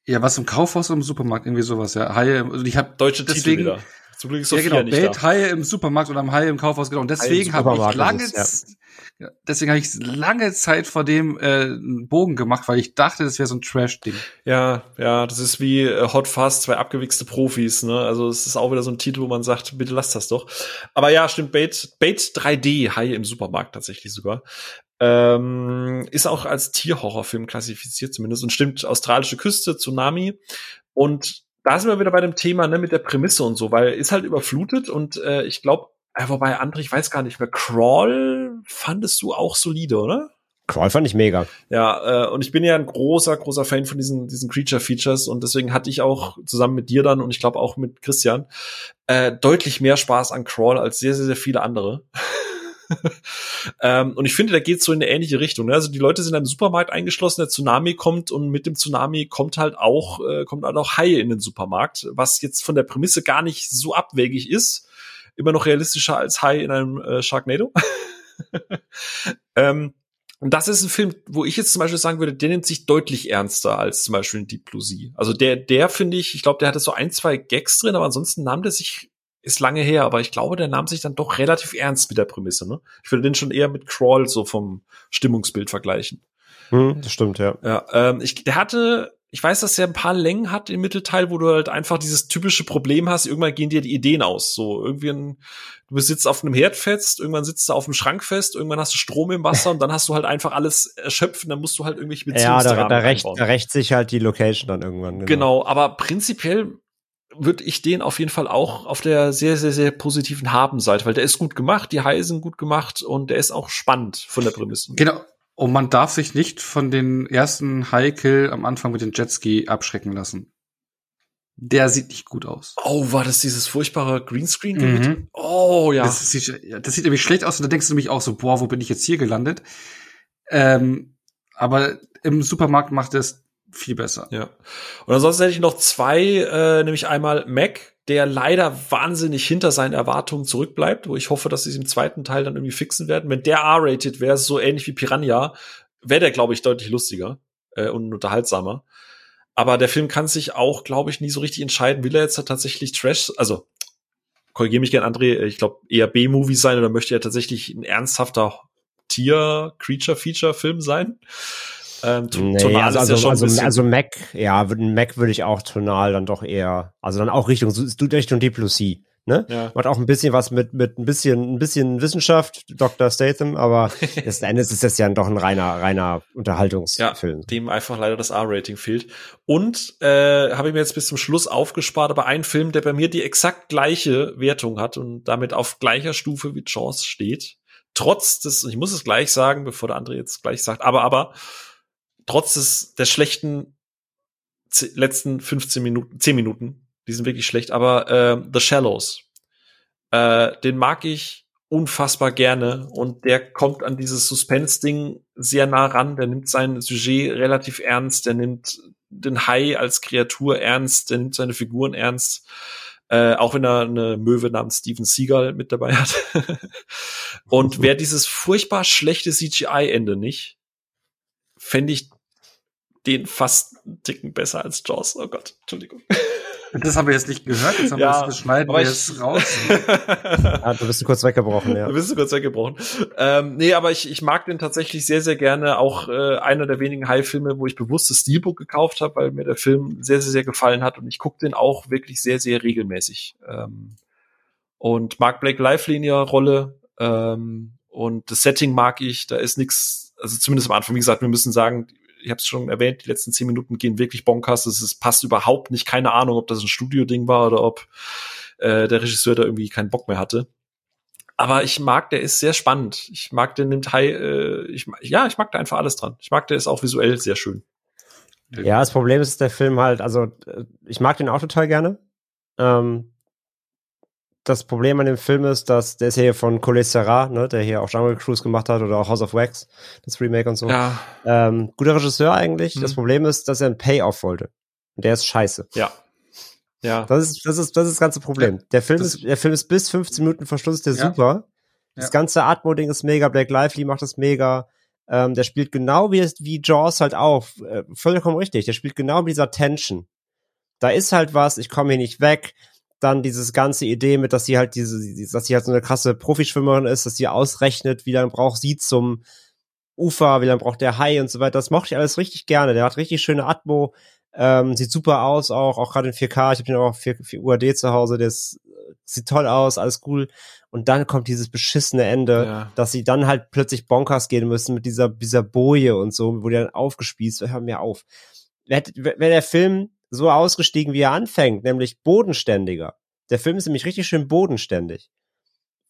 Ja, was im Kaufhaus oder im Supermarkt, irgendwie sowas, ja. Haie, also ich habe deutsche deswegen, Titel wieder. Zum Glück ist Sophia ja, genau, Bait Haie im Supermarkt oder am Haie im Kaufhaus, genau. Und deswegen habe ich lange, ja. deswegen habe ich lange Zeit vor dem äh, einen Bogen gemacht, weil ich dachte, das wäre so ein Trash-Ding. Ja, ja, das ist wie äh, Hot Fast, zwei abgewichste Profis, ne? Also es ist auch wieder so ein Titel, wo man sagt, bitte lasst das doch. Aber ja, stimmt, Bait, Bait 3D, Haie im Supermarkt tatsächlich sogar. Ähm, ist auch als Tierhorrorfilm klassifiziert zumindest und stimmt australische Küste, Tsunami. Und da sind wir wieder bei dem Thema, ne, mit der Prämisse und so, weil ist halt überflutet und äh, ich glaube, äh, wobei André, ich weiß gar nicht mehr, Crawl fandest du auch solide, oder? Crawl fand ich mega. Ja, äh, und ich bin ja ein großer, großer Fan von diesen, diesen Creature-Features und deswegen hatte ich auch zusammen mit dir dann und ich glaube auch mit Christian äh, deutlich mehr Spaß an Crawl als sehr, sehr, sehr viele andere. ähm, und ich finde, da geht so in eine ähnliche Richtung. Ne? Also die Leute sind im Supermarkt eingeschlossen, der Tsunami kommt und mit dem Tsunami kommt halt auch, äh, kommt halt auch Haie in den Supermarkt, was jetzt von der Prämisse gar nicht so abwegig ist. Immer noch realistischer als Hai in einem äh, Sharknado. ähm, und das ist ein Film, wo ich jetzt zum Beispiel sagen würde, der nimmt sich deutlich ernster als zum Beispiel in Deep Blue Sea. Also der, der finde ich, ich glaube, der hatte so ein, zwei Gags drin, aber ansonsten nahm der sich ist lange her, aber ich glaube, der nahm sich dann doch relativ ernst mit der Prämisse. Ne? Ich würde den schon eher mit Crawl so vom Stimmungsbild vergleichen. Hm, das stimmt, ja. Ja, ähm, ich, der hatte, ich weiß, dass er ein paar Längen hat im Mittelteil, wo du halt einfach dieses typische Problem hast, irgendwann gehen dir die Ideen aus. So irgendwie ein, du sitzt auf einem Herd fest, irgendwann sitzt du auf dem Schrank fest, irgendwann hast du Strom im Wasser und dann hast du halt einfach alles erschöpft und dann musst du halt irgendwelche Beziehungsdramen Ja, da, da, rächt, da rächt sich halt die Location dann irgendwann. Genau, genau aber prinzipiell würde ich den auf jeden Fall auch auf der sehr, sehr, sehr positiven Haben-Seite, weil der ist gut gemacht, die Haie sind gut gemacht und der ist auch spannend von der Prämisse. Genau. Und man darf sich nicht von den ersten High-Kill am Anfang mit dem Jetski abschrecken lassen. Der sieht nicht gut aus. Oh, war das dieses furchtbare Greenscreen? Mhm. Oh, ja. Das sieht, das sieht nämlich schlecht aus und da denkst du nämlich auch so, boah, wo bin ich jetzt hier gelandet? Ähm, aber im Supermarkt macht es viel besser. Ja. Und ansonsten hätte ich noch zwei, äh, nämlich einmal Mac, der leider wahnsinnig hinter seinen Erwartungen zurückbleibt, wo ich hoffe, dass sie es im zweiten Teil dann irgendwie fixen werden. Wenn der R-rated wäre, so ähnlich wie Piranha, wäre der, glaube ich, deutlich lustiger äh, und unterhaltsamer. Aber der Film kann sich auch, glaube ich, nie so richtig entscheiden, will er jetzt tatsächlich Trash, also korrigiere mich gern, André, ich glaube eher B-Movie sein oder möchte er tatsächlich ein ernsthafter Tier-Creature-Feature-Film sein? Ähm, nee, also, also, ja also, also Mac, ja, Mac würde ich auch tonal dann doch eher, also dann auch Richtung, Richtung D plus C. Ne? Ja. Macht auch ein bisschen was mit, mit ein bisschen, ein bisschen Wissenschaft, Dr. Statham, aber letzten Endes ist das ja doch ein reiner, reiner Unterhaltungsfilm. Ja, dem einfach leider das R-Rating fehlt. Und äh, habe ich mir jetzt bis zum Schluss aufgespart, aber ein Film, der bei mir die exakt gleiche Wertung hat und damit auf gleicher Stufe wie Jaws steht. Trotz des, ich muss es gleich sagen, bevor der andere jetzt gleich sagt, aber, aber, trotz des, der schlechten letzten 15 Minuten, 10 Minuten, die sind wirklich schlecht, aber äh, The Shallows, äh, den mag ich unfassbar gerne und der kommt an dieses Suspense-Ding sehr nah ran, der nimmt sein Sujet relativ ernst, der nimmt den Hai als Kreatur ernst, der nimmt seine Figuren ernst, äh, auch wenn er eine Möwe namens Steven Seagal mit dabei hat. und wer dieses furchtbar schlechte CGI-Ende nicht, fände ich den fast einen Ticken besser als Jaws. Oh Gott, Entschuldigung. Das haben wir jetzt nicht gehört, jetzt haben ja, wir das schneiden wir jetzt raus. ja, du bist kurz weggebrochen, ja. Du bist kurz weggebrochen. Ähm, nee, aber ich, ich mag den tatsächlich sehr, sehr gerne. Auch äh, einer der wenigen High-Filme, wo ich bewusst das Steelbook gekauft habe, weil mir der Film sehr, sehr, sehr gefallen hat. Und ich gucke den auch wirklich sehr, sehr regelmäßig. Ähm, und Mark Blake Lively in ihrer Rolle. Ähm, und das Setting mag ich. Da ist nichts, also zumindest am Anfang, wie gesagt, wir müssen sagen, ich habe es schon erwähnt, die letzten zehn Minuten gehen wirklich bonkers. Es ist, passt überhaupt nicht. Keine Ahnung, ob das ein Studio-Ding war oder ob äh, der Regisseur da irgendwie keinen Bock mehr hatte. Aber ich mag, der ist sehr spannend. Ich mag, der nimmt High, äh, ich, ja, ich mag da einfach alles dran. Ich mag, der ist auch visuell sehr schön. Ja, das Problem ist, der Film halt, also ich mag den auch total gerne. Ähm, das Problem an dem Film ist, dass der ist hier von Collet Serra, ne, der hier auch Jungle Cruise gemacht hat oder auch House of Wax, das Remake und so. Ja. Ähm, guter Regisseur eigentlich. Mhm. Das Problem ist, dass er einen Payoff wollte. Und der ist scheiße. Ja. Ja. Das ist, das ist, das ist das ganze Problem. Ja, der Film das- ist, der Film ist bis 15 Minuten vor Schluss ist der Ja. super. Das Ja. ganze Atmo-Ding ist mega. Black Lively macht das mega. Ähm, der spielt genau wie, wie Jaws halt auch. Äh, vollkommen richtig. Der spielt genau mit dieser Tension. Da ist halt was, ich komme hier nicht weg. Dann dieses ganze Idee mit, dass sie halt diese, dass sie halt so eine krasse Profischwimmerin ist, dass sie ausrechnet, wie lange braucht sie zum Ufer, wie lange braucht der Hai und so weiter. Das mochte ich alles richtig gerne. Der hat richtig schöne Atmo. Ähm, sieht super aus, auch, auch gerade in 4K. Ich habe den auch auf 4, 4 UAD zu Hause. Der ist, sieht toll aus, alles cool. Und dann kommt dieses beschissene Ende, Ja. dass sie dann halt plötzlich bonkers gehen müssen mit dieser, dieser Boje und so, wo die dann aufgespießt. Hör mir auf. Wäre wär der Film so ausgestiegen, wie er anfängt, nämlich bodenständiger. Der Film ist nämlich richtig schön bodenständig.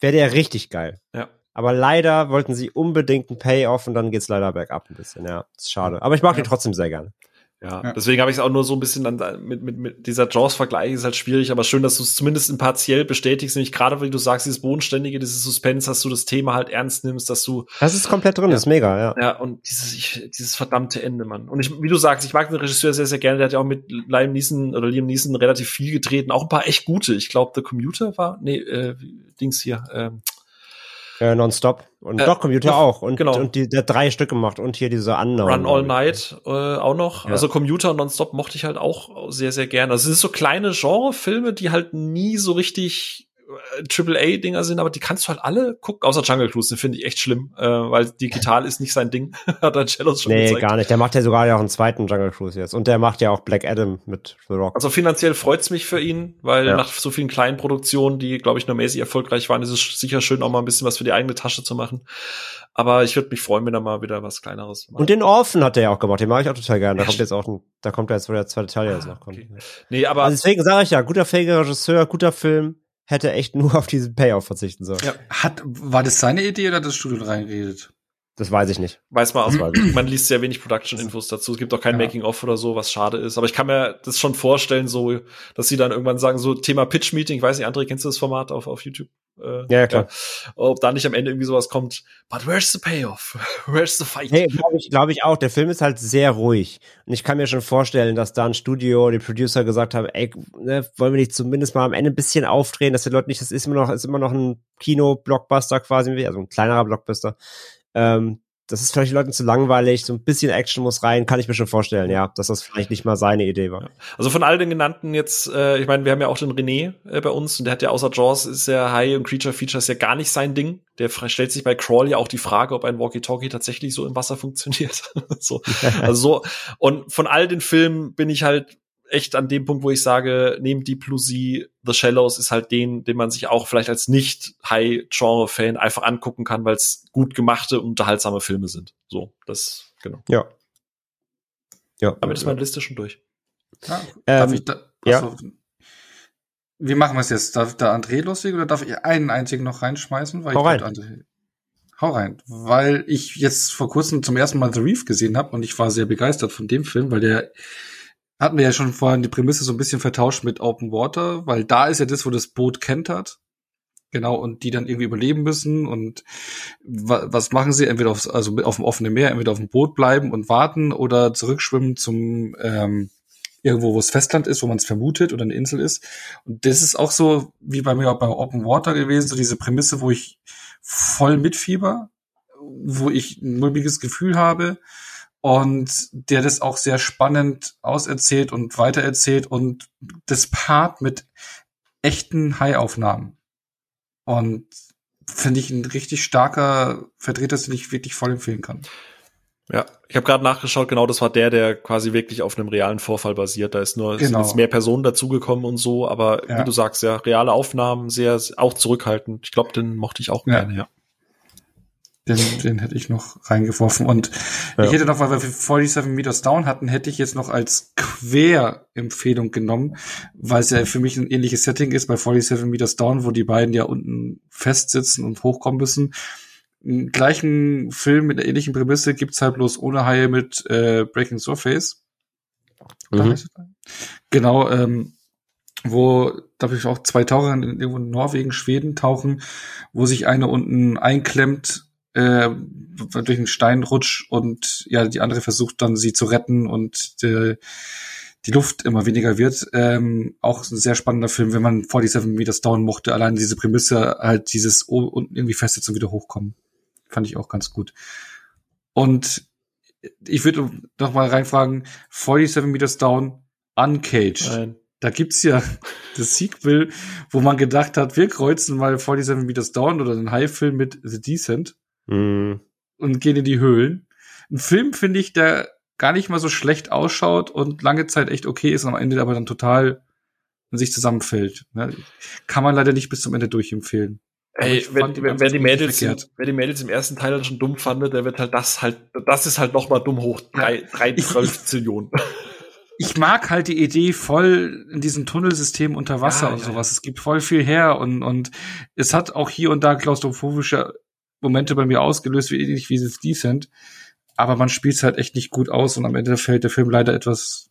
Wäre der richtig geil. Ja. Aber leider wollten sie unbedingt einen Payoff und dann geht's leider bergab ein bisschen. Ja, ist schade. Aber ich mag Ja. den trotzdem sehr gerne. Ja, Ja. deswegen habe ich es auch nur so ein bisschen an, mit, mit, mit dieser Jaws-Vergleich ist halt schwierig, aber schön, dass du es zumindest partiell bestätigst, nämlich gerade, wie du sagst, dieses Bodenständige, dieses Suspense, dass du das Thema halt ernst nimmst, dass du, Das ist komplett drin, Ja. das ist mega, ja. ja, und dieses, ich, dieses verdammte Ende, Mann. Und ich, wie du sagst, ich mag den Regisseur sehr, sehr gerne, der hat ja auch mit Liam Neeson oder Liam Neeson relativ viel getreten, auch ein paar echt gute. Ich glaube, The Commuter war, nee, äh, Dings hier, ähm, Äh, Nonstop. Und Äh, doch, Computer noch- auch. Und, genau. und die, der hat drei Stück gemacht und hier diese Unknown. Run All. Night äh, auch noch. Ja. Also Commuter und Nonstop mochte ich halt auch sehr, sehr gerne. Also es sind so kleine Genrefilme, die halt nie so richtig äh, Triple-A-Dinger sind, aber die kannst du halt alle gucken, außer Jungle Cruise, den finde ich echt schlimm, äh, weil digital ist nicht sein Ding, hat er Cellos schon Nee, gezeigt. gar nicht. Der macht ja sogar ja auch einen zweiten Jungle Cruise jetzt. Und der macht ja auch Black Adam mit The Rock. Also finanziell freut's mich für ihn, weil Ja. nach so vielen kleinen Produktionen, die, glaube ich, nur mäßig erfolgreich waren, ist es sicher schön, auch mal ein bisschen was für die eigene Tasche zu machen. Aber ich würde mich freuen, wenn er mal wieder was Kleineres macht. Und den Orphan hat er ja auch gemacht. Den mag ich auch total gerne. Da kommt jetzt auch ein, da kommt ja jetzt, wo der zweite Teil jetzt Ah, noch kommt. okay. nee, aber Also deswegen sage ich ja, guter fähiger Regisseur, guter Film, hätte echt nur auf diesen Payoff verzichten sollen. Ja. Hat, war das seine Idee oder hat das Studio reingeredet? Das weiß ich nicht. Weiß man, also, man liest sehr wenig Production-Infos dazu. Es gibt auch kein Ja. Making-of oder so, was schade ist. Aber ich kann mir das schon vorstellen, so, dass sie dann irgendwann sagen, so Thema Pitch-Meeting, ich weiß nicht, André, kennst du das Format auf, auf YouTube? Äh, Ja, klar. Ob da nicht am Ende irgendwie sowas kommt, but where's the payoff? where's the fight? Nee, glaube ich, glaube ich auch. Der Film ist halt sehr ruhig. Und ich kann mir schon vorstellen, dass da ein Studio, die Producer gesagt haben, ey, ne, wollen wir nicht zumindest mal am Ende ein bisschen aufdrehen, dass die Leute nicht, das ist immer noch, ist immer noch ein Kino-Blockbuster quasi, also ein kleinerer Blockbuster. Ähm, das ist vielleicht den Leuten zu langweilig, so ein bisschen Action muss rein, kann ich mir schon vorstellen, ja, dass das vielleicht nicht mal seine Idee war. Also von all den genannten jetzt, äh, ich meine, wir haben ja auch den René äh, bei uns und der hat ja außer Jaws ist ja High und Creature Features ja gar nicht sein Ding. Der stellt sich bei Crawl ja auch die Frage, ob ein Walkie-Talkie tatsächlich so im Wasser funktioniert. so, also so. Und von all den Filmen bin ich halt echt an dem Punkt, wo ich sage, neben Deep Blue Sea, The Shallows ist halt den, den man sich auch vielleicht als nicht High-Genre-Fan einfach angucken kann, weil es gut gemachte, unterhaltsame Filme sind. So, das, genau. Ja. Ja. Damit ist meine Liste schon durch. Ja, Ähm, darf ich da, ja. achso, Wie machen wir es jetzt? Darf da André loslegen oder darf ich einen einzigen noch reinschmeißen? Weil Hau ich rein. André, hau rein. Weil ich jetzt vor kurzem zum ersten Mal The Reef gesehen habe und ich war sehr begeistert von dem Film, weil der hatten wir ja schon vorhin die Prämisse so ein bisschen vertauscht mit Open Water, weil da ist ja das, wo das Boot kentert. Genau, und die dann irgendwie überleben müssen und wa was machen sie? Entweder aufs, also auf dem offenen Meer, entweder auf dem Boot bleiben und warten oder zurückschwimmen zum ähm, irgendwo, wo es Festland ist, wo man es vermutet oder eine Insel ist. Und das ist auch so wie bei mir auch bei Open Water gewesen, so diese Prämisse, wo ich voll mitfieber, wo ich ein mulmiges Gefühl habe und der das auch sehr spannend auserzählt und weitererzählt und das Part mit echten High-Aufnahmen. Und finde ich ein richtig starker Vertreter, den ich wirklich voll empfehlen kann. Ja, ich habe gerade nachgeschaut, genau, das war der, der quasi wirklich auf einem realen Vorfall basiert. Da ist nur Genau. jetzt mehr Personen dazugekommen und so, aber Ja. wie du sagst, ja, reale Aufnahmen, sehr, auch zurückhaltend. Ich glaube, den mochte ich auch Ja. gerne, ja. Den, den hätte ich noch reingeworfen. Und ja. ich hätte noch, weil wir 47 Meters Down hatten, hätte ich jetzt noch als Querempfehlung genommen, weil es ja für mich ein ähnliches Setting ist bei 47 Meters Down, wo die beiden ja unten festsitzen und hochkommen müssen. Einen gleichen Film mit einer ähnlichen Prämisse gibt's halt bloß ohne Haie mit äh, Breaking Surface. Mhm. Genau, ähm, wo, darf ich auch zwei Taucher in, irgendwo in Norwegen, Schweden tauchen, wo sich eine unten einklemmt äh, durch einen Steinrutsch und ja, die andere versucht dann sie zu retten und die, die Luft immer weniger wird. Ähm, auch ein sehr spannender Film, wenn man 47 Meters Down mochte, allein diese Prämisse, halt dieses unten irgendwie festsetzen und wieder hochkommen. Fand ich auch ganz gut. Und ich würde noch mal reinfragen, 47 Meters Down, Uncaged. Nein. Da gibt's ja das Sequel, wo man gedacht hat, wir kreuzen mal 47 Meters Down oder den High-Film mit The Descent mm. und gehen in die Höhlen. Ein Film, finde ich, der gar nicht mal so schlecht ausschaut und lange Zeit echt okay ist, am Ende aber dann total in sich zusammenfällt. Ne? Kann man leider nicht bis zum Ende durchempfehlen. Ey, wenn, wenn, wenn, die Mädels, wenn die Mädels im ersten Teil dann schon dumm fanden, der wird halt das halt, das ist halt noch mal dumm hoch drei, drei, zwölf Zillionen. Ich mag halt die Idee voll in diesem Tunnelsystem unter Wasser ja, und ja, sowas. Ja. Es gibt voll viel her und, und es hat auch hier und da klaustrophobische Momente bei mir ausgelöst, wie ähnlich wie es Decent. Aber man spielt es halt echt nicht gut aus und am Ende fällt der Film leider etwas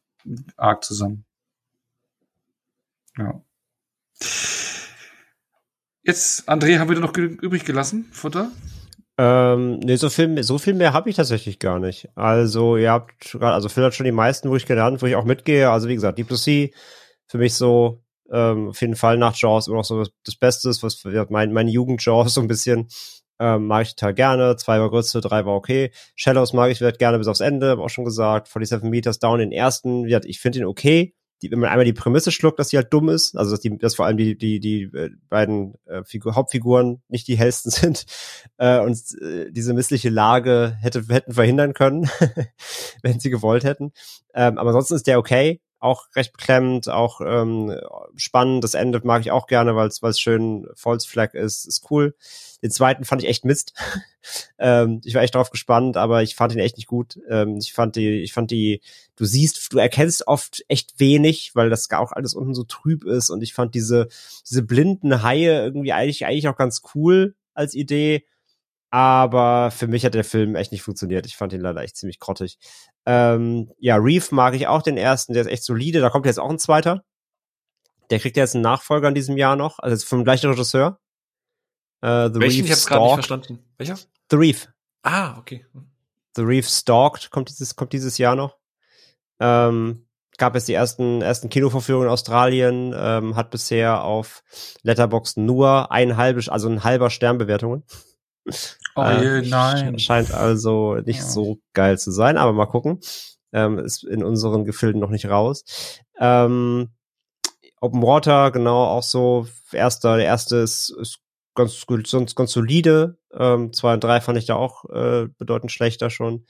arg zusammen. Ja. Jetzt, André, haben wir noch übrig gelassen, Futter? Ähm, nee, so viel, so viel mehr habe ich tatsächlich gar nicht. Also, ihr habt gerade, also Phil hat schon die meisten, wo ich gelernt, wo ich auch mitgehe. Also, wie gesagt, Deep Blue Sea, für mich so, ähm, auf jeden Fall nach Jaws immer noch so das, Beste was ja, mein, meine Jugend-Jaws so ein bisschen. Ähm, mag ich total gerne. Zwei war Grütze, drei war okay. Shallows mag ich gerne bis aufs Ende, hab auch schon gesagt. 47 Meters Down den ersten. Ich finde ihn okay die, wenn man einmal die Prämisse schluckt, dass sie halt dumm ist, also dass die, dass vor allem die die die äh, beiden äh, Figur, Hauptfiguren nicht die hellsten sind äh, und äh, diese missliche Lage hätte hätten verhindern können, wenn sie gewollt hätten. Ähm, aber ansonsten ist der okay, auch recht beklemmend, auch ähm, spannend. Das Ende mag ich auch gerne, weil es schön False Flag ist, ist cool. Den zweiten fand ich echt Mist. ähm, ich war echt drauf gespannt, aber ich fand ihn echt nicht gut. Ähm, ich fand die, ich fand die, du siehst, du erkennst oft echt wenig, weil das auch alles unten so trüb ist und ich fand diese, diese blinden Haie irgendwie eigentlich, eigentlich auch ganz cool als Idee. Aber für mich hat der Film echt nicht funktioniert. Ich fand ihn leider echt ziemlich grottig. Ähm, ja, Reef mag ich auch den ersten, der ist echt solide. Da kommt jetzt auch ein zweiter. Der kriegt jetzt einen Nachfolger in diesem Jahr noch, also vom gleichen Regisseur. Äh, The Welchen? Reef ich hab's gerade nicht verstanden. Welcher? The Reef. Ah, okay. The Reef Stalked kommt dieses, kommt dieses Jahr noch. Ähm, gab es die ersten, ersten Kinovorführungen in Australien, ähm, hat bisher auf Letterboxd nur ein halbes, also ein halber Sternbewertungen. Oh äh, nein. Scheint also nicht ja. so geil zu sein, aber mal gucken. Ähm, ist in unseren Gefilden noch nicht raus. Ähm, Open Water, genau, auch so. Erster, der erste ist, ist ganz sonst ganz solide. Ähm, zwei und drei fand ich da auch äh, bedeutend schlechter schon.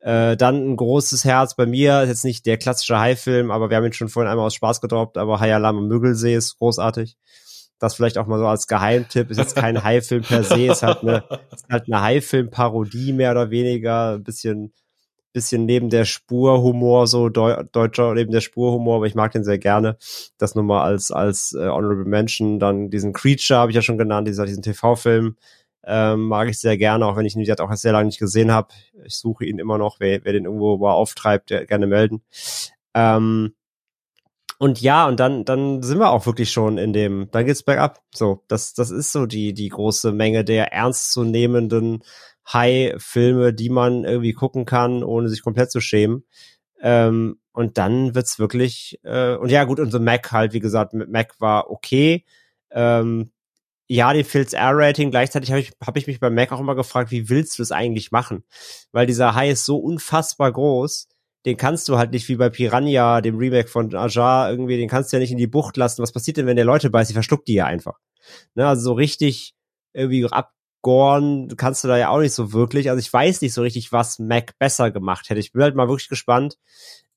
Äh, dann ein großes Herz bei mir, ist jetzt nicht der klassische High-Film, aber wir haben ihn schon vorhin einmal aus Spaß gedroppt, aber High Alarm am Müggelsee ist großartig. Das vielleicht auch mal so als Geheimtipp, ist jetzt kein High-Film per se, ist halt eine, ist halt eine High-Film-Parodie mehr oder weniger, ein bisschen bisschen neben der Spur Humor, so Deu deutscher neben der Spur Humor, aber ich mag den sehr gerne. Das nur mal als, als äh, Honorable Mention. Dann diesen Creature habe ich ja schon genannt, dieser, diesen TV-Film. Ähm, mag ich sehr gerne, auch wenn ich ihn wie auch sehr lange nicht gesehen habe. Ich suche ihn immer noch, wer, wer den irgendwo mal auftreibt, der, gerne melden. Ähm, und ja, und dann, dann sind wir auch wirklich schon in dem, dann geht's bergab. So, das, das ist so die, die große Menge der ernstzunehmenden High-Filme, die man irgendwie gucken kann, ohne sich komplett zu schämen. Ähm, und dann wird's wirklich, äh, und ja, gut, unser Mac halt, wie gesagt, Mac war okay. Ähm, ja, die Phil's R-Rating. Gleichzeitig habe ich, hab ich mich bei Mac auch immer gefragt, wie willst du es eigentlich machen? Weil dieser High ist so unfassbar groß, den kannst du halt nicht wie bei Piranha, dem Remake von Ajar, irgendwie, den kannst du ja nicht in die Bucht lassen. Was passiert denn, wenn der Leute beißt? Die verschluckt die ja einfach. Ne, also so richtig irgendwie ab, Gorn kannst du da ja auch nicht so wirklich. Also ich weiß nicht so richtig, was Mac besser gemacht hätte. Ich bin halt mal wirklich gespannt,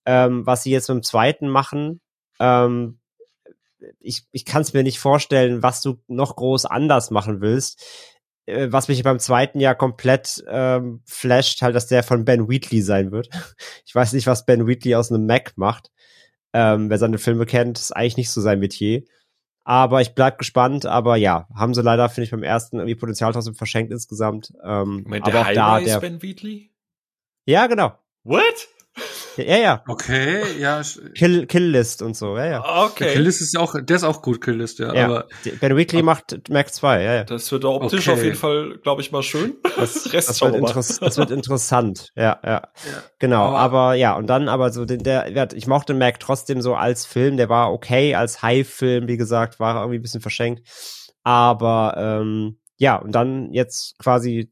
ähm, was sie jetzt mit dem zweiten machen. Ähm, ich ich kann es mir nicht vorstellen, was du noch groß anders machen willst. Äh, was mich beim zweiten Jahr komplett ähm, flasht, halt, dass der von Ben Wheatley sein wird. Ich weiß nicht, was Ben Wheatley aus einem Mac macht. Ähm, wer seine Filme kennt, ist eigentlich nicht so sein Metier. Aber ich bleib gespannt. Aber ja, haben sie leider, finde ich, beim ersten irgendwie Potenzial trotzdem verschenkt insgesamt. Ähm, Moment, aber der auch da, der, ist Ben Wheatley? ja, genau. What? Ja, ja. Okay, ja. Kill, Kill List und so, ja, ja. Der Okay. Killlist ist ja auch, der ist auch gut, Killlist, ja. ja. Aber Ben Wheatley macht Mac 2, ja, ja. Das wird optisch Okay. auf jeden Fall, glaube ich, mal schön. Das, Rest das, wird interess das wird interessant, ja, ja. Ja. Genau, Aber- aber, ja, und dann aber so, den, der, ich mochte Mac trotzdem so als Film, der war okay, als High-Film, wie gesagt, war irgendwie ein bisschen verschenkt. Aber ähm, ja, und dann jetzt quasi,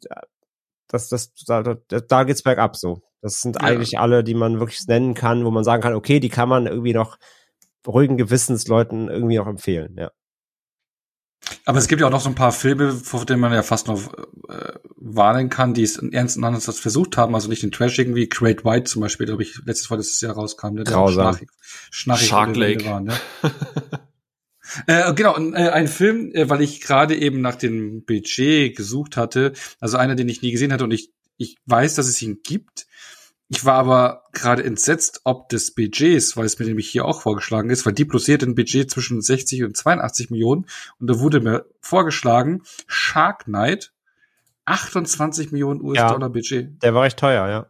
das, das, da, da, da geht's bergab so. Das sind Ja. eigentlich alle, die man wirklich nennen kann, wo man sagen kann, okay, die kann man irgendwie noch ruhigen Gewissens Leuten irgendwie noch empfehlen, ja. Aber es gibt ja auch noch so ein paar Filme, vor denen man ja fast noch äh, warnen kann, die es in ernsten Ansatz versucht haben, also nicht den Trash irgendwie. Great White zum Beispiel, glaube ich, letztes vorletztes Jahr rauskam. Ne, der Grausam. Schnarchig, schnarchig Shark Lake. War, ne? äh, genau, äh, ein Film, äh, weil ich gerade eben nach dem Budget gesucht hatte, also einer, den ich nie gesehen hatte und ich, ich weiß, dass es ihn gibt. Ich war aber gerade entsetzt, ob des Budgets, weil es mir nämlich hier auch vorgeschlagen ist, weil die plosiert ein Budget zwischen 60 und 82 Millionen und da wurde mir vorgeschlagen, Shark Knight, 28 Millionen US-Dollar Budget. Der war recht teuer, ja.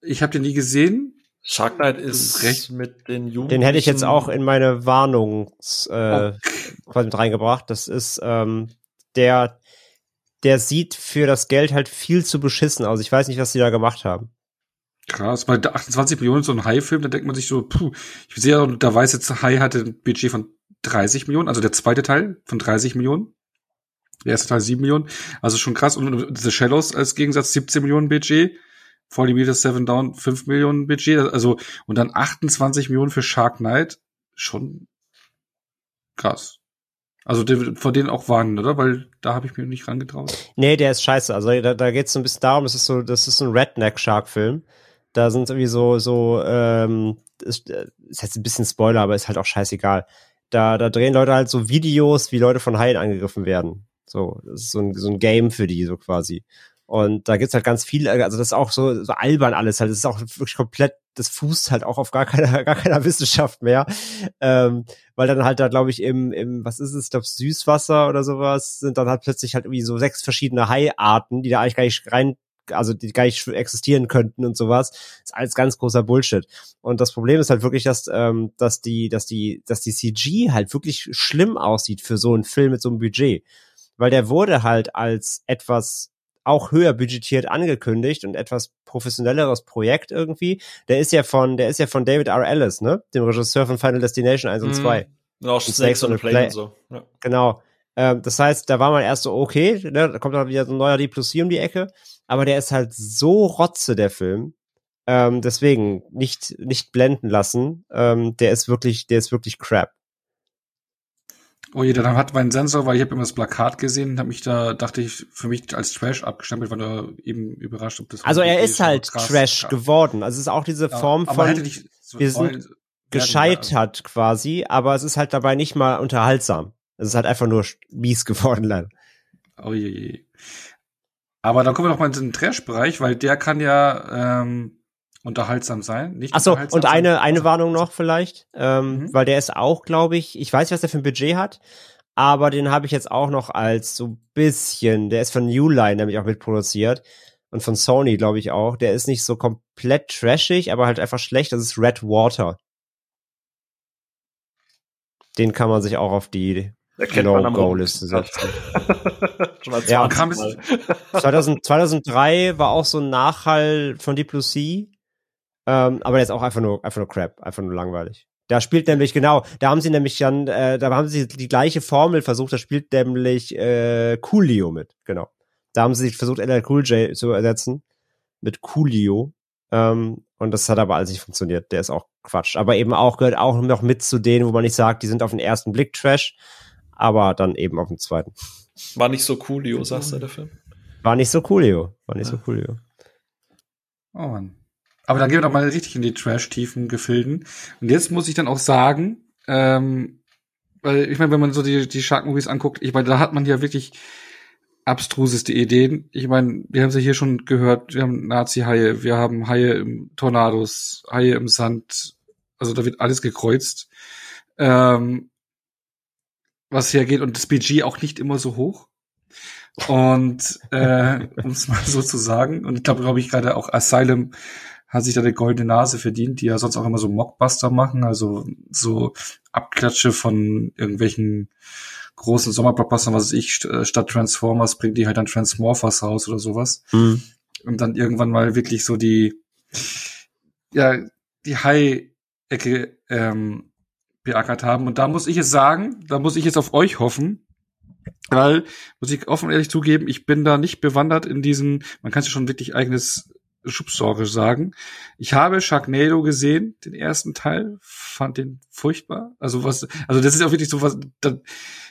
Ich habe den nie gesehen. Shark Knight ist Recht. mit den Jugendlichen. Den hätte ich jetzt auch in meine Warnungs äh, Okay. quasi mit reingebracht. Das ist ähm, der, der sieht für das Geld halt viel zu beschissen aus. Ich weiß nicht, was die da gemacht haben. Krass, weil der 28 Millionen ist so ein High-Film, da denkt man sich so, puh, ich sehe ja, da weiß jetzt, High hatte ein Budget von 30 Millionen, also der zweite Teil von 30 Millionen. Der erste Teil 7 Millionen, also schon krass. Und The Shallows als Gegensatz 17 Millionen Budget. 40 Meters Seven Down 5 Millionen Budget, also, und dann 28 Millionen für Shark Knight, schon krass. Also vor denen auch warnen, oder? Weil da habe ich mir nicht rangetraut. Nee, der ist scheiße. Also da, da geht es so ein bisschen darum, das ist so, das ist so ein Redneck-Shark-Film. Da sind irgendwie so, so, ähm, ist, ist jetzt ein bisschen Spoiler, aber ist halt auch scheißegal. Da, da drehen Leute halt so Videos, wie Leute von Haien angegriffen werden. So, das ist so ein, so ein Game für die, so quasi. Und da gibt's halt ganz viel, also das ist auch so, so albern alles halt. Das ist auch wirklich komplett, das fußt halt auch auf gar keiner, gar keiner Wissenschaft mehr. Ähm, weil dann halt da, glaube ich, im, im, was ist es, ich glaube, Süßwasser oder sowas, sind dann halt plötzlich halt irgendwie so sechs verschiedene Haiarten, die da eigentlich gar nicht rein, also die gar nicht existieren könnten und sowas. Ist alles ganz großer Bullshit. Und das Problem ist halt wirklich, dass, ähm, dass die, dass die, dass die CG halt wirklich schlimm aussieht für so einen Film mit so einem Budget. Weil der wurde halt als etwas auch höher budgetiert angekündigt und etwas professionelleres Projekt irgendwie. Der ist ja von, der ist ja von David R. Ellis, ne? Dem Regisseur von Final Destination 1 und 2. Mhm. Auch Snakes on a Plane und so. Ja. Genau. Ähm, das heißt, da war man erst so, okay, ne, da kommt dann wieder so ein neuer D plus C um die Ecke, aber der ist halt so rotze, der Film. Ähm, deswegen nicht, nicht blenden lassen. Ähm, der ist wirklich, der ist wirklich crap. Oh je, dann hat mein Sensor, weil ich habe immer das Plakat gesehen, habe mich da, dachte ich, für mich als Trash abgestempelt, weil da eben überrascht, ob das Also er ist schon halt krass, Trash krass. geworden. Also es ist auch diese Ja, Form von so wir sind gescheitert quasi, aber es ist halt dabei nicht mal unterhaltsam. Es ist halt einfach nur mies geworden, leider. Oh je, je. Aber dann kommen wir noch mal in den Trash-Bereich, weil der kann ja ähm, unterhaltsam sein. Nicht Achso, unterhaltsam und sein, eine, eine also- Warnung noch vielleicht, ähm, Mhm. weil der ist auch, glaube ich, ich weiß nicht, was der für ein Budget hat, aber den habe ich jetzt auch noch als so bisschen, der ist von New Line nämlich auch mitproduziert und von Sony, glaube ich auch. Der ist nicht so komplett trashig, aber halt einfach schlecht. Das ist Red Water. Den kann man sich auch auf die am No-Go-Liste setzen. Ja, 20 kam es- Mal. 2000, 2003 war auch so ein Nachhall von Deep Blue Sea. Ähm, aber der ist auch einfach nur, einfach nur crap, einfach nur langweilig. Da spielt nämlich, genau, da haben sie nämlich dann, äh, da haben sie die gleiche Formel versucht, da spielt nämlich äh, Coolio mit, genau. Da haben sie versucht, LL Cool J zu ersetzen mit Coolio. Ähm, und das hat aber alles nicht funktioniert. Der ist auch Quatsch. Aber eben auch, gehört auch noch mit zu denen, wo man nicht sagt, die sind auf den ersten Blick Trash, aber dann eben auf den zweiten. War nicht so coolio, sagst du, der Film? War nicht so Coolio. War nicht so Coolio. Oh Mann. Aber dann gehen wir doch mal richtig in die Trash-tiefen Gefilden. Und jetzt muss ich dann auch sagen, ähm, weil ich meine, wenn man so die, die Shark-Movies anguckt, ich meine, da hat man ja wirklich abstruseste Ideen. Ich meine, wir haben sie hier schon gehört, wir haben Nazi-Haie, wir haben Haie im Tornados, Haie im Sand, also da wird alles gekreuzt. Ähm, was hergeht und das Budget auch nicht immer so hoch. Und äh, um es mal so zu sagen, und ich glaube, glaube ich, gerade auch Asylum hat sich da eine goldene Nase verdient, die ja sonst auch immer so Mockbuster machen, also so Abklatsche von irgendwelchen großen Sommerblockbustern, was weiß ich, äh, statt Transformers bringt die halt dann Transmorphers raus oder sowas. Mhm. Und dann irgendwann mal wirklich so die, ja, die High-Ecke ähm, beackert haben. Und da muss ich es sagen, da muss ich jetzt auf euch hoffen, weil, muss ich offen ehrlich zugeben, ich bin da nicht bewandert in diesen, man kann ja schon wirklich eigenes Schubsorge sagen. Ich habe Sharknado gesehen, den ersten Teil, fand den furchtbar. Also was, also das ist auch wirklich so was,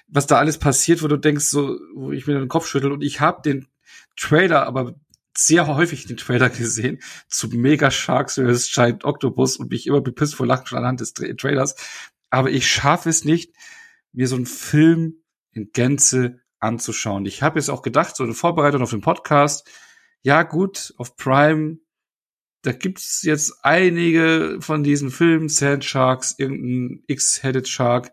was da alles passiert, wo du denkst, so, wo ich mir den Kopf schüttel und ich habe den Trailer, aber sehr häufig den Trailer gesehen zu Mega Sharks vs. Giant Octopus und mich immer bepisst vor Lachen schon anhand des Trailers. Aber ich schaffe es nicht, mir so einen Film in Gänze anzuschauen. Ich habe jetzt auch gedacht, so eine Vorbereitung auf den Podcast, ja gut, auf Prime, da gibt's jetzt einige von diesen Filmen, Sand Sharks, irgendein X-Headed Shark.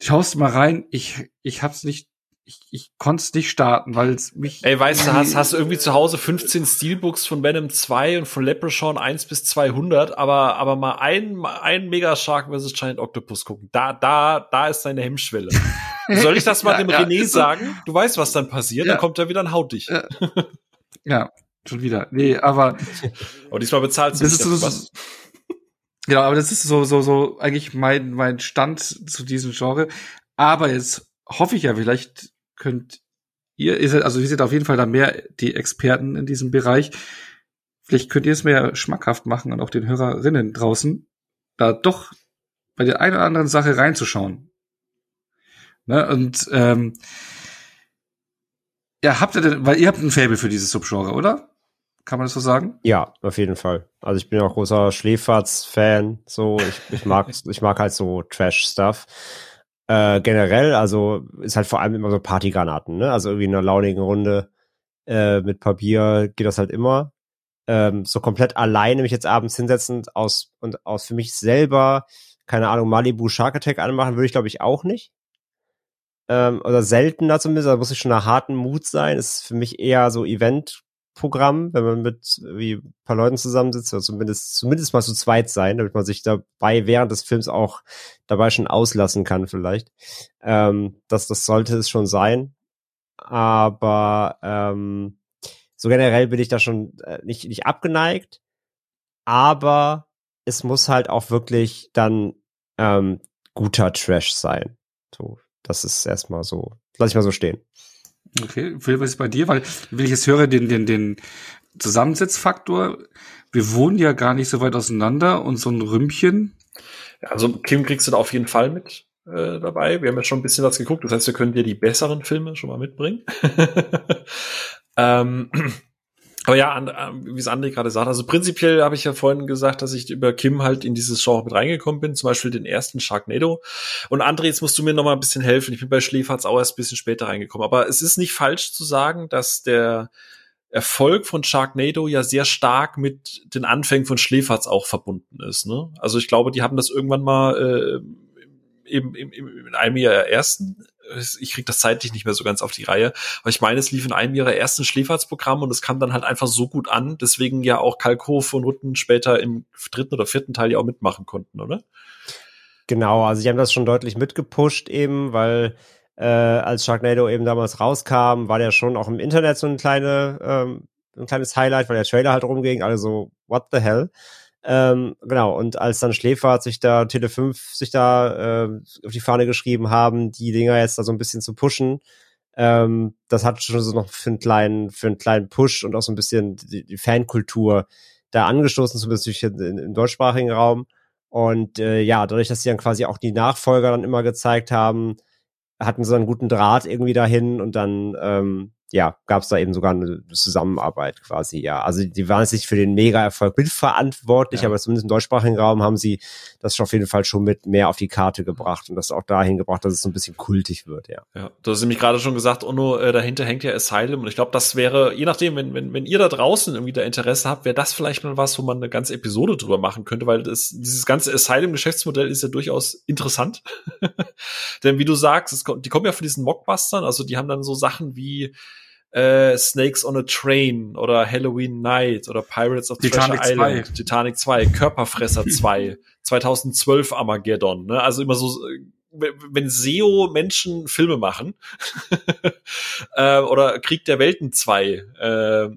Schaust mal rein, ich, ich hab's nicht ich, ich konnte es nicht starten, weil es mich. Ey, weißt du, hast, hast du irgendwie zu Hause 15 Steelbooks von Venom 2 und von Leprechaun 1 bis 200, aber, aber mal ein, ein Mega Shark vs. Giant Octopus gucken. Da, da, da ist deine Hemmschwelle. Soll ich das mal ja, dem ja, René sagen? Du weißt, was dann passiert, ja. dann kommt er wieder und haut dich. Ja. schon wieder. Nee, aber. Aber diesmal bezahlt du das ist. Genau, aber das ist so, so, so eigentlich mein, mein Stand zu diesem Genre. Aber jetzt hoffe ich ja, vielleicht könnt ihr, ihr seid, also ihr seid auf jeden Fall da mehr die Experten in diesem Bereich. Vielleicht könnt ihr es mehr schmackhaft machen und auch den Hörerinnen draußen, da doch bei der einen oder anderen Sache reinzuschauen. Ne? Und ähm, ja, habt ihr denn, weil ihr habt ein Fable für dieses Subgenre, oder? Kann man das so sagen? Ja, auf jeden Fall. Also ich bin auch großer Schläferz-Fan. So, ich, ich mag, ich mag halt so Trash-Stuff. Äh, generell, also ist halt vor allem immer so Partygranaten, ne? Also irgendwie in einer launigen Runde äh, mit Papier geht das halt immer. Ähm, so komplett alleine mich jetzt abends hinsetzen aus und aus für mich selber, keine Ahnung, Malibu Shark Attack anmachen, würde ich glaube ich auch nicht. Ähm, oder seltener zumindest, da muss ich schon einer harten Mut sein. ist für mich eher so Event Programm, wenn man mit wie ein paar Leuten zusammensitzt, oder zumindest, zumindest mal zu zweit sein, damit man sich dabei während des Films auch dabei schon auslassen kann, vielleicht. Ähm, das, das sollte es schon sein. Aber ähm, so generell bin ich da schon äh, nicht, nicht abgeneigt. Aber es muss halt auch wirklich dann ähm, guter Trash sein. So, das ist erstmal so. Lass ich mal so stehen. Okay, Phil, was ist bei dir? Weil, wenn ich jetzt höre, den, den, den Zusammensetzfaktor, wir wohnen ja gar nicht so weit auseinander und so ein Rümpchen. Also Kim kriegst du da auf jeden Fall mit äh, dabei. Wir haben ja schon ein bisschen was geguckt. Das heißt, wir können dir die besseren Filme schon mal mitbringen. ähm, aber ja, wie es André gerade sagt, also prinzipiell habe ich ja vorhin gesagt, dass ich über Kim halt in dieses Genre mit reingekommen bin, zum Beispiel den ersten Sharknado. Und André, jetzt musst du mir noch mal ein bisschen helfen. Ich bin bei Schläferz auch erst ein bisschen später reingekommen. Aber es ist nicht falsch zu sagen, dass der Erfolg von Sharknado ja sehr stark mit den Anfängen von Schläferz auch verbunden ist. Ne? Also ich glaube, die haben das irgendwann mal äh, eben im, im, in einem ihrer ersten ich krieg das zeitlich nicht mehr so ganz auf die Reihe, aber ich meine, es lief in einem ihrer ersten Schläferzprogramme und es kam dann halt einfach so gut an, deswegen ja auch Kalkhof und Rutten später im dritten oder vierten Teil ja auch mitmachen konnten, oder? Genau, also sie haben das schon deutlich mitgepusht eben, weil äh, als Sharknado eben damals rauskam, war der schon auch im Internet so ein kleine, ähm, ein kleines Highlight, weil der Trailer halt rumging, alle so, what the hell? Ähm, genau, und als dann Schläfert sich da, Tele 5 sich da äh, auf die Fahne geschrieben haben, die Dinger jetzt da so ein bisschen zu pushen, ähm, das hat schon so noch für einen kleinen, für einen kleinen Push und auch so ein bisschen die, die Fankultur da angestoßen, zumindest im, im deutschsprachigen Raum. Und äh, ja, dadurch, dass sie dann quasi auch die Nachfolger dann immer gezeigt haben, hatten sie einen guten Draht irgendwie dahin und dann, ähm, ja, gab es da eben sogar eine Zusammenarbeit quasi, ja. Also die waren jetzt nicht für den Mega-Erfolg mitverantwortlich, ja. aber zumindest im deutschsprachigen Raum haben sie das auf jeden Fall schon mit mehr auf die Karte gebracht und das auch dahin gebracht, dass es so ein bisschen kultig wird, ja. Ja, du hast nämlich gerade schon gesagt, Ono, äh, dahinter hängt ja Asylum und ich glaube, das wäre, je nachdem, wenn, wenn, wenn ihr da draußen irgendwie da Interesse habt, wäre das vielleicht mal was, wo man eine ganze Episode drüber machen könnte, weil das, dieses ganze Asylum-Geschäftsmodell ist ja durchaus interessant. Denn wie du sagst, es, die kommen ja von diesen Mockbustern, also die haben dann so Sachen wie äh, Snakes on a Train oder Halloween Night oder Pirates of Titanic Treasure 2. Island, Titanic 2, Körperfresser 2, 2012 Armageddon, ne? Also immer so wenn SEO Menschen Filme machen äh, oder Krieg der Welten 2, äh,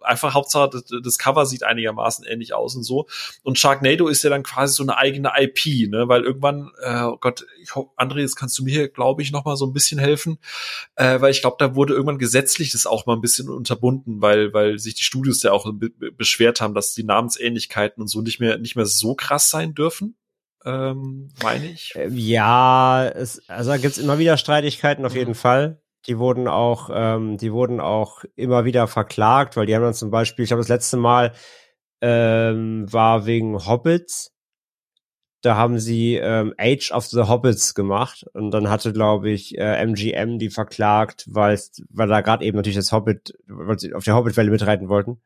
einfach Hauptsache das, das, Cover sieht einigermaßen ähnlich aus und so. Und Sharknado ist ja dann quasi so eine eigene IP, ne, weil irgendwann, äh, oh Gott, ich hoffe, André, jetzt kannst du mir hier, glaube ich, noch mal so ein bisschen helfen, äh, weil ich glaube, da wurde irgendwann gesetzlich das auch mal ein bisschen unterbunden, weil weil sich die Studios ja auch be beschwert haben, dass die Namensähnlichkeiten und so nicht mehr nicht mehr so krass sein dürfen ähm, meine ich. Äh, ja, es, also da gibt's immer wieder Streitigkeiten auf mhm. jeden Fall. Die wurden auch, ähm, die wurden auch immer wieder verklagt, weil die haben dann zum Beispiel, ich glaube, das letzte Mal ähm, war wegen Hobbits. Da haben sie ähm, Age of the Hobbits gemacht und dann hatte, glaube ich, äh, MGM die verklagt, weil weil da gerade eben natürlich das Hobbit, weil sie auf der Hobbit-Welle mitreiten wollten.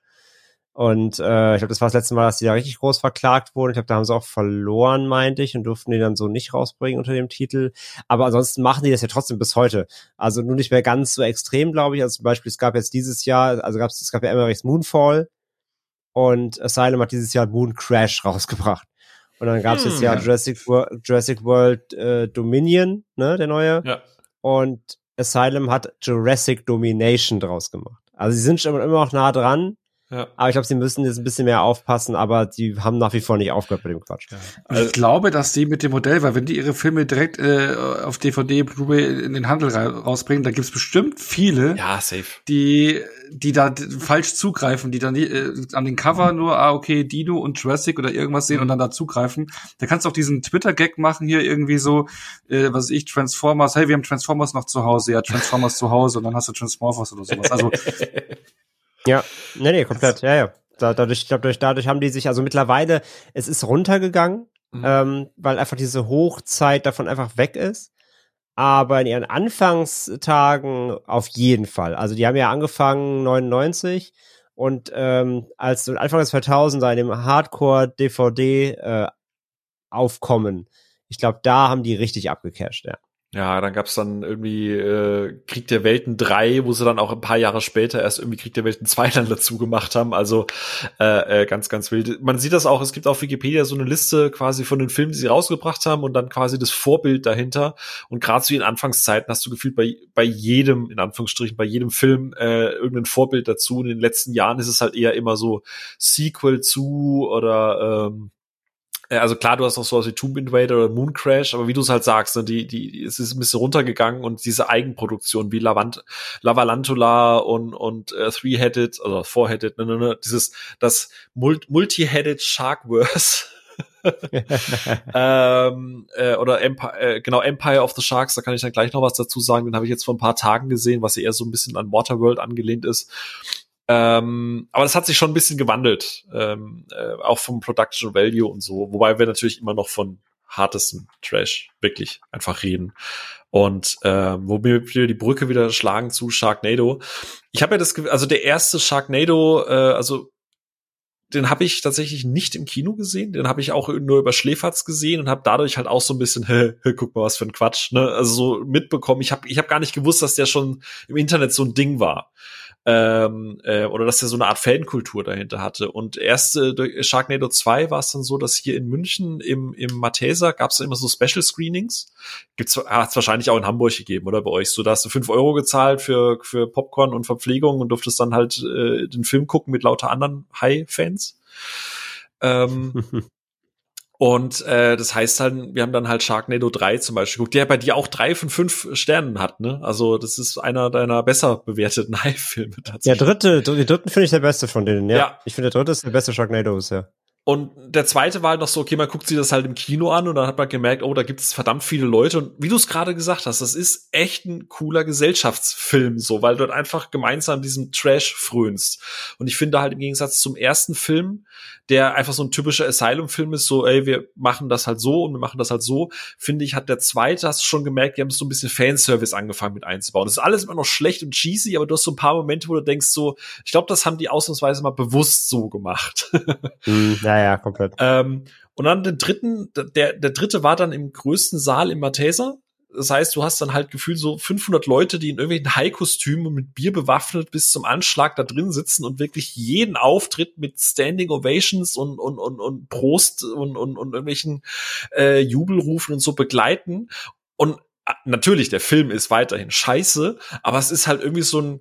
Und äh, ich glaube, das war das letzte Mal, dass die da richtig groß verklagt wurden. Ich glaube, da haben sie auch verloren, meinte ich, und durften die dann so nicht rausbringen unter dem Titel. Aber ansonsten machen die das ja trotzdem bis heute. Also nur nicht mehr ganz so extrem, glaube ich. Also zum Beispiel, es gab jetzt dieses Jahr, also gab's, es gab ja Emmerichs Moonfall und Asylum hat dieses Jahr Moon Crash rausgebracht. Und dann gab es hm, jetzt ja, ja. Jurassic, World, Jurassic World äh, Dominion, ne, der neue. Ja. Und Asylum hat Jurassic Domination draus gemacht. Also sie sind schon immer noch nah dran, ja. Aber ich glaube, sie müssen jetzt ein bisschen mehr aufpassen, aber die haben nach wie vor nicht aufgehört mit dem Quatsch. Ja. Also ich glaube, dass die mit dem Modell, weil wenn die ihre Filme direkt äh, auf DVD, Blu-ray in den Handel rausbringen, da gibt's bestimmt viele, ja, safe. die die da falsch zugreifen, die dann äh, an den Cover nur, ah, okay, Dino und Jurassic oder irgendwas sehen mhm. und dann da zugreifen. Da kannst du auch diesen Twitter-Gag machen hier irgendwie so, äh, was weiß ich, Transformers, hey, wir haben Transformers noch zu Hause, ja, Transformers zu Hause und dann hast du Transformers oder sowas. Also Ja, nee, nee, komplett, ja, ja. Dadurch, ich glaube, dadurch haben die sich, also mittlerweile, es ist runtergegangen, mhm. ähm, weil einfach diese Hochzeit davon einfach weg ist. Aber in ihren Anfangstagen auf jeden Fall. Also die haben ja angefangen 99 und ähm, als Anfang des 2000er in dem Hardcore-DVD äh, aufkommen, ich glaube, da haben die richtig abgecasht, ja. Ja, dann gab's dann irgendwie äh, Krieg der Welten 3, wo sie dann auch ein paar Jahre später erst irgendwie Krieg der Welten 2 dann dazu gemacht haben. Also äh, äh, ganz, ganz wild. Man sieht das auch, es gibt auf Wikipedia so eine Liste quasi von den Filmen, die sie rausgebracht haben und dann quasi das Vorbild dahinter. Und gerade zu den Anfangszeiten hast du gefühlt bei, bei jedem, in Anführungsstrichen, bei jedem Film äh, irgendein Vorbild dazu. In den letzten Jahren ist es halt eher immer so Sequel zu oder ähm, äh, also klar, du hast auch sowas wie Tomb Invader oder Moon Crash, aber wie du es halt sagst, ne, die, die, es ist ein bisschen runtergegangen und diese Eigenproduktion wie Lavant, Lavalantula und, und äh, Three-Headed, also Four-Headed, ne, ne, ne, dieses, das Multi-Headed Sharkverse. ähm, äh, oder Empire, äh, genau Empire of the Sharks, da kann ich dann gleich noch was dazu sagen. Den habe ich jetzt vor ein paar Tagen gesehen, was eher so ein bisschen an Waterworld angelehnt ist. Ähm, aber das hat sich schon ein bisschen gewandelt, ähm, äh, auch vom Production Value und so, wobei wir natürlich immer noch von hartestem Trash wirklich einfach reden. Und ähm, wo wir die Brücke wieder schlagen zu Sharknado. Ich habe ja das, also der erste Sharknado, äh, also den habe ich tatsächlich nicht im Kino gesehen, den habe ich auch nur über Schläferz gesehen und habe dadurch halt auch so ein bisschen, hä, hä, guck mal, was für ein Quatsch, ne? Also so mitbekommen. Ich habe ich hab gar nicht gewusst, dass der schon im Internet so ein Ding war ähm, äh, oder dass er so eine Art Fankultur dahinter hatte. Und erst äh, durch Sharknado 2 war es dann so, dass hier in München im, im Matheser gab es immer so Special Screenings. Gibt's hat es wahrscheinlich auch in Hamburg gegeben, oder bei euch? So, da hast du fünf Euro gezahlt für, für Popcorn und Verpflegung und durftest dann halt äh, den Film gucken mit lauter anderen High-Fans. Ähm, Und äh, das heißt halt, wir haben dann halt Sharknado 3 zum Beispiel geguckt, der bei dir auch drei von fünf Sternen hat, ne? Also das ist einer deiner besser bewerteten High-Filme tatsächlich. Der dritte, den dritten finde ich der beste von denen, ja. ja. Ich finde der dritte ist der beste Sharknado bisher. Und der zweite war halt noch so, okay, man guckt sich das halt im Kino an und dann hat man gemerkt, oh, da gibt es verdammt viele Leute. Und wie du es gerade gesagt hast, das ist echt ein cooler Gesellschaftsfilm, so, weil dort einfach gemeinsam diesem Trash frönst. Und ich finde halt im Gegensatz zum ersten Film, der einfach so ein typischer Asylum-Film ist, so, ey, wir machen das halt so und wir machen das halt so, finde ich, hat der zweite, hast du schon gemerkt, die haben so ein bisschen Fanservice angefangen mit einzubauen. Das ist alles immer noch schlecht und cheesy, aber du hast so ein paar Momente, wo du denkst so, ich glaube, das haben die ausnahmsweise mal bewusst so gemacht. Mm, ja, ja, komplett. ähm, und dann den dritten, der, der dritte war dann im größten Saal im Matheser. Das heißt, du hast dann halt gefühlt so 500 Leute, die in irgendwelchen High-Kostümen mit Bier bewaffnet bis zum Anschlag da drin sitzen und wirklich jeden Auftritt mit Standing Ovations und, und, und, und Prost und, und, und irgendwelchen äh, Jubelrufen und so begleiten. Und äh, natürlich, der Film ist weiterhin scheiße, aber es ist halt irgendwie so ein,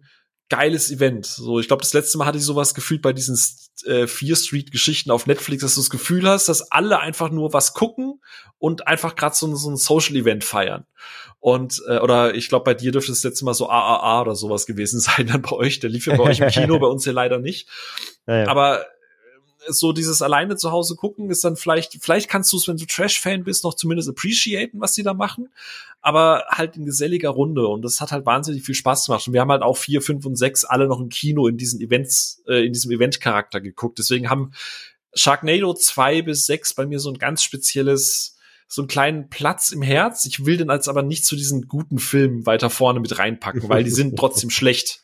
geiles Event. So, ich glaube, das letzte Mal hatte ich sowas gefühlt bei diesen äh, Fear Street Geschichten auf Netflix, dass du das Gefühl hast, dass alle einfach nur was gucken und einfach gerade so, so ein Social Event feiern. Und äh, oder ich glaube, bei dir dürfte das letzte Mal so AAA oder sowas gewesen sein dann bei euch. Der lief ja bei euch im Kino, bei uns ja leider nicht. Ja, ja. Aber so dieses alleine zu Hause gucken ist dann vielleicht, vielleicht kannst du es, wenn du Trash-Fan bist, noch zumindest appreciaten, was die da machen, aber halt in geselliger Runde und das hat halt wahnsinnig viel Spaß gemacht und wir haben halt auch vier, fünf und sechs alle noch im Kino in diesen Events, äh, in diesem Event-Charakter geguckt, deswegen haben Sharknado zwei bis sechs bei mir so ein ganz spezielles so einen kleinen Platz im Herz. Ich will den als aber nicht zu diesen guten Filmen weiter vorne mit reinpacken, weil die sind trotzdem schlecht.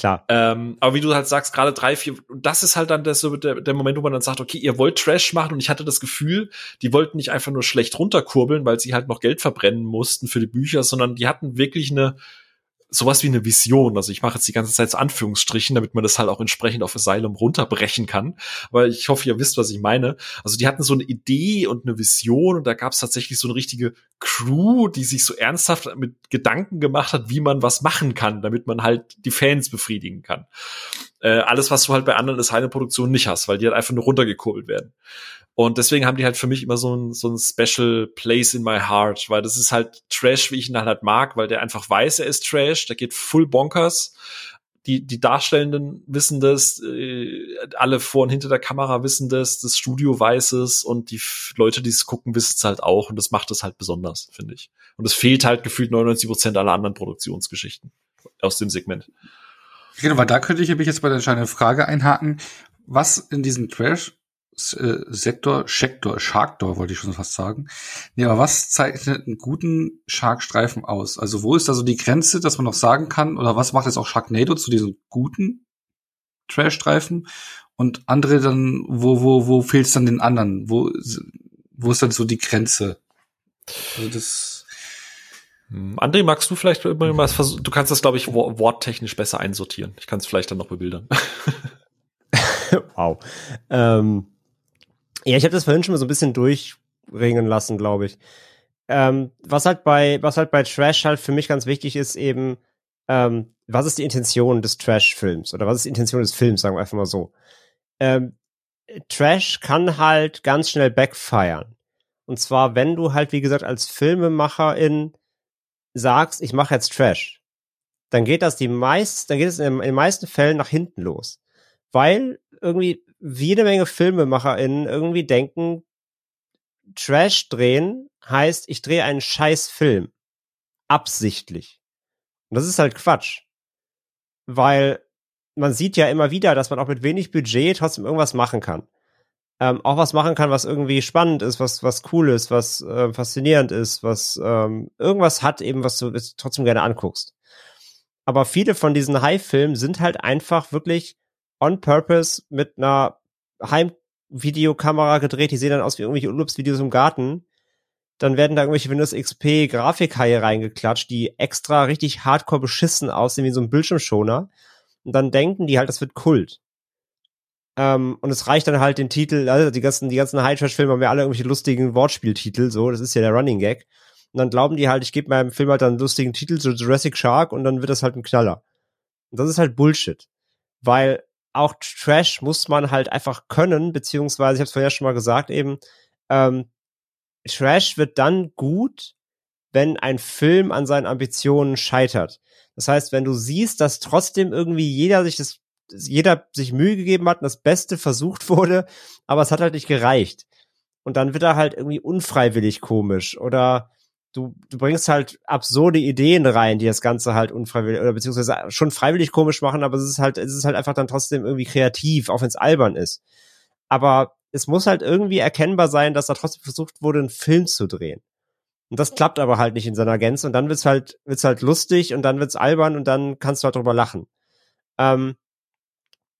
Klar. Ähm, aber wie du halt sagst, gerade drei, vier, und das ist halt dann das, der, der Moment, wo man dann sagt, okay, ihr wollt Trash machen und ich hatte das Gefühl, die wollten nicht einfach nur schlecht runterkurbeln, weil sie halt noch Geld verbrennen mussten für die Bücher, sondern die hatten wirklich eine sowas wie eine Vision. Also ich mache jetzt die ganze Zeit so Anführungsstrichen, damit man das halt auch entsprechend auf Asylum runterbrechen kann. Aber ich hoffe, ihr wisst, was ich meine. Also die hatten so eine Idee und eine Vision und da gab es tatsächlich so eine richtige Crew, die sich so ernsthaft mit Gedanken gemacht hat, wie man was machen kann, damit man halt die Fans befriedigen kann. Äh, alles, was du halt bei anderen Asylum-Produktionen nicht hast, weil die halt einfach nur runtergekurbelt werden. Und deswegen haben die halt für mich immer so ein, so ein Special Place in my heart, weil das ist halt Trash, wie ich ihn halt mag, weil der einfach weiß, er ist Trash, der geht full bonkers. Die, die Darstellenden wissen das, äh, alle vor und hinter der Kamera wissen das, das Studio weiß es und die Leute, die es gucken, wissen es halt auch und das macht es halt besonders, finde ich. Und es fehlt halt gefühlt 99 Prozent aller anderen Produktionsgeschichten aus dem Segment. Genau, weil da könnte ich mich jetzt bei der entscheidenden Frage einhaken. Was in diesem Trash äh, Sektor, Sektor, Sharkdoor wollte ich schon fast sagen. Nee, aber was zeichnet einen guten Sharkstreifen aus? Also wo ist da so die Grenze, dass man noch sagen kann, oder was macht jetzt auch Sharknado zu diesem guten Trash-Streifen? Und andere dann, wo, wo, wo fehlt es dann den anderen? Wo, wo ist dann so die Grenze? Also das. Hm, André, magst du vielleicht immer mal versuchen? Du kannst das, glaube ich, worttechnisch besser einsortieren. Ich kann es vielleicht dann noch bebildern. wow. Ähm, ja, ich habe das vorhin schon mal so ein bisschen durchringen lassen, glaube ich. Ähm, was halt bei, was halt bei Trash halt für mich ganz wichtig ist, eben, ähm, was ist die Intention des Trash-Films? Oder was ist die Intention des Films, sagen wir einfach mal so. Ähm, Trash kann halt ganz schnell backfiren. Und zwar, wenn du halt, wie gesagt, als Filmemacherin sagst, ich mache jetzt Trash, dann geht das die meist, dann geht es in, in den meisten Fällen nach hinten los. Weil irgendwie jede Menge FilmemacherInnen irgendwie denken, Trash drehen heißt, ich drehe einen scheiß Film. Absichtlich. Und das ist halt Quatsch. Weil man sieht ja immer wieder, dass man auch mit wenig Budget trotzdem irgendwas machen kann. Ähm, auch was machen kann, was irgendwie spannend ist, was, was cool ist, was äh, faszinierend ist, was ähm, irgendwas hat eben, was du trotzdem gerne anguckst. Aber viele von diesen High-Filmen sind halt einfach wirklich on purpose mit einer Heimvideokamera gedreht, die sehen dann aus wie irgendwelche Urlaubsvideos im Garten. Dann werden da irgendwelche Windows XP Grafikhaie reingeklatscht, die extra richtig hardcore beschissen aussehen wie so ein Bildschirmschoner. Und dann denken die halt, das wird Kult. Ähm, und es reicht dann halt den Titel, also die ganzen, die ganzen High-Trash-Filme haben ja alle irgendwelche lustigen Wortspieltitel, so, das ist ja der Running Gag. Und dann glauben die halt, ich gebe meinem Film halt dann einen lustigen Titel, so Jurassic Shark, und dann wird das halt ein Knaller. Und das ist halt Bullshit. Weil auch Trash muss man halt einfach können, beziehungsweise, ich habe es vorher schon mal gesagt, eben, ähm, Trash wird dann gut, wenn ein Film an seinen Ambitionen scheitert. Das heißt, wenn du siehst, dass trotzdem irgendwie jeder sich das jeder sich Mühe gegeben hat und das Beste versucht wurde, aber es hat halt nicht gereicht. Und dann wird er halt irgendwie unfreiwillig komisch oder du, du bringst halt absurde Ideen rein, die das Ganze halt unfreiwillig oder beziehungsweise schon freiwillig komisch machen, aber es ist halt, es ist halt einfach dann trotzdem irgendwie kreativ, auch wenn es albern ist. Aber es muss halt irgendwie erkennbar sein, dass da trotzdem versucht wurde, einen Film zu drehen. Und das klappt aber halt nicht in seiner Gänze und dann wird's halt, wird's halt lustig und dann wird's albern und dann kannst du halt drüber lachen. Ähm,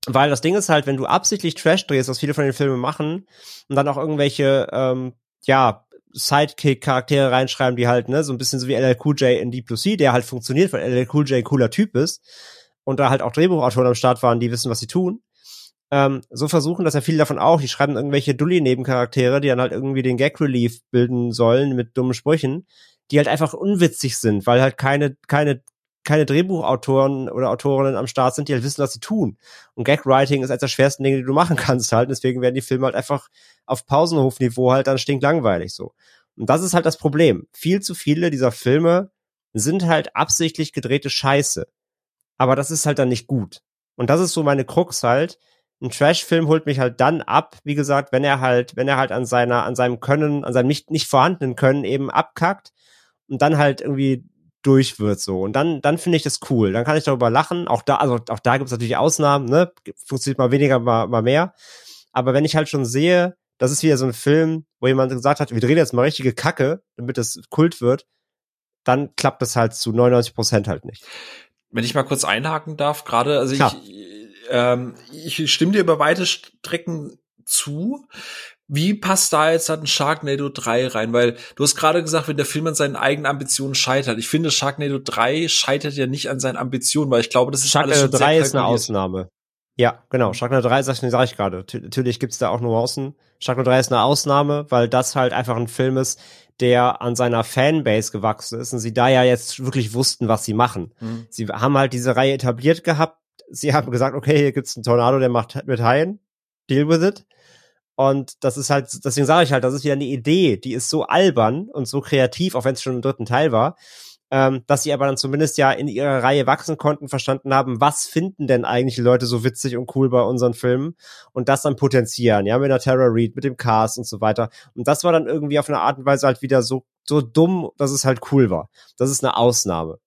weil das Ding ist halt, wenn du absichtlich Trash drehst, was viele von den Filmen machen, und dann auch irgendwelche, ähm, ja, Sidekick-Charaktere reinschreiben, die halt, ne, so ein bisschen so wie LL Cool J in Deep Blue Sea, der halt funktioniert, weil LL Cool J ein cooler Typ ist und da halt auch Drehbuchautoren am Start waren, die wissen, was sie tun. Ähm, so versuchen das ja viele davon auch. Die schreiben irgendwelche Dulli-Nebencharaktere, die dann halt irgendwie den Gag-Relief bilden sollen mit dummen Sprüchen, die halt einfach unwitzig sind, weil halt keine, keine keine Drehbuchautoren oder Autorinnen am Start sind, die halt wissen, was sie tun. Und Gag-Writing ist eines der schwersten Dinge, die du machen kannst halt. Deswegen werden die Filme halt einfach auf Pausenhofniveau halt dann stinklangweilig so. Und das ist halt das Problem. Viel zu viele dieser Filme sind halt absichtlich gedrehte Scheiße. Aber das ist halt dann nicht gut. Und das ist so meine Krux halt. Ein Trash-Film holt mich halt dann ab, wie gesagt, wenn er halt, wenn er halt an seiner, an seinem Können, an seinem nicht, nicht vorhandenen Können eben abkackt und dann halt irgendwie durch wird so. Und dann, dann finde ich das cool. Dann kann ich darüber lachen. Auch da, also auch da gibt es natürlich Ausnahmen, ne? Funktioniert mal weniger, mal, mal mehr. Aber wenn ich halt schon sehe, das ist wieder so ein Film, wo jemand gesagt hat, wir drehen jetzt mal richtige Kacke, damit das Kult wird, dann klappt das halt zu 99 Prozent halt nicht. Wenn ich mal kurz einhaken darf, gerade, also Klar. ich, ähm, ich stimme dir über weite Strecken zu. Wie passt da jetzt halt ein Sharknado 3 rein? Weil du hast gerade gesagt, wenn der Film an seinen eigenen Ambitionen scheitert. Ich finde, Sharknado 3 scheitert ja nicht an seinen Ambitionen, weil ich glaube, das ist Sharknado alles schon 3 ist eine Ausnahme. Ja, genau. Sharknado 3 sag ich, sag ich gerade. Natürlich gibt's da auch Nuancen. Sharknado 3 ist eine Ausnahme, weil das halt einfach ein Film ist, der an seiner Fanbase gewachsen ist und sie da ja jetzt wirklich wussten, was sie machen. Mhm. Sie haben halt diese Reihe etabliert gehabt. Sie haben gesagt, okay, hier gibt's einen Tornado, der macht mit Haien. Deal with it. Und das ist halt, deswegen sage ich halt, das ist wieder eine Idee, die ist so albern und so kreativ, auch wenn es schon im dritten Teil war, ähm, dass sie aber dann zumindest ja in ihrer Reihe wachsen konnten, verstanden haben, was finden denn eigentlich die Leute so witzig und cool bei unseren Filmen und das dann potenzieren, ja, mit der Tara Reid, mit dem Cast und so weiter. Und das war dann irgendwie auf eine Art und Weise halt wieder so, so dumm, dass es halt cool war. Das ist eine Ausnahme.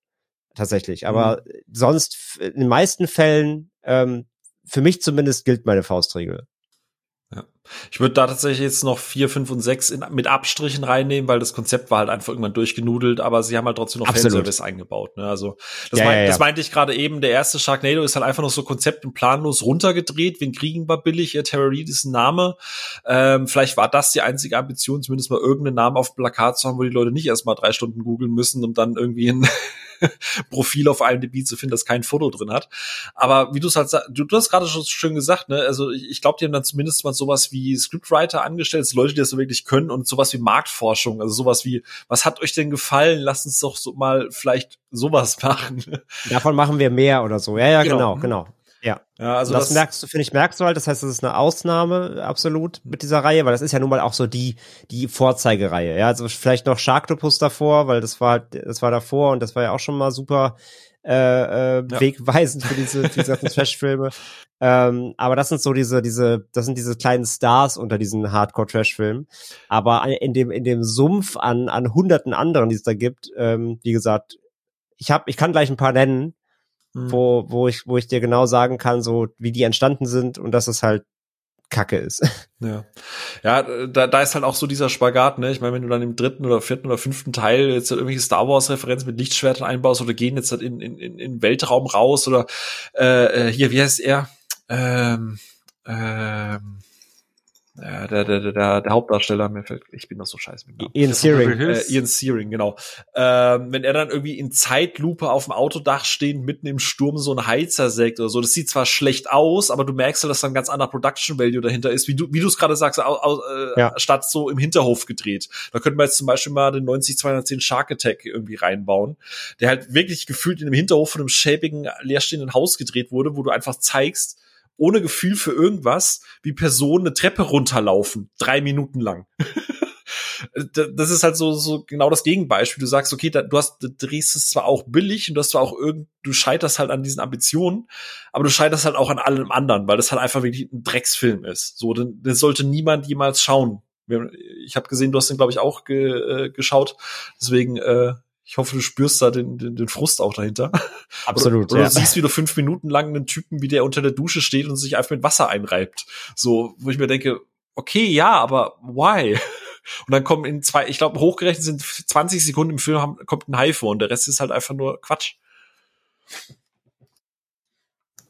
Tatsächlich. Aber mhm. sonst, in den meisten Fällen, ähm, für mich zumindest gilt meine Faustregel. Ja. Ich würde da tatsächlich jetzt noch vier, fünf und sechs in, mit Abstrichen reinnehmen, weil das Konzept war halt einfach irgendwann durchgenudelt, aber sie haben halt trotzdem noch Absolut. Fanservice eingebaut. Ne? Also das, ja, mein, ja, das meinte ich gerade eben. Der erste Sharknado ist halt einfach noch so Konzept und planlos runtergedreht. Wen kriegen war billig? Ihr Terror Reed ist ein Name. Ähm, vielleicht war das die einzige Ambition, zumindest mal irgendeinen Namen auf dem Plakat zu haben, wo die Leute nicht erst mal drei Stunden googeln müssen, um dann irgendwie ein Profil auf IMDb zu finden, das kein Foto drin hat. Aber wie du es halt du, du hast gerade schon schön gesagt, ne? Also ich, ich glaube, die haben dann zumindest mal sowas wie Scriptwriter angestellt, Leute, die das so wirklich können und sowas wie Marktforschung, also sowas wie, was hat euch denn gefallen? Lasst uns doch so mal vielleicht sowas machen. Davon machen wir mehr oder so. Ja, ja, genau, genau. genau. Ja. ja also das, das, merkst du, finde ich, merkst du halt. Das heißt, das ist eine Ausnahme absolut mit dieser Reihe, weil das ist ja nun mal auch so die, die Vorzeigereihe. Ja, also vielleicht noch Sharktopus davor, weil das war halt, das war davor und das war ja auch schon mal super äh, äh, ja. wegweisend für diese, diese ganzen Trash-Filme. Ähm, aber das sind so diese, diese, das sind diese kleinen Stars unter diesen Hardcore-Trash-Filmen. Aber in dem, in dem Sumpf an, an hunderten anderen, die es da gibt, ähm, wie gesagt, ich habe, ich kann gleich ein paar nennen, mhm. wo, wo ich, wo ich dir genau sagen kann, so wie die entstanden sind und dass es halt Kacke ist. Ja. Ja, da, da ist halt auch so dieser Spagat, ne? Ich meine, wenn du dann im dritten oder vierten oder fünften Teil jetzt halt irgendwelche Star Wars-Referenzen mit Lichtschwertern einbaust oder gehen jetzt halt in, in, in, Weltraum raus oder äh, äh hier, wie heißt er? Ähm, ähm, äh, der, der, der, der Hauptdarsteller, mir fällt, ich bin doch so scheiße mit Ian Searing. Äh, Ian Searing, genau. Ähm, wenn er dann irgendwie in Zeitlupe auf dem Autodach stehend mitten im Sturm so ein Heizer sägt oder so, das sieht zwar schlecht aus, aber du merkst ja, dass da ein ganz anderer Production Value dahinter ist, wie du, wie du es gerade sagst, au, au, äh, ja. statt so im Hinterhof gedreht. Da könnten wir jetzt zum Beispiel mal den 90-210 Shark Attack irgendwie reinbauen, der halt wirklich gefühlt in einem Hinterhof von einem schäbigen, leerstehenden Haus gedreht wurde, wo du einfach zeigst, ohne Gefühl für irgendwas, wie Personen eine Treppe runterlaufen, drei Minuten lang. das ist halt so, so genau das Gegenbeispiel. Du sagst, okay, da, du hast, du drehst es zwar auch billig und du hast zwar auch irgend, du scheiterst halt an diesen Ambitionen, aber du scheiterst halt auch an allem anderen, weil das halt einfach wirklich ein Drecksfilm ist. So, das sollte niemand jemals schauen. Ich habe gesehen, du hast den, glaube ich, auch ge, äh, geschaut. Deswegen, äh, ich hoffe, du spürst da den, den, den Frust auch dahinter. Absolut. oder, oder ja. du siehst, wie du fünf Minuten lang einen Typen, wie der unter der Dusche steht und sich einfach mit Wasser einreibt. So, wo ich mir denke, okay, ja, aber why? Und dann kommen in zwei, ich glaube, hochgerechnet sind 20 Sekunden im Film, haben, kommt ein Hai vor und der Rest ist halt einfach nur Quatsch.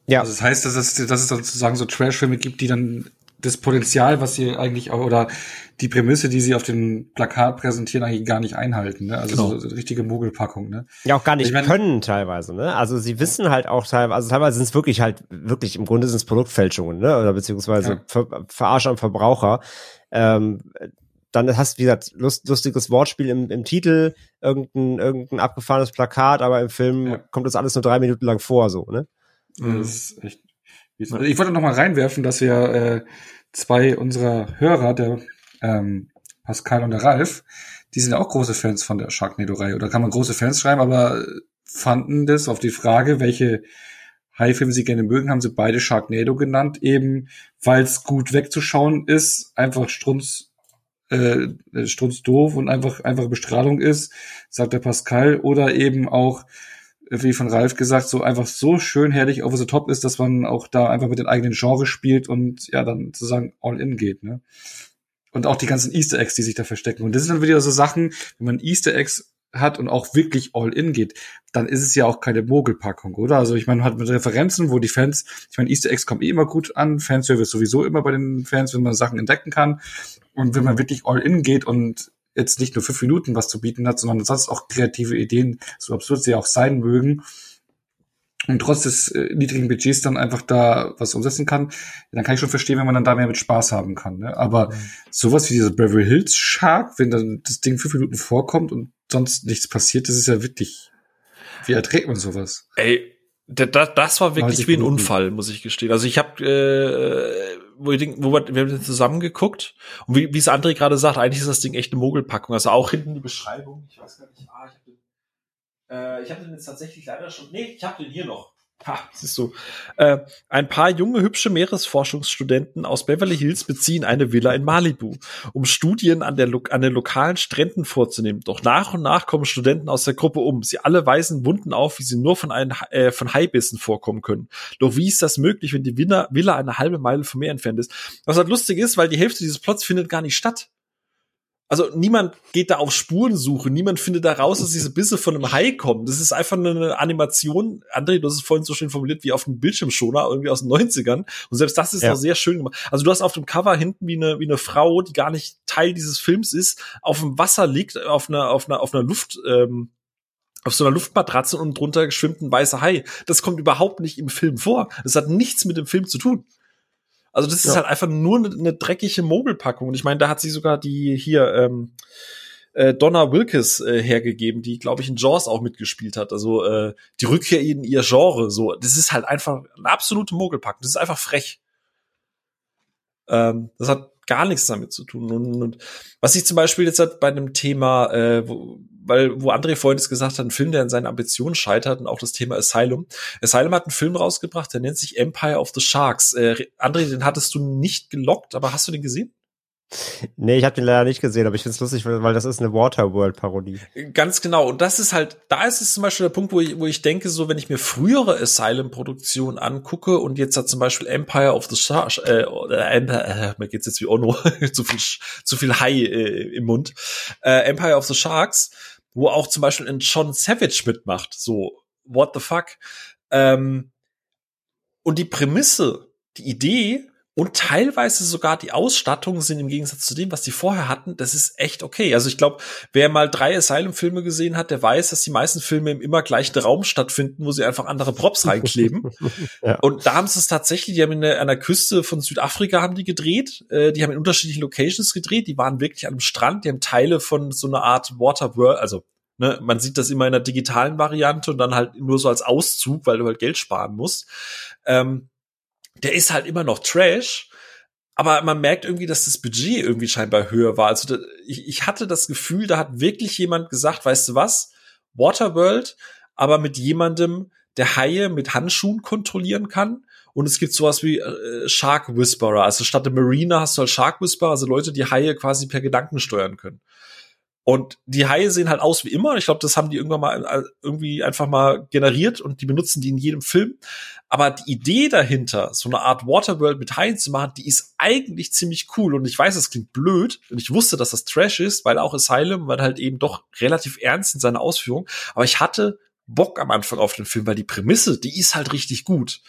Ja. Also das heißt, dass es, dass es sozusagen so Trash-Filme gibt, die dann das Potenzial, was sie eigentlich auch, oder die Prämisse, die sie auf dem Plakat präsentieren, eigentlich gar nicht einhalten. Ne? Also genau. so, so richtige Mogelpackung. Ne? Ja, auch gar nicht ich mein, können teilweise. Ne? Also sie wissen halt auch teilweise, also teilweise sind es wirklich halt, wirklich im Grunde sind es Produktfälschungen, ne? oder beziehungsweise ja. Ver Verarsche am Verbraucher. Ähm, dann hast du, wie gesagt, lust, lustiges Wortspiel im, im Titel, irgendein, irgendein abgefahrenes Plakat, aber im Film ja. kommt das alles nur drei Minuten lang vor, so, ne? Das ist echt. Ich wollte noch mal reinwerfen, dass wir äh, zwei unserer Hörer, der ähm, Pascal und der Ralf, die sind ja auch große Fans von der Sharknado-Reihe. Oder kann man große Fans schreiben, aber fanden das auf die Frage, welche High-Filme sie gerne mögen, haben sie beide Sharknado genannt, eben weil es gut wegzuschauen ist, einfach strunz äh, strunz doof und einfach einfache Bestrahlung ist, sagt der Pascal, oder eben auch wie von Ralf gesagt, so einfach so schön herrlich over the top ist, dass man auch da einfach mit den eigenen Genres spielt und ja, dann sozusagen all in geht, ne? Und auch die ganzen Easter Eggs, die sich da verstecken. Und das sind dann wieder so Sachen, wenn man Easter Eggs hat und auch wirklich all in geht, dann ist es ja auch keine Mogelpackung, oder? Also ich meine, man hat mit Referenzen, wo die Fans, ich meine, Easter Eggs kommen eh immer gut an, Fanservice sowieso immer bei den Fans, wenn man Sachen entdecken kann. Und wenn man wirklich all in geht und jetzt nicht nur fünf Minuten was zu bieten hat, sondern sonst auch kreative Ideen, so absurd sie auch sein mögen, und trotz des äh, niedrigen Budgets dann einfach da was umsetzen kann, dann kann ich schon verstehen, wenn man dann da mehr mit Spaß haben kann. Ne? Aber mhm. sowas wie dieses Beverly Hills Shark, wenn dann das Ding fünf Minuten vorkommt und sonst nichts passiert, das ist ja wirklich. Wie erträgt man sowas? Ey, das, das war wirklich wie ein Unfall, muss ich gestehen. Also ich habe äh, wo, ich denk, wo wir, wir haben zusammen geguckt und wie, wie es André gerade sagt, eigentlich ist das Ding echt eine Mogelpackung. Also auch hinten die Beschreibung. Ich weiß gar nicht. Ah, ich habe den, äh, ich hab den jetzt tatsächlich leider schon. Nee, ich habe den hier noch. Ha, siehst du. Äh, ein paar junge, hübsche Meeresforschungsstudenten aus Beverly Hills beziehen eine Villa in Malibu, um Studien an, der, an den lokalen Stränden vorzunehmen. Doch nach und nach kommen Studenten aus der Gruppe um. Sie alle weisen Wunden auf, wie sie nur von, einem, äh, von Haibissen vorkommen können. Doch wie ist das möglich, wenn die Villa, Villa eine halbe Meile vom Meer entfernt ist? Was halt lustig ist, weil die Hälfte dieses Plots findet gar nicht statt also niemand geht da auf Spurensuche, niemand findet da raus, dass diese Bisse von einem Hai kommen. Das ist einfach eine Animation. André, du hast es vorhin so schön formuliert, wie auf einem Bildschirmschoner, irgendwie aus den 90ern. Und selbst das ist ja. noch sehr schön gemacht. Also du hast auf dem Cover hinten wie eine, wie eine Frau, die gar nicht Teil dieses Films ist, auf dem Wasser liegt, auf einer, auf einer, auf einer Luft, ähm, auf so einer Luftmatratze und drunter schwimmt ein weißer Hai. Das kommt überhaupt nicht im Film vor. Das hat nichts mit dem Film zu tun. Also das ist ja. halt einfach nur eine, eine dreckige Mogelpackung. Und ich meine, da hat sie sogar die hier ähm, äh, Donna Wilkes äh, hergegeben, die, glaube ich, in Jaws auch mitgespielt hat. Also äh, die Rückkehr in ihr Genre. So, das ist halt einfach eine absolute Mogelpackung. Das ist einfach frech. Ähm, das hat gar nichts damit zu tun. Und, und was ich zum Beispiel jetzt halt bei einem Thema, äh, wo, weil wo André vorhin gesagt hat, ein Film, der in seinen Ambitionen scheitert und auch das Thema Asylum. Asylum hat einen Film rausgebracht, der nennt sich Empire of the Sharks. Äh, André, den hattest du nicht gelockt, aber hast du den gesehen? Nee, ich habe den leider nicht gesehen, aber ich finde es lustig, weil das ist eine Waterworld-Parodie. Ganz genau. Und das ist halt, da ist es zum Beispiel der Punkt, wo ich, wo ich denke, so wenn ich mir frühere Asylum-Produktionen angucke und jetzt hat zum Beispiel Empire of the Stars, äh, äh, äh, mir geht's jetzt wie Ono, zu viel, zu viel High äh, im Mund, äh, Empire of the Sharks, wo auch zum Beispiel ein John Savage mitmacht, so, what the fuck. Ähm, und die Prämisse, die Idee und teilweise sogar die Ausstattung sind im Gegensatz zu dem, was die vorher hatten, das ist echt okay. Also ich glaube, wer mal drei Asylum-Filme gesehen hat, der weiß, dass die meisten Filme im immer gleichen Raum stattfinden, wo sie einfach andere Props reinkleben. ja. Und da haben sie es tatsächlich, die haben in der Küste von Südafrika haben die gedreht, äh, die haben in unterschiedlichen Locations gedreht, die waren wirklich an einem Strand, die haben Teile von so einer Art Waterworld, also Ne, man sieht das immer in der digitalen Variante und dann halt nur so als Auszug, weil du halt Geld sparen musst. Ähm, der ist halt immer noch Trash, aber man merkt irgendwie, dass das Budget irgendwie scheinbar höher war. Also ich, ich hatte das Gefühl, da hat wirklich jemand gesagt, weißt du was, Waterworld, aber mit jemandem, der Haie mit Handschuhen kontrollieren kann. Und es gibt sowas wie äh, Shark Whisperer. Also statt der Marina hast du halt Shark Whisperer, also Leute, die Haie quasi per Gedanken steuern können. Und die Haie sehen halt aus wie immer. Ich glaube, das haben die irgendwann mal äh, irgendwie einfach mal generiert und die benutzen die in jedem Film. Aber die Idee dahinter, so eine Art Waterworld mit Haien zu machen, die ist eigentlich ziemlich cool. Und ich weiß, es klingt blöd. Und ich wusste, dass das Trash ist, weil auch Asylum war halt eben doch relativ ernst in seiner Ausführung. Aber ich hatte Bock am Anfang auf den Film, weil die Prämisse, die ist halt richtig gut.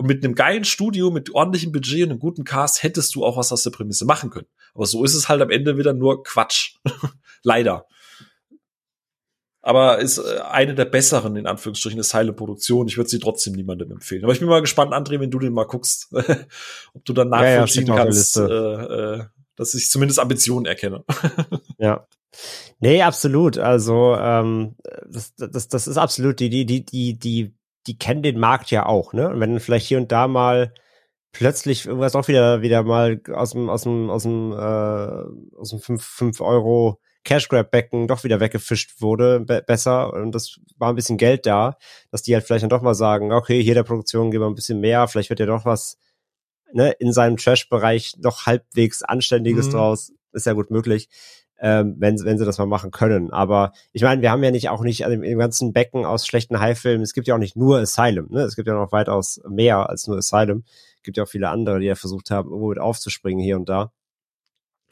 Und mit einem geilen Studio, mit ordentlichem Budget und einem guten Cast hättest du auch was aus der Prämisse machen können. Aber so ist es halt am Ende wieder nur Quatsch. Leider. Aber ist äh, eine der besseren, in Anführungsstrichen, Asylum-Produktionen. Ich würde sie trotzdem niemandem empfehlen. Aber ich bin mal gespannt, André, wenn du den mal guckst, ob du dann nachvollziehen ja, ja, kannst, äh, äh, dass ich zumindest Ambitionen erkenne. ja. Nee, absolut. Also ähm, das, das, das ist absolut die, die, die, die, die, die kennen den Markt ja auch, ne? Und wenn vielleicht hier und da mal plötzlich irgendwas auch wieder wieder mal aus dem aus dem aus dem äh, aus dem 5, 5 Euro Cash Grab Becken doch wieder weggefischt wurde, be besser und das war ein bisschen Geld da, dass die halt vielleicht dann doch mal sagen, okay, hier der Produktion geben wir ein bisschen mehr, vielleicht wird ja doch was ne, in seinem Trash-Bereich noch halbwegs Anständiges mhm. draus, ist ja gut möglich. Ähm, wenn, wenn sie das mal machen können. Aber ich meine, wir haben ja nicht auch nicht also im ganzen Becken aus schlechten High-Filmen, es gibt ja auch nicht nur Asylum, ne? Es gibt ja noch weitaus mehr als nur Asylum. Es gibt ja auch viele andere, die ja versucht haben, irgendwo mit aufzuspringen hier und da.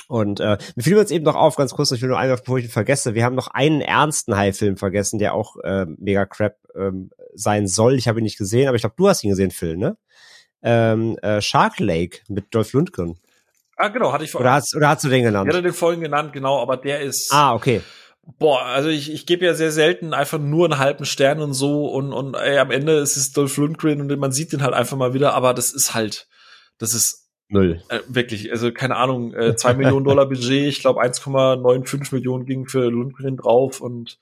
Und äh, mir fiel uns eben noch auf, ganz kurz, ich will nur einmal, bevor ich ihn vergesse, wir haben noch einen ernsten High-Film vergessen, der auch äh, mega crap ähm, sein soll. Ich habe ihn nicht gesehen, aber ich glaube, du hast ihn gesehen, Phil, ne? Ähm, äh, Shark Lake mit Dolph Lundgren. Ah, genau, hatte ich vorhin. Oder hast, oder hast du den genannt? Ich hatte den vorhin genannt, genau, aber der ist. Ah, okay. Boah, also ich, ich gebe ja sehr selten einfach nur einen halben Stern und so und, und ey, am Ende ist es Dolph Lundgren und man sieht den halt einfach mal wieder, aber das ist halt, das ist Null. Äh, wirklich, also keine Ahnung, äh, zwei Millionen Dollar Budget, ich glaube 1,95 Millionen ging für Lundgren drauf und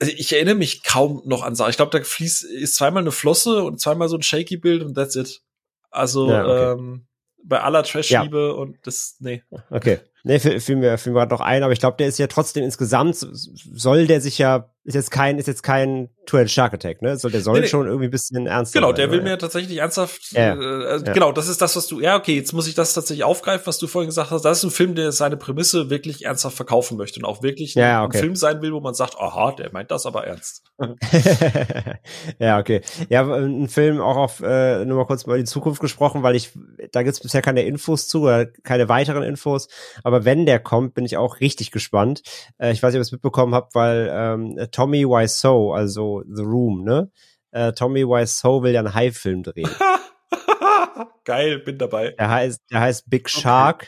also ich erinnere mich kaum noch an Sachen. Ich glaube, da fließt ist zweimal eine Flosse und zweimal so ein shaky Bild und that's it. Also ja, okay. ähm, bei aller Trash-Liebe ja. und das, nee. Okay. Nee, fiel mir, fiel mir gerade noch ein, aber ich glaube, der ist ja trotzdem insgesamt, soll der sich ja, ist jetzt kein, ist jetzt kein Two-Headed Shark Attack, ne? So, der soll nee, nee. schon irgendwie ein bisschen ernst Genau, der will mir tatsächlich ernsthaft, ja. äh, ja. genau, das ist das, was du, ja, okay, jetzt muss ich das tatsächlich aufgreifen, was du vorhin gesagt hast. Das ist ein Film, der seine Prämisse wirklich ernsthaft verkaufen möchte und auch wirklich ja, okay. ein Film sein will, wo man sagt, aha, der meint das aber ernst. ja, okay. Ja, ein Film auch auf, äh, nur mal kurz mal die Zukunft gesprochen, weil ich, da gibt's bisher keine Infos zu oder keine weiteren Infos, aber wenn der kommt, bin ich auch richtig gespannt. Äh, ich weiß nicht, ob ihr es mitbekommen habt, weil ähm, Tommy Wiseau, also The Room, ne? Äh, Tommy Wiseau will ja einen Hai-Film drehen. Geil, bin dabei. Der heißt, der heißt Big Shark.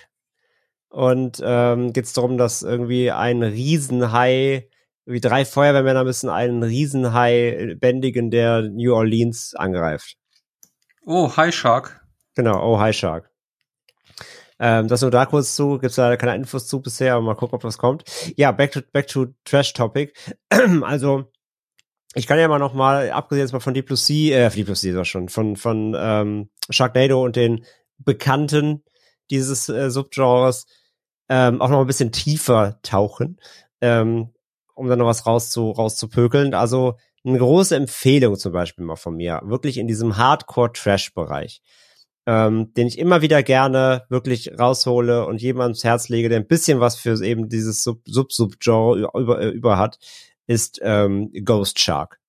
Okay. Und ähm, geht es darum, dass irgendwie ein Riesenhai, wie drei Feuerwehrmänner müssen einen Riesenhai bändigen, der New Orleans angreift. Oh, High Shark. Genau, oh, High Shark. Ähm, das nur da kurz zu, gibt's leider keine Infos zu bisher, aber mal gucken, ob das kommt. Ja, back to, back to Trash Topic. also, ich kann ja mal noch mal, abgesehen jetzt mal von Deep Blue Sea, äh, Deep Blue Sea ist auch schon, von, von ähm, Sharknado und den Bekannten dieses äh, Subgenres ähm, auch noch ein bisschen tiefer tauchen, ähm, um dann noch was rauszu, rauszupökeln. Also eine große Empfehlung zum Beispiel mal von mir, wirklich in diesem Hardcore-Trash-Bereich ähm, den ich immer wieder gerne wirklich raushole und jedem ans Herz lege, der ein bisschen was für eben dieses Sub-Sub-Genre über, über hat, ist ähm, Ghost Shark.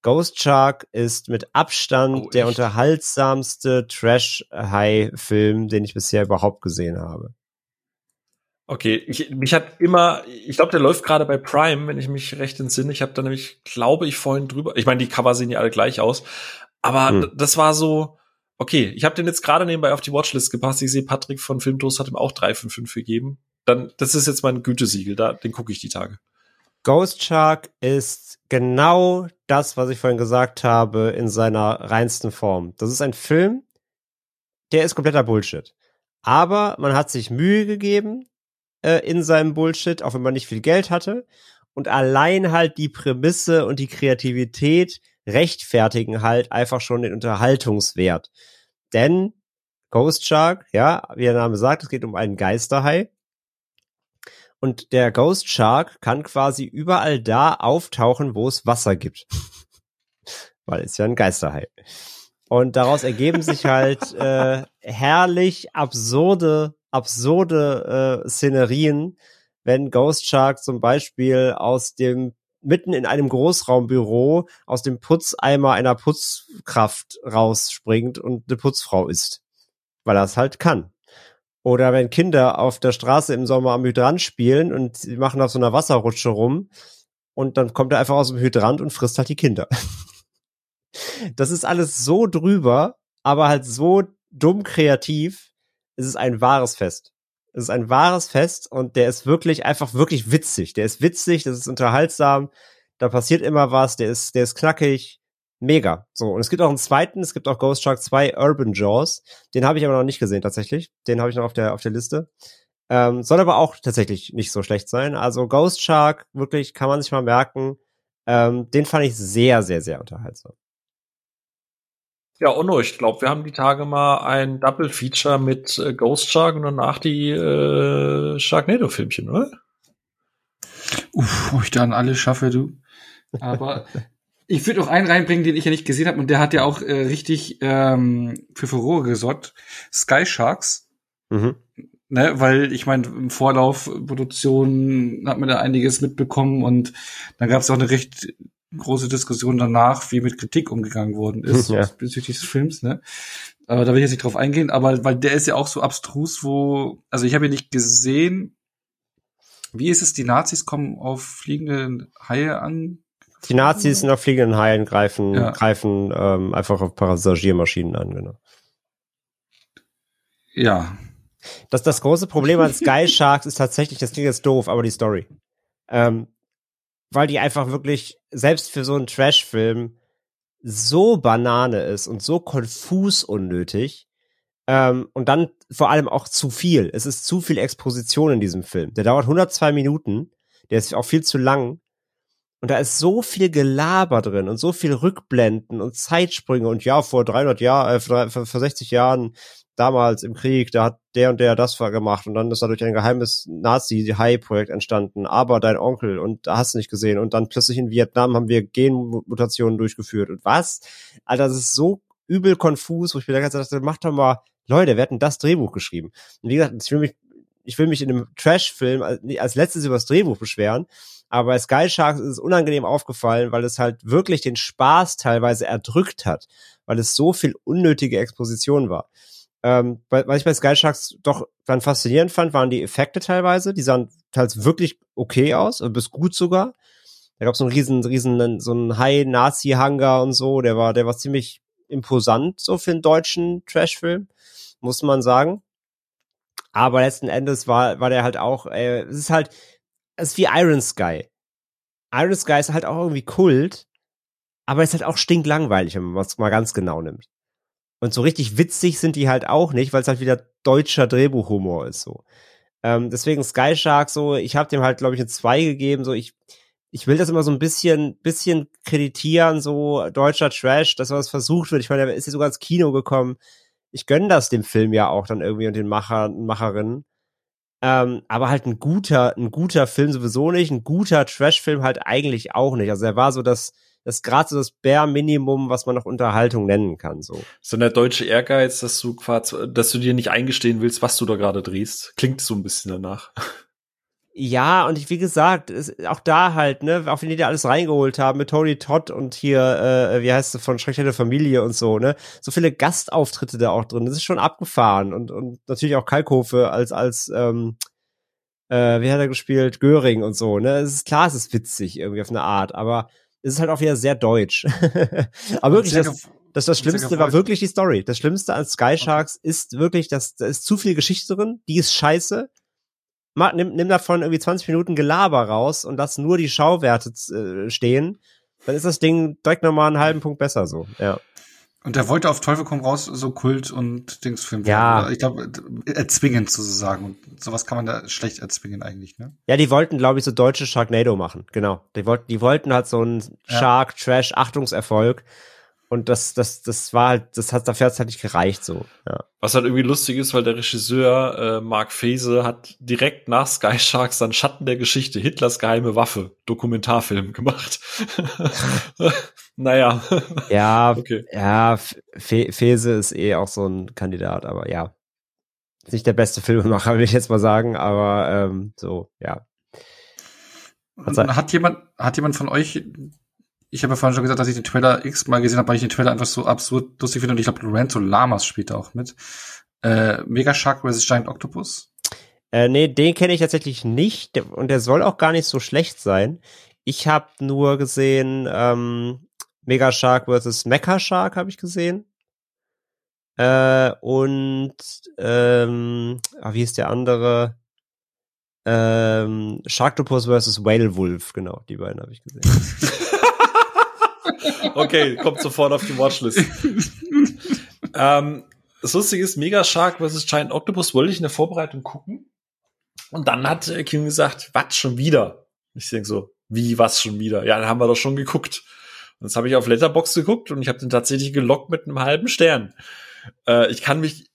Ghost Shark ist mit Abstand oh, der unterhaltsamste Trash-High-Film, den ich bisher überhaupt gesehen habe. Okay, ich, mich hat immer, ich glaube, der läuft gerade bei Prime, wenn ich mich recht entsinne. Ich habe da nämlich, glaube ich, vorhin drüber. Ich meine, die Cover sehen ja alle gleich aus, aber hm. das war so, Okay, ich habe den jetzt gerade nebenbei auf die Watchlist gepasst. Ich sehe, Patrick von Filmtoast hat ihm auch 3 von 5 gegeben. Dann, das ist jetzt mein Gütesiegel, da, den gucke ich die Tage. Ghost Shark ist genau das, was ich vorhin gesagt habe, in seiner reinsten Form. Das ist ein Film, der ist kompletter Bullshit. Aber man hat sich Mühe gegeben äh, in seinem Bullshit, auch wenn man nicht viel Geld hatte. Und allein halt die Prämisse und die Kreativität rechtfertigen halt einfach schon den Unterhaltungswert. Denn Ghost Shark, ja, wie der Name sagt, es geht um einen Geisterhai. Und der Ghost Shark kann quasi überall da auftauchen, wo es Wasser gibt. Weil es ja ein Geisterhai. Und daraus ergeben sich halt äh, herrlich absurde, absurde äh, Szenerien, wenn Ghost Shark zum Beispiel aus dem mitten in einem Großraumbüro aus dem Putzeimer einer Putzkraft rausspringt und eine Putzfrau ist. Weil er es halt kann. Oder wenn Kinder auf der Straße im Sommer am Hydrant spielen und sie machen auf so einer Wasserrutsche rum und dann kommt er einfach aus dem Hydrant und frisst halt die Kinder. Das ist alles so drüber, aber halt so dumm kreativ. Es ist ein wahres Fest. Es ist ein wahres Fest und der ist wirklich einfach wirklich witzig. Der ist witzig, das ist unterhaltsam, da passiert immer was, der ist, der ist knackig mega. So, und es gibt auch einen zweiten, es gibt auch Ghost Shark 2 Urban Jaws. Den habe ich aber noch nicht gesehen tatsächlich. Den habe ich noch auf der, auf der Liste. Ähm, soll aber auch tatsächlich nicht so schlecht sein. Also Ghost Shark, wirklich, kann man sich mal merken. Ähm, den fand ich sehr, sehr, sehr unterhaltsam. Ja, Onno, ich glaube, wir haben die Tage mal ein Double Feature mit äh, Ghost Shark und danach die äh, Sharknado-Filmchen, oder? Uff, ob ich da an alle schaffe, du. Aber ich würde auch einen reinbringen, den ich ja nicht gesehen habe, und der hat ja auch äh, richtig ähm, für Furore gesorgt. Sky Sharks. Mhm. Ne, weil ich meine, im Vorlauf Produktion hat man da einiges mitbekommen und dann gab es auch eine recht große Diskussion danach, wie mit Kritik umgegangen worden ist ja. bezüglich des Films. Ne? Aber da will ich jetzt nicht drauf eingehen, aber weil der ist ja auch so abstrus, wo, also ich habe ihn nicht gesehen. Wie ist es, die Nazis kommen auf fliegende Haie an? Die Nazis sind auf fliegenden Haien greifen, ja. greifen ähm, einfach auf Passagiermaschinen an, genau. Ja. Das, das große Problem an Sky Sharks ist tatsächlich, das klingt jetzt doof, aber die Story. Ähm, weil die einfach wirklich, selbst für so einen Trash-Film, so Banane ist und so konfus unnötig. Ähm, und dann vor allem auch zu viel. Es ist zu viel Exposition in diesem Film. Der dauert 102 Minuten. Der ist auch viel zu lang. Und da ist so viel Gelaber drin und so viel Rückblenden und Zeitsprünge und ja, vor 300 Jahren, äh, vor, vor 60 Jahren damals im Krieg, da hat der und der das gemacht und dann ist dadurch ein geheimes Nazi-High-Projekt entstanden, aber dein Onkel und da hast du nicht gesehen und dann plötzlich in Vietnam haben wir Genmutationen durchgeführt und was? Alter, das ist so übel konfus, wo ich mir da dachte, mach doch mal, Leute, wir hatten das Drehbuch geschrieben. Und wie gesagt, ich will mich, ich will mich in einem Trash-Film als letztes über das Drehbuch beschweren, aber bei Sky Sharks ist es unangenehm aufgefallen, weil es halt wirklich den Spaß teilweise erdrückt hat, weil es so viel unnötige Exposition war. Ähm, was ich bei Sky Sharks doch dann faszinierend fand, waren die Effekte teilweise. Die sahen teils wirklich okay aus, und bis gut sogar. Da gab es so einen riesen, riesen, so einen High-Nazi-Hangar und so. Der war, der war ziemlich imposant, so für einen deutschen Trash-Film, muss man sagen. Aber letzten Endes war, war der halt auch, äh, es ist halt, es ist wie Iron Sky. Iron Sky ist halt auch irgendwie Kult, aber es ist halt auch stinklangweilig, wenn man es mal ganz genau nimmt. Und so richtig witzig sind die halt auch nicht, weil es halt wieder deutscher Drehbuchhumor ist so. Ähm, deswegen Sky Shark so, ich habe dem halt glaube ich eine 2 gegeben, so ich ich will das immer so ein bisschen bisschen kreditieren, so deutscher Trash, dass was versucht wird. Ich meine, er ist ja sogar ins Kino gekommen. Ich gönne das dem Film ja auch dann irgendwie und den Macher Macherinnen. Ähm, aber halt ein guter, ein guter Film sowieso nicht, ein guter Trash-Film halt eigentlich auch nicht. Also er war so das, das ist gerade so das Bare Minimum, was man noch Unterhaltung nennen kann. So. So der deutsche Ehrgeiz, dass du quasi, dass du dir nicht eingestehen willst, was du da gerade drehst. Klingt so ein bisschen danach. Ja, und ich, wie gesagt, ist auch da halt, ne, auch wenn die da alles reingeholt haben mit Tony Todd und hier, äh, wie heißt es, von Schreckliche Familie und so, ne, so viele Gastauftritte da auch drin, das ist schon abgefahren und, und natürlich auch Kalkofe als, als, ähm, äh, wie hat er gespielt, Göring und so, ne, es ist klar, es ist witzig irgendwie auf eine Art, aber es ist halt auch wieder sehr deutsch. Aber wirklich, das, das, das Schlimmste war wirklich die Story. Das Schlimmste an Sky Sharks okay. ist wirklich, dass da ist zu viel Geschichte drin, die ist scheiße. Mach, nimm, nimm davon irgendwie 20 Minuten Gelaber raus und lass nur die Schauwerte äh, stehen. Dann ist das Ding direkt nochmal einen halben Punkt besser so, ja. Und der wollte auf Teufel komm raus so Kult und Dingsfilm ja. Ich glaube, erzwingen sozusagen. Und sowas kann man da schlecht erzwingen eigentlich, ne? Ja, die wollten, glaube ich, so deutsche Sharknado machen. Genau. Die wollten, die wollten halt so einen Shark-Trash-Achtungserfolg. Und das, das, das war halt, das hat dafür hat's halt nicht gereicht so. Ja. Was halt irgendwie lustig ist, weil der Regisseur äh, Mark Fese hat direkt nach Sky Sharks dann Schatten der Geschichte, Hitlers geheime Waffe, Dokumentarfilm gemacht. naja. Ja, okay. ja, Fe Fese ist eh auch so ein Kandidat, aber ja. Ist nicht der beste Filmemacher, will ich jetzt mal sagen, aber ähm, so, ja. Hat jemand, hat jemand von euch ich habe ja vorhin schon gesagt, dass ich den Trailer x mal gesehen habe, weil ich den Trailer einfach so absurd lustig finde und ich glaube, Lorenzo Lamas spielt da auch mit. Äh, Mega Shark vs. Giant Octopus? Äh, nee, den kenne ich tatsächlich nicht und der soll auch gar nicht so schlecht sein. Ich habe nur gesehen ähm, Mega Shark vs. Mecha Shark habe ich gesehen. Äh, und ähm, ah, wie ist der andere? Ähm, Sharktopus vs. Whale Wolf, genau, die beiden habe ich gesehen. okay, kommt sofort auf die Watchlist. ähm, das Lustige ist, Mega Shark vs. Giant Octopus wollte ich in der Vorbereitung gucken. Und dann hat äh, Kim gesagt, was schon wieder? Ich denke so, wie was schon wieder? Ja, dann haben wir doch schon geguckt. Und jetzt habe ich auf Letterbox geguckt und ich habe den tatsächlich gelockt mit einem halben Stern. Äh, ich kann mich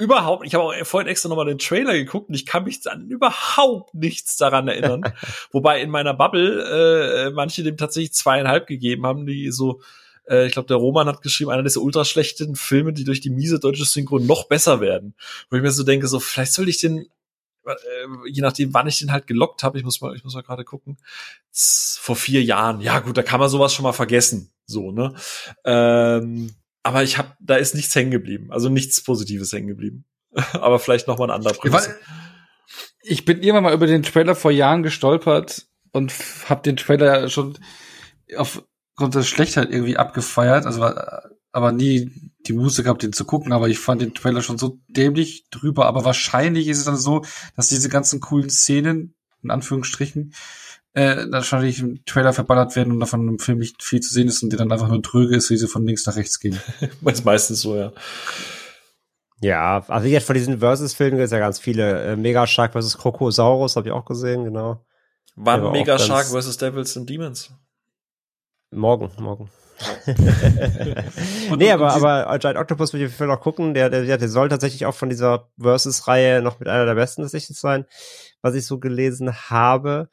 überhaupt, ich habe auch vorhin extra nochmal den Trailer geguckt und ich kann mich an überhaupt nichts daran erinnern. Wobei in meiner Bubble äh, manche dem tatsächlich zweieinhalb gegeben haben, die so, äh, ich glaube, der Roman hat geschrieben, einer dieser ultra schlechten Filme, die durch die miese deutsche Synchron noch besser werden. Wo ich mir so denke, so, vielleicht soll ich den äh, je nachdem, wann ich den halt gelockt habe, ich muss mal, ich muss mal gerade gucken, vor vier Jahren. Ja gut, da kann man sowas schon mal vergessen, so ne. Ähm, aber ich habe, da ist nichts hängen geblieben, also nichts Positives hängen geblieben. aber vielleicht noch mal ein anderer Prämisse. Ich bin irgendwann mal über den Trailer vor Jahren gestolpert und habe den Trailer schon aufgrund der Schlechtheit irgendwie abgefeiert, also aber nie die Muße gehabt, den zu gucken, aber ich fand den Trailer schon so dämlich drüber, aber wahrscheinlich ist es dann so, dass diese ganzen coolen Szenen, in Anführungsstrichen, äh, wahrscheinlich im Trailer verballert werden und davon im Film nicht viel zu sehen ist und die dann einfach nur tröge ist, wie sie von links nach rechts gehen. ist meistens so, ja. Ja, also jetzt von diesen Versus-Filmen gibt es ja ganz viele. Äh, Mega Shark vs. Krokosaurus habe ich auch gesehen, genau. Wann Mega Shark vs. Devils and Demons? Morgen, morgen. nee, aber, aber Giant Octopus will ich noch gucken. Der, der, der soll tatsächlich auch von dieser Versus-Reihe noch mit einer der besten tatsächlich sein, was ich so gelesen habe.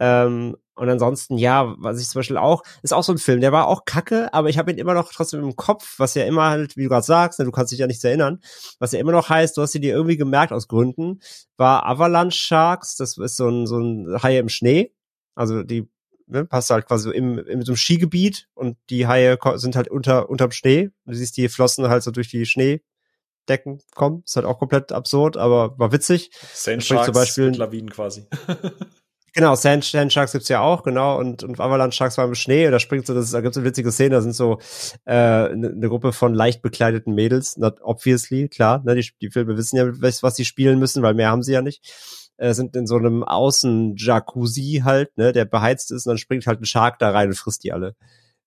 Ähm, und ansonsten, ja, was ich zum Beispiel auch, ist auch so ein Film, der war auch kacke, aber ich habe ihn immer noch trotzdem im Kopf, was ja immer halt, wie du gerade sagst, ne, du kannst dich ja nichts erinnern, was ja immer noch heißt, du hast sie dir irgendwie gemerkt aus Gründen, war Avalanche Sharks, das ist so ein, so ein Haie im Schnee, also die ne, passt halt quasi im, in so einem Skigebiet und die Haie sind halt unter, unterm Schnee, du siehst die Flossen halt so durch die Schneedecken kommen, ist halt auch komplett absurd, aber war witzig. Sand Sharks zum Beispiel, Lawinen quasi. Genau, Sand, Sand Sharks gibt's ja auch, genau, und, und Avalanche Sharks war im Schnee, und da springt so, das, da gibt's eine witzige Szene, da sind so äh, eine ne Gruppe von leicht bekleideten Mädels, not obviously, klar, ne, die, die Filme wissen ja, was, was sie spielen müssen, weil mehr haben sie ja nicht, äh, sind in so einem Außen-Jacuzzi halt, ne, der beheizt ist, und dann springt halt ein Shark da rein und frisst die alle.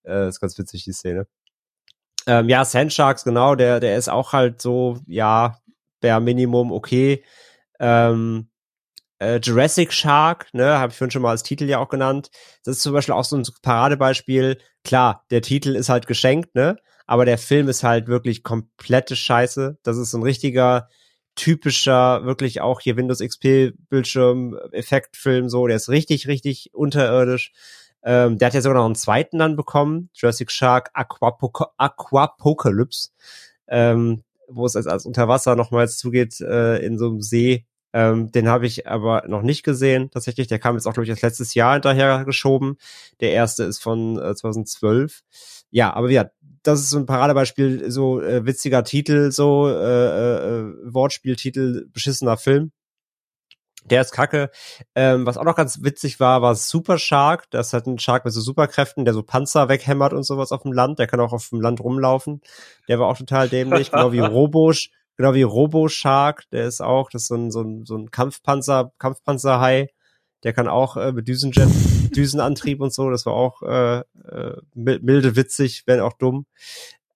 Äh, ist ganz witzig, die Szene. Ähm, ja, Sand Sharks, genau, der, der ist auch halt so, ja, bare Minimum okay. Ähm, äh, Jurassic Shark, ne, habe ich vorhin schon mal als Titel ja auch genannt. Das ist zum Beispiel auch so ein Paradebeispiel. Klar, der Titel ist halt geschenkt, ne, aber der Film ist halt wirklich komplette Scheiße. Das ist ein richtiger typischer, wirklich auch hier Windows XP Bildschirm Effektfilm so. Der ist richtig, richtig unterirdisch. Ähm, der hat ja sogar noch einen zweiten dann bekommen, Jurassic Shark Aquapoc Aquapocalypse, ähm, wo es als, als unter Wasser nochmals zugeht äh, in so einem See ähm, den habe ich aber noch nicht gesehen, tatsächlich. Der kam jetzt auch, glaube ich, das letztes Jahr hinterher geschoben. Der erste ist von äh, 2012. Ja, aber ja, das ist so ein Paradebeispiel, so äh, witziger Titel, so äh, äh, Wortspieltitel, beschissener Film. Der ist kacke. Ähm, was auch noch ganz witzig war, war Super Shark. Das ist halt ein Shark mit so Superkräften, der so Panzer weghämmert und sowas auf dem Land. Der kann auch auf dem Land rumlaufen. Der war auch total dämlich, genau wie Robosch. Genau wie Robo Shark, der ist auch, das ist so ein, so ein, so ein Kampfpanzer, Kampfpanzerhai. Der kann auch äh, mit Düsenjet, Düsenantrieb und so, das war auch äh, äh, milde witzig, wenn auch dumm.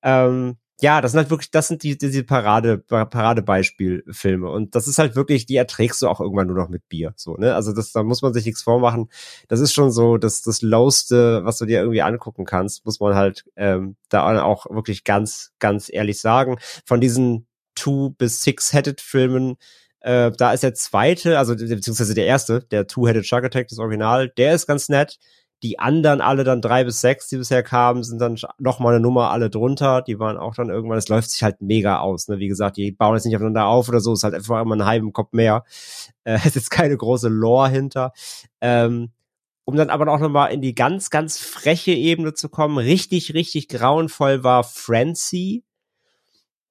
Ähm, ja, das sind halt wirklich, das sind die, diese Parade, Paradebeispielfilme. Und das ist halt wirklich, die erträgst du auch irgendwann nur noch mit Bier. So, ne? Also das, da muss man sich nichts vormachen. Das ist schon so das, das Lowste, was du dir irgendwie angucken kannst, muss man halt ähm, da auch wirklich ganz, ganz ehrlich sagen. Von diesen Two- bis Six-Headed-Filmen, äh, da ist der zweite, also beziehungsweise der erste, der Two-Headed Shark Attack, das Original, der ist ganz nett. Die anderen alle dann drei bis sechs, die bisher kamen, sind dann noch mal eine Nummer alle drunter. Die waren auch dann irgendwann, es läuft sich halt mega aus. Ne? Wie gesagt, die bauen jetzt nicht aufeinander auf oder so, ist halt einfach immer ein halben Kopf mehr. Äh, es ist keine große Lore hinter. Ähm, um dann aber auch noch mal in die ganz, ganz freche Ebene zu kommen, richtig, richtig grauenvoll war Frenzy.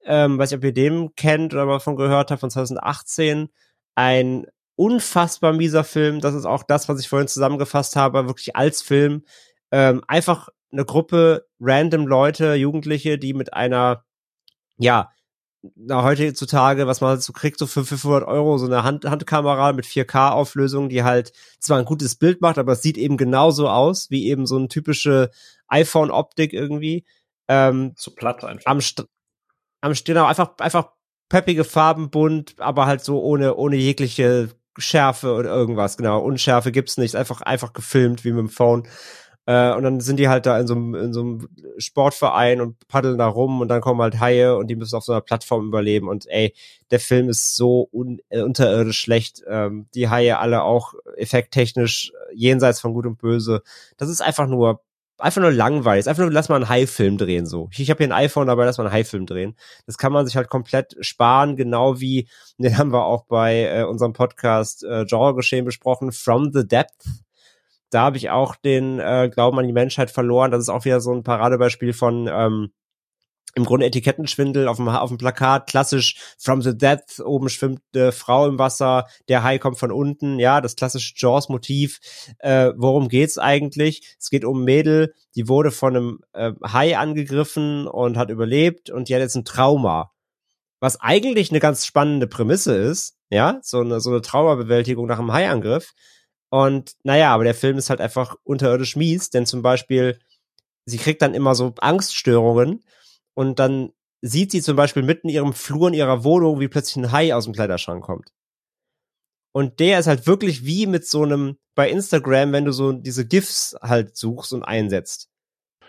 Ähm, weiß ich, ob ihr den kennt oder mal von gehört habt, von 2018. Ein unfassbar mieser Film. Das ist auch das, was ich vorhin zusammengefasst habe, wirklich als Film. Ähm, einfach eine Gruppe random Leute, Jugendliche, die mit einer, ja, na, heutzutage, was man halt so kriegt, so für 500 Euro, so eine Hand Handkamera mit 4K-Auflösung, die halt zwar ein gutes Bild macht, aber es sieht eben genauso aus, wie eben so eine typische iPhone-Optik irgendwie. Ähm, so platt einfach. Am, St am genau, einfach, einfach peppige Farben, bunt, aber halt so ohne, ohne jegliche Schärfe oder irgendwas, genau. Unschärfe gibt's nicht, einfach, einfach gefilmt wie mit dem Phone. Äh, und dann sind die halt da in so, einem, in so einem Sportverein und paddeln da rum und dann kommen halt Haie und die müssen auf so einer Plattform überleben. Und ey, der Film ist so un äh, unterirdisch schlecht. Ähm, die Haie alle auch effekttechnisch jenseits von Gut und Böse. Das ist einfach nur einfach nur langweilig. Einfach nur, lass mal einen High-Film drehen, so. Ich, ich habe hier ein iPhone, aber lass mal einen High-Film drehen. Das kann man sich halt komplett sparen, genau wie, den haben wir auch bei äh, unserem Podcast äh, Genre-Geschehen besprochen, From the Depth. Da habe ich auch den äh, Glauben an die Menschheit verloren. Das ist auch wieder so ein Paradebeispiel von ähm, im Grunde Etikettenschwindel auf dem, auf dem Plakat, klassisch From the Death, oben schwimmt eine Frau im Wasser, der Hai kommt von unten, ja, das klassische Jaws-Motiv. Äh, worum geht's eigentlich? Es geht um Mädel, die wurde von einem äh, Hai angegriffen und hat überlebt und die hat jetzt ein Trauma. Was eigentlich eine ganz spannende Prämisse ist, ja, so eine, so eine Traumabewältigung nach einem Haiangriff. Und naja, aber der Film ist halt einfach unterirdisch mies, denn zum Beispiel, sie kriegt dann immer so Angststörungen und dann sieht sie zum Beispiel mitten in ihrem Flur in ihrer Wohnung, wie plötzlich ein Hai aus dem Kleiderschrank kommt. Und der ist halt wirklich wie mit so einem, bei Instagram, wenn du so diese GIFs halt suchst und einsetzt.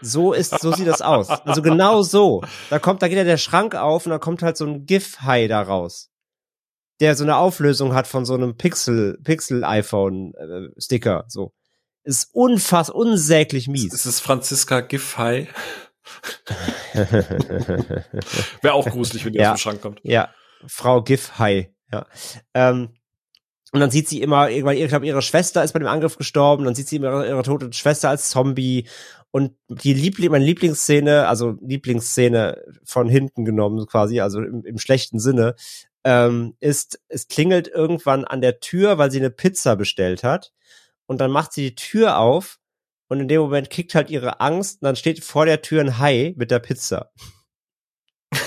So ist, so sieht das aus. Also genau so. Da kommt, da geht ja der Schrank auf und da kommt halt so ein GIF-Hai da raus. Der so eine Auflösung hat von so einem Pixel, Pixel-iPhone-Sticker, äh, so. Ist unfass, unsäglich mies. Ist es Franziska GIF-Hai? Wäre auch gruselig, wenn die ja, aus dem Schrank kommt. Ja, Frau Giff-Hai, ja. Ähm, und dann sieht sie immer, irgendwann, ich glaube, ihre Schwester ist bei dem Angriff gestorben, dann sieht sie immer ihre, ihre tote Schwester als Zombie. Und die Liebling, meine Lieblingsszene, also Lieblingsszene von hinten genommen quasi, also im, im schlechten Sinne, ähm, ist, es klingelt irgendwann an der Tür, weil sie eine Pizza bestellt hat. Und dann macht sie die Tür auf und in dem Moment kickt halt ihre Angst und dann steht vor der Tür ein Hai mit der Pizza.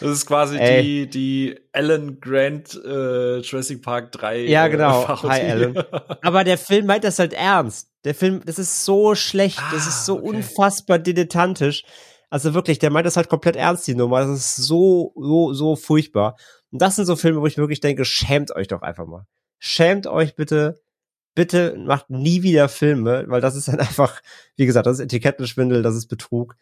Das ist quasi die, die Alan Grant äh, Jurassic Park 3. Ja, genau. Äh, Hi, Alan. Aber der Film meint das halt ernst. Der Film, das ist so schlecht, ah, das ist so okay. unfassbar dilettantisch. Also wirklich, der meint das halt komplett ernst, die Nummer. Das ist so, so, so furchtbar. Und das sind so Filme, wo ich wirklich denke, schämt euch doch einfach mal. Schämt euch bitte bitte macht nie wieder Filme, weil das ist dann einfach, wie gesagt, das ist Etikettenschwindel, das ist Betrug.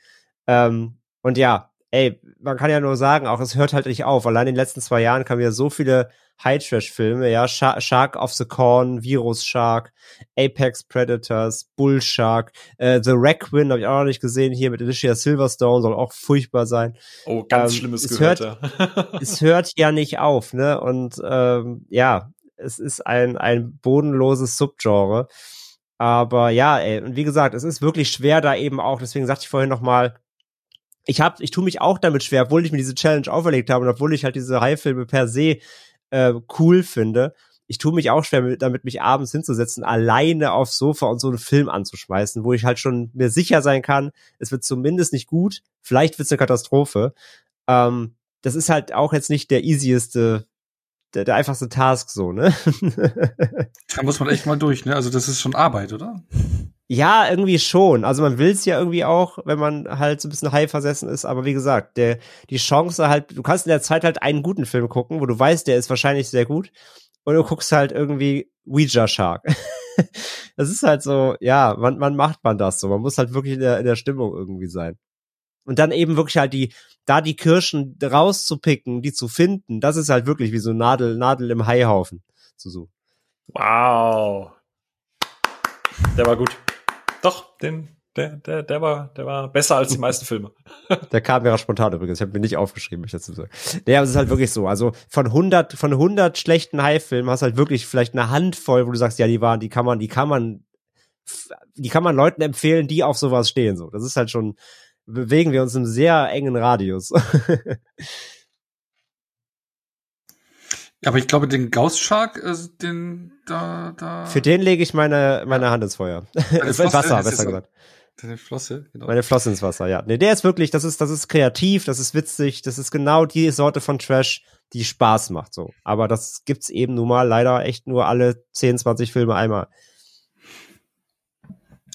Ähm, und ja, ey, man kann ja nur sagen, auch es hört halt nicht auf. Allein in den letzten zwei Jahren kamen ja so viele High-Trash-Filme, ja, Shark, Shark of the Corn, Virus Shark, Apex Predators, Bull Shark, äh, The Requin habe ich auch noch nicht gesehen, hier mit Alicia Silverstone, soll auch furchtbar sein. Oh, ganz ähm, schlimmes es gehört, hört, es hört ja nicht auf, ne? Und ähm, ja, es ist ein, ein bodenloses Subgenre. Aber ja, ey, und wie gesagt, es ist wirklich schwer da eben auch, deswegen sagte ich vorhin nochmal, ich hab, ich tue mich auch damit schwer, obwohl ich mir diese Challenge auferlegt habe und obwohl ich halt diese High-Filme per se äh, cool finde. Ich tue mich auch schwer damit, mich abends hinzusetzen, alleine aufs Sofa und so einen Film anzuschmeißen, wo ich halt schon mir sicher sein kann, es wird zumindest nicht gut, vielleicht wird es eine Katastrophe. Ähm, das ist halt auch jetzt nicht der easieste der, der einfachste Task so, ne? da muss man echt mal durch, ne? Also das ist schon Arbeit, oder? Ja, irgendwie schon. Also man will es ja irgendwie auch, wenn man halt so ein bisschen high versessen ist. Aber wie gesagt, der, die Chance halt, du kannst in der Zeit halt einen guten Film gucken, wo du weißt, der ist wahrscheinlich sehr gut. Und du guckst halt irgendwie Ouija Shark. das ist halt so, ja, man, man macht man das so. Man muss halt wirklich in der, in der Stimmung irgendwie sein. Und dann eben wirklich halt die, da die Kirschen rauszupicken, die zu finden, das ist halt wirklich wie so Nadel, Nadel im Haihaufen zu suchen. Wow. Der war gut. Doch, den, der, der, der war, der war besser als die meisten Filme. Der kam ja spontan übrigens. Ich habe mir nicht aufgeschrieben, ich dazu sagen. Nee, aber es ist halt wirklich so. Also von 100, von 100 schlechten High-Filmen hast du halt wirklich vielleicht eine Handvoll, wo du sagst, ja, die waren, die kann man, die kann man, die kann man Leuten empfehlen, die auf sowas stehen, so. Das ist halt schon, bewegen wir uns im sehr engen Radius. Aber ich glaube, den Gauss Shark, also den da, da. Für den lege ich meine, meine Hand ins Feuer. ins Wasser, besser gesagt. Deine Flosse, genau. Meine Flosse ins Wasser, ja. Nee, der ist wirklich, das ist, das ist kreativ, das ist witzig, das ist genau die Sorte von Trash, die Spaß macht, so. Aber das gibt's eben nun mal leider echt nur alle 10, 20 Filme einmal.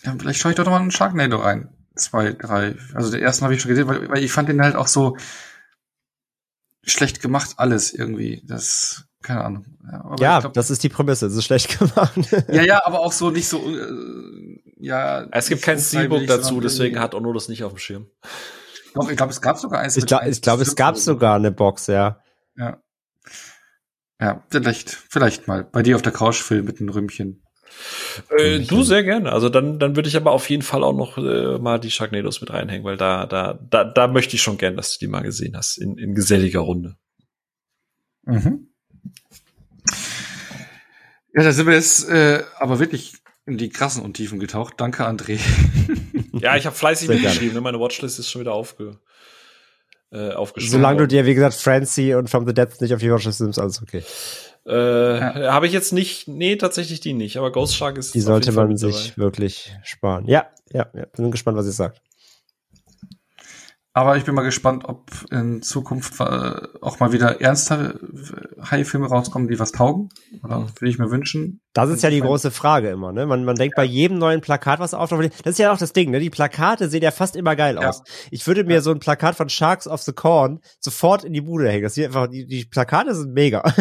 Ja, vielleicht schaue ich doch noch mal einen Sharknado rein. Zwei, drei. Also den ersten habe ich schon gesehen, weil, weil ich fand den halt auch so, schlecht gemacht alles irgendwie. Das, keine Ahnung. Ja, ja glaub, das ist die Prämisse, das ist schlecht gemacht. ja, ja, aber auch so nicht so, äh, ja. Es gibt kein Steelbook dazu, deswegen hat Ono das nicht auf dem Schirm. Doch, ich glaube, es gab sogar eins. Ich glaube, glaub, es gab sogar eine Box, ja. Ja. Ja, vielleicht, vielleicht mal. Bei dir auf der Couch Film mit den Rümmchen. Äh, du sehr gerne. Also dann, dann würde ich aber auf jeden Fall auch noch äh, mal die Sharknados mit reinhängen, weil da, da, da, da möchte ich schon gern, dass du die mal gesehen hast in, in geselliger Runde. Mhm. Ja, da sind wir jetzt äh, aber wirklich in die krassen Untiefen getaucht. Danke, André. ja, ich habe fleißig mitgeschrieben. Ne? Meine Watchlist ist schon wieder aufge, äh, aufgeschrieben. Solange du dir, wie gesagt, Francie und From the Depths nicht auf die Watchlist nimmst, alles okay. Äh, ja. Habe ich jetzt nicht, nee, tatsächlich die nicht, aber Ghost Shark ist. Die sollte man sich dabei. wirklich sparen. Ja, ja, ja, bin gespannt, was ihr sagt. Aber ich bin mal gespannt, ob in Zukunft äh, auch mal wieder ernste High-Filme rauskommen, die was taugen. Oder würde ich mir wünschen. Das ist ja die große Frage immer, ne? Man, man denkt bei jedem neuen Plakat, was auf. Das ist ja auch das Ding, ne? Die Plakate sehen ja fast immer geil aus. Ja. Ich würde mir ja. so ein Plakat von Sharks of the Corn sofort in die Bude hängen. Das sieht einfach, die, die Plakate sind mega.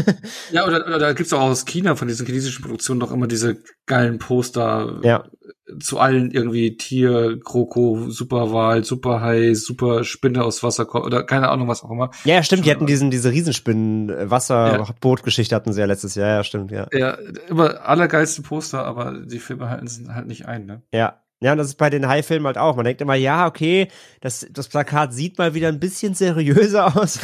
Ja, oder, oder da gibt's auch aus China von diesen chinesischen Produktionen doch immer diese geilen Poster. Ja zu allen irgendwie Tier, Kroko, Superwal, Superhai, Superspinne aus Wasser oder keine Ahnung, was auch immer. Ja, stimmt, die hatten diesen, diese Riesenspinnen, äh, Wasserbootgeschichte hatten sie ja letztes Jahr, ja, stimmt, ja. Ja, immer allergeilste Poster, aber die Filme halten es halt nicht ein, ne? Ja. Ja, und das ist bei den High-Filmen halt auch. Man denkt immer, ja, okay, das, das Plakat sieht mal wieder ein bisschen seriöser aus.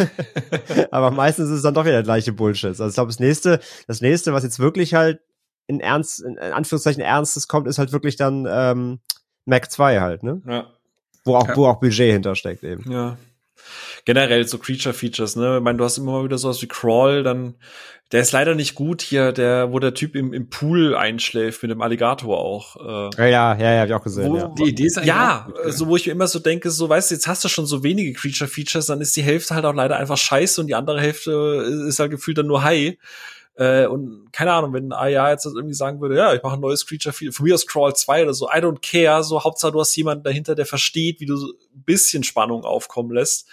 aber meistens ist es dann doch wieder der gleiche Bullshit. Also ich glaube, das nächste, das nächste, was jetzt wirklich halt in Ernst, in Anführungszeichen Ernstes kommt, ist halt wirklich dann ähm, Mac 2 halt, ne? Ja. Wo auch, ja. wo auch Budget hintersteckt eben. Ja. Generell so Creature Features, ne? Ich meine, du hast immer mal wieder sowas wie Crawl, dann, der ist leider nicht gut hier, der, wo der Typ im, im Pool einschläft mit dem Alligator auch. Äh, ja, ja, ja, ja, hab ich auch gesehen. Wo, ja. Die Idee ist eigentlich ja, gut, so wo ich mir immer so denke, so weißt du, jetzt hast du schon so wenige Creature Features, dann ist die Hälfte halt auch leider einfach scheiße und die andere Hälfte ist halt gefühlt dann nur High. Äh, und keine Ahnung, wenn AIA jetzt irgendwie sagen würde, ja, ich mache ein neues Creature Feature, von mir aus Crawl 2 oder so, I don't care, so Hauptsache du hast jemanden dahinter, der versteht, wie du so ein bisschen Spannung aufkommen lässt.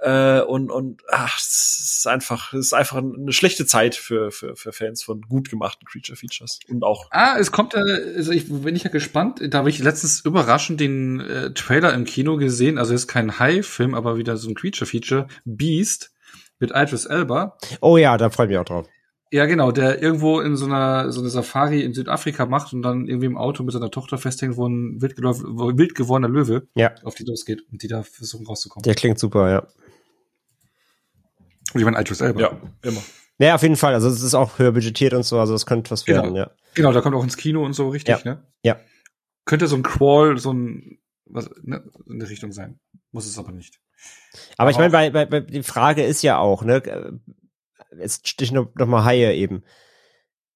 Äh, und und ach, es ist einfach, es ist einfach eine schlechte Zeit für, für, für Fans von gut gemachten Creature Features. Und auch. Ah, es kommt, äh, also ich bin ich ja gespannt. Da habe ich letztens überraschend den äh, Trailer im Kino gesehen. Also ist kein High-Film, aber wieder so ein Creature Feature. Beast mit Idris Elba. Oh ja, da freue ich mich auch drauf. Ja, genau, der irgendwo in so einer so eine Safari in Südafrika macht und dann irgendwie im Auto mit seiner Tochter festhängt, wo ein wild, wild gewordener Löwe ja. auf die losgeht und die da versuchen rauszukommen. Der klingt super, ja. Und ich meine Altus selber. Ja, immer. Ja, auf jeden Fall. Also es ist auch höher budgetiert und so, also das könnte was genau. werden, ja. Genau, da kommt auch ins Kino und so, richtig, ja. ne? Ja. Könnte so ein Crawl, so ein was ne, in der Richtung sein. Muss es aber nicht. Aber, aber ich meine, bei, bei, bei, die Frage ist ja auch, ne, jetzt stich noch, noch mal Haie eben.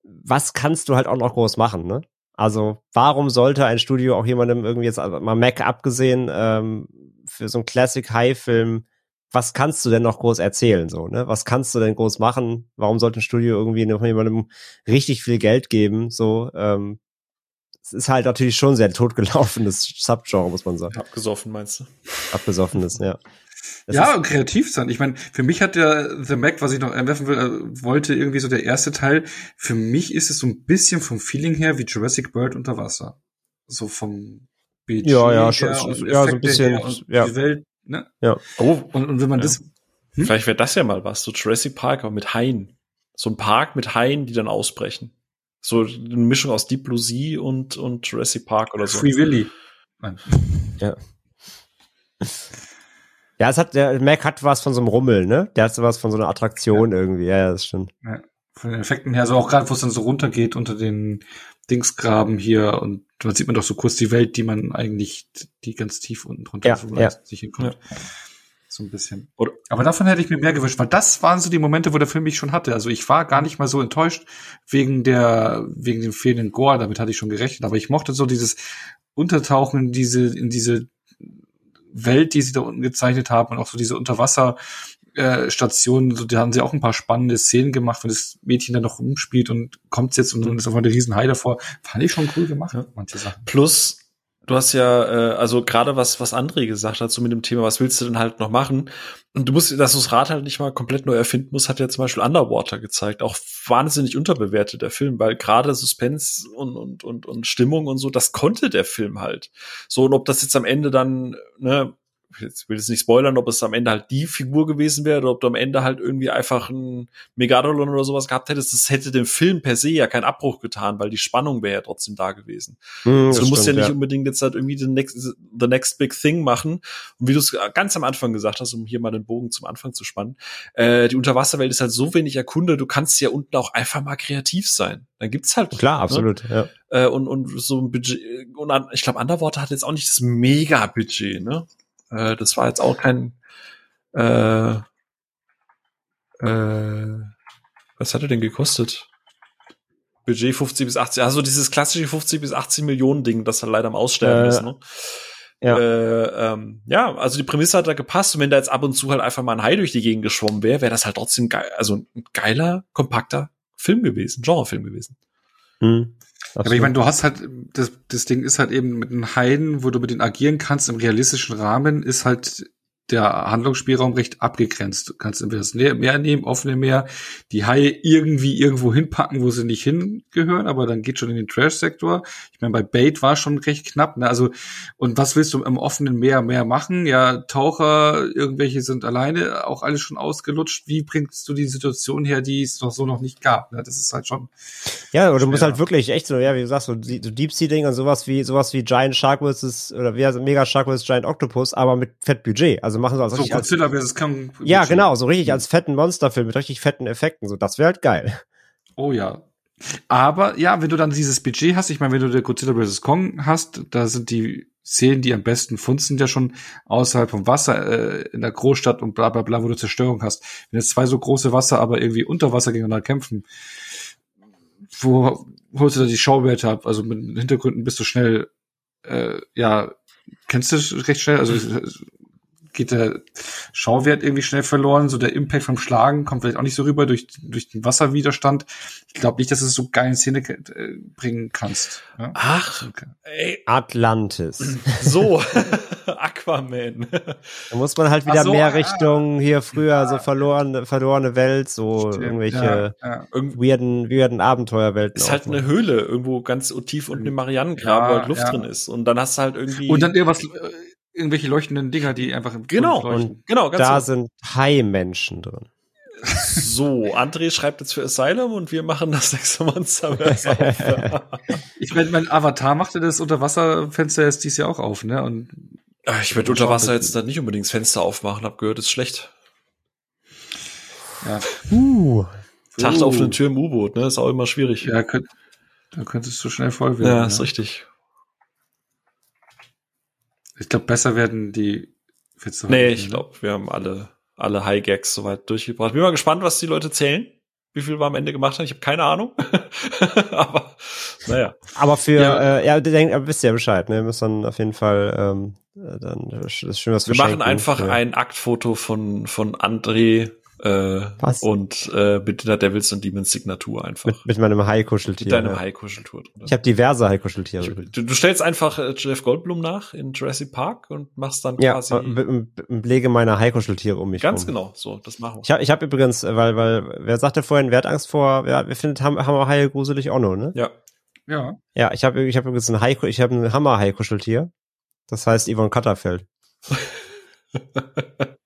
Was kannst du halt auch noch groß machen, ne? Also, warum sollte ein Studio auch jemandem irgendwie jetzt mal Mac abgesehen ähm, für so einen Classic High Film, was kannst du denn noch groß erzählen so, ne? Was kannst du denn groß machen? Warum sollte ein Studio irgendwie noch jemandem richtig viel Geld geben, so ähm, es ist halt natürlich schon sehr totgelaufenes Subgenre, muss man sagen. Abgesoffen, meinst du? Abgesoffenes, ja. Das ja, und kreativ sein. Ich meine, für mich hat der The Mac, was ich noch erwerfen will, äh, wollte irgendwie so der erste Teil. Für mich ist es so ein bisschen vom Feeling her wie Jurassic World unter Wasser. So vom Budget ja, ja, schon, ja, so ein bisschen, ja. Die Welt, ne? Ja. Oh, und, und wenn man ja. das, hm? vielleicht wäre das ja mal was, so Jurassic Park, aber mit Haien. So ein Park mit Haien, die dann ausbrechen. So eine Mischung aus Deep Blue Sea und, und Jurassic Park oder so. Free Willy. Nein. Ja. Ja, es hat, der Mac hat was von so einem Rummel, ne? Der hat so was von so einer Attraktion ja. irgendwie. Ja, ja, das stimmt. Ja. Von den Effekten her, so auch gerade, wo es dann so runtergeht unter den Dingsgraben hier und da sieht man doch so kurz die Welt, die man eigentlich, die ganz tief unten drunter ja, man ja. sich hinkommt. Ja. So ein bisschen. Aber davon hätte ich mir mehr gewünscht, weil das waren so die Momente, wo der Film mich schon hatte. Also ich war gar nicht mal so enttäuscht wegen der, wegen dem fehlenden Gore, damit hatte ich schon gerechnet. Aber ich mochte so dieses Untertauchen in diese, in diese Welt, die sie da unten gezeichnet haben und auch so diese Unterwasser, äh, Stationen, so, da haben sie auch ein paar spannende Szenen gemacht, wenn das Mädchen dann noch rumspielt und kommt jetzt und dann ist auf einmal der Riesenhai davor. Fand ich schon cool gemacht, ja. manche Sachen. Plus, du hast ja, äh, also gerade was, was André gesagt hat, so mit dem Thema, was willst du denn halt noch machen? Und du musst, dass du das Rad halt nicht mal komplett neu erfinden musst, hat ja zum Beispiel Underwater gezeigt. Auch wahnsinnig unterbewertet, der Film, weil gerade Suspense und, und, und, und Stimmung und so, das konnte der Film halt. So, und ob das jetzt am Ende dann, ne, jetzt will ich nicht spoilern, ob es am Ende halt die Figur gewesen wäre oder ob du am Ende halt irgendwie einfach ein Megalodon oder sowas gehabt hättest. Das hätte dem Film per se ja keinen Abbruch getan, weil die Spannung wäre ja trotzdem da gewesen. Mm, also du musst stimmt, ja nicht ja. unbedingt jetzt halt irgendwie the next, the next big thing machen. Und wie du es ganz am Anfang gesagt hast, um hier mal den Bogen zum Anfang zu spannen, äh, die Unterwasserwelt ist halt so wenig erkundet, du kannst ja unten auch einfach mal kreativ sein. Dann gibt's halt. Klar, ne? absolut, ja. Äh, und, und so ein Budget, und ich glaube, Underwater hat jetzt auch nicht das Mega-Budget, ne? Äh, das war jetzt auch kein äh, äh, was hat er denn gekostet? Budget 50 bis 80, also dieses klassische 50 bis 80 Millionen Ding, das halt leider am Aussterben äh, ist, ne? Ja. Äh, ähm, ja, also die Prämisse hat da gepasst und wenn da jetzt ab und zu halt einfach mal ein Hai durch die Gegend geschwommen wäre, wäre das halt trotzdem geil, also ein geiler, kompakter Film gewesen, Genrefilm gewesen. Hm. Aber ich meine, du hast halt, das, das Ding ist halt eben mit einem Haien, wo du mit denen agieren kannst im realistischen Rahmen, ist halt der Handlungsspielraum recht abgegrenzt. Du kannst entweder das Meer nehmen, offene Meer, die Haie irgendwie irgendwo hinpacken, wo sie nicht hingehören, aber dann geht schon in den Trash-Sektor. Ich meine, bei Bait war schon recht knapp. Ne? Also, und was willst du im offenen Meer mehr machen? Ja, Taucher, irgendwelche sind alleine, auch alles schon ausgelutscht. Wie bringst du die Situation her, die es noch so noch nicht gab? Ne? Das ist halt schon. Ja, oder du musst halt wirklich echt so, ja, wie du sagst, so, so Deep Sea Ding und sowas wie sowas wie Giant Shark vs. oder wie also Mega Shark vs. Giant Octopus, aber mit Fettbudget. Also also machen sie als so Godzilla vs. Kong. Ja, genau, so richtig als fetten Monsterfilm mit richtig fetten Effekten. So, das wäre halt geil. Oh ja. Aber ja, wenn du dann dieses Budget hast, ich meine, wenn du der Godzilla vs. Kong hast, da sind die Szenen, die am besten funzen, ja schon außerhalb vom Wasser äh, in der Großstadt und bla bla bla, wo du Zerstörung hast. Wenn jetzt zwei so große Wasser aber irgendwie unter Wasser gegeneinander kämpfen, wo holst du da die Schauwerte ab? Also mit Hintergründen bist du schnell, äh, ja, kennst du recht schnell, also geht der Schauwert irgendwie schnell verloren. So der Impact vom Schlagen kommt vielleicht auch nicht so rüber durch, durch den Wasserwiderstand. Ich glaube nicht, dass du es so geil in Szene äh, bringen kannst. Ja? Ach, okay. ey. Atlantis. So, Aquaman. Da muss man halt wieder so, mehr Richtung hier früher ja, so verlorene, verlorene Welt, so Stimmt, irgendwelche ja, weirden, weirden Abenteuerwelten. Ist halt eine Höhle irgendwo ganz tief unten im Marianengraben, wo halt Luft drin ist. Und dann hast du halt irgendwie. Und dann irgendwas äh, irgendwelche leuchtenden Dinger, die einfach im Genau, und genau, ganz da so. sind Hai-Menschen drin. So, André schreibt jetzt für Asylum und wir machen das nächste Monster ich meine, mein Avatar machte das Unterwasserfenster jetzt dieses Jahr auch auf, ne? Und ich würde unter Wasser jetzt dann nicht unbedingt das Fenster aufmachen, hab gehört, ist schlecht. Ja. Uh. Tacht uh. auf eine Tür im U-Boot, ne? Ist auch immer schwierig. Ja, könnt, da könntest du schnell voll werden. Ja, ist ja. richtig. Ich glaube, besser werden die Witze. Nee, ich glaube, wir haben alle, alle High Gags soweit durchgebracht. Bin mal gespannt, was die Leute zählen. Wie viel wir am Ende gemacht haben. Ich habe keine Ahnung. Aber naja. Aber für, ja, äh, ja denkt, wisst ihr ja Bescheid, ne? Wir müssen dann auf jeden Fall ähm, dann das ist schön, was wir, wir machen einfach ja. ein Aktfoto von, von André Äh, Was? Und äh, mit der Devils und Demons Signatur einfach. Mit, mit meinem Hai-Kuscheltier. Mit deinem ja. Hai-Kuscheltier. Ich habe diverse Hai-Kuscheltiere. Du, du, stellst einfach äh, Jeff Goldblum nach in Jurassic Park und machst dann ja, quasi. Ja, lege meine Hai-Kuscheltiere um mich Ganz rum. genau, so, das machen wir. Ich habe ich hab übrigens, äh, weil, weil, wer sagte vorhin, wer hat Angst vor, wer, wer findet Ham Hammerhaie gruselig auch noch, ne? Ja. Ja. Ja, ich habe ich hab übrigens ein Hai, ich habe ein Hammer-Hai-Kuscheltier. Das heißt Yvonne Katterfeld.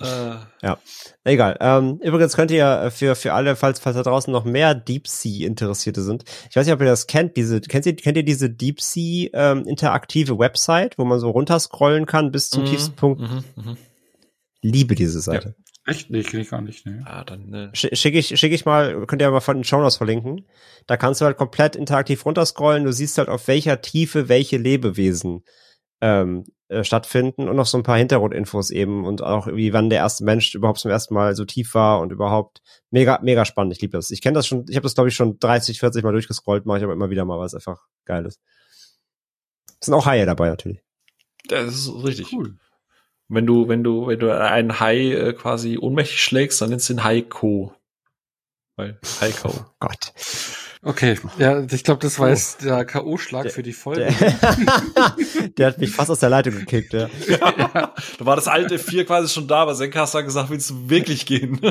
Äh. Ja, egal. Ähm, übrigens könnt ihr äh, für, für alle, falls, falls da draußen noch mehr Deep Sea Interessierte sind, ich weiß nicht, ob ihr das kennt, diese, kennt ihr, kennt ihr diese Deep Sea ähm, interaktive Website, wo man so runterscrollen kann bis zum mhm, tiefsten Punkt? Mhm, mh. Liebe diese Seite. Ja. Echt? Nee, kenne ich gar nicht, ne. Ah, dann, ne. Schicke ich, schick ich mal, könnt ihr mal von den Shownotes verlinken. Da kannst du halt komplett interaktiv runterscrollen. Du siehst halt, auf welcher Tiefe welche Lebewesen ähm, äh, stattfinden und noch so ein paar Hintergrundinfos eben und auch wie wann der erste Mensch überhaupt zum ersten Mal so tief war und überhaupt mega mega spannend. Ich liebe das. Ich kenne das schon. Ich habe das glaube ich schon 30, 40 Mal durchgescrollt, mache ich aber immer wieder mal, weil es einfach geil ist. Es sind auch Haie dabei natürlich. Das ist richtig. Cool. Wenn du wenn du wenn du einen Hai äh, quasi ohnmächtig schlägst, dann nennst du ihn Haiko. Weil Haiko. Oh Gott. Okay, ja, ich glaube, das war jetzt der K.O.-Schlag für die Folge. Der, der, hat mich fast aus der Leitung gekickt, ja. ja. Da war das alte Vier quasi schon da, aber Senkas hat gesagt, willst du wirklich gehen?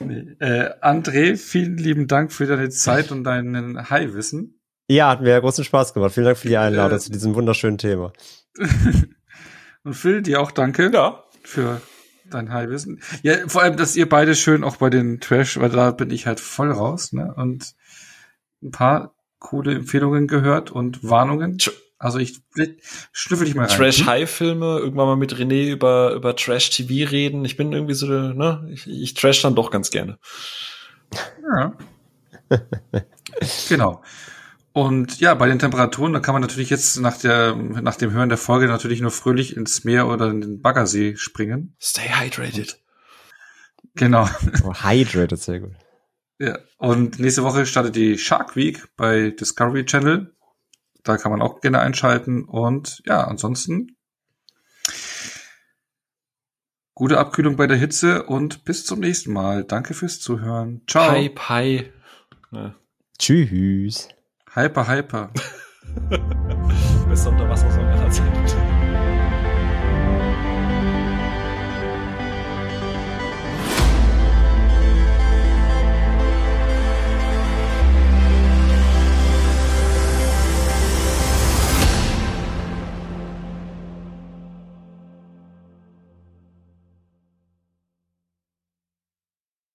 nee. äh, André, vielen lieben Dank für deine Zeit und deinen High-Wissen. Ja, hat mir großen Spaß gemacht. Vielen Dank für die Einladung äh, zu diesem wunderschönen Thema. und Phil, dir auch danke. Ja. Für dein Heilwissen. Ja, vor allem, dass ihr beide schön auch bei den Trash, weil da bin ich halt voll raus, ne? Und ein paar coole Empfehlungen gehört und Warnungen. Also ich schnüffel dich mal rein. Trash-High-Filme, irgendwann mal mit René über, über Trash-TV reden. Ich bin irgendwie so, ne? Ich, ich trash dann doch ganz gerne. Ja. genau. Und ja, bei den Temperaturen, da kann man natürlich jetzt nach der, nach dem Hören der Folge natürlich nur fröhlich ins Meer oder in den Baggersee springen. Stay hydrated. Genau. Oh, hydrated, sehr gut. Ja. Und nächste Woche startet die Shark Week bei Discovery Channel. Da kann man auch gerne einschalten. Und ja, ansonsten gute Abkühlung bei der Hitze und bis zum nächsten Mal. Danke fürs Zuhören. Ciao. Hi, hi. Ja. Tschüss. Hyper, hyper. Besser unter Wasser soll man erzählen.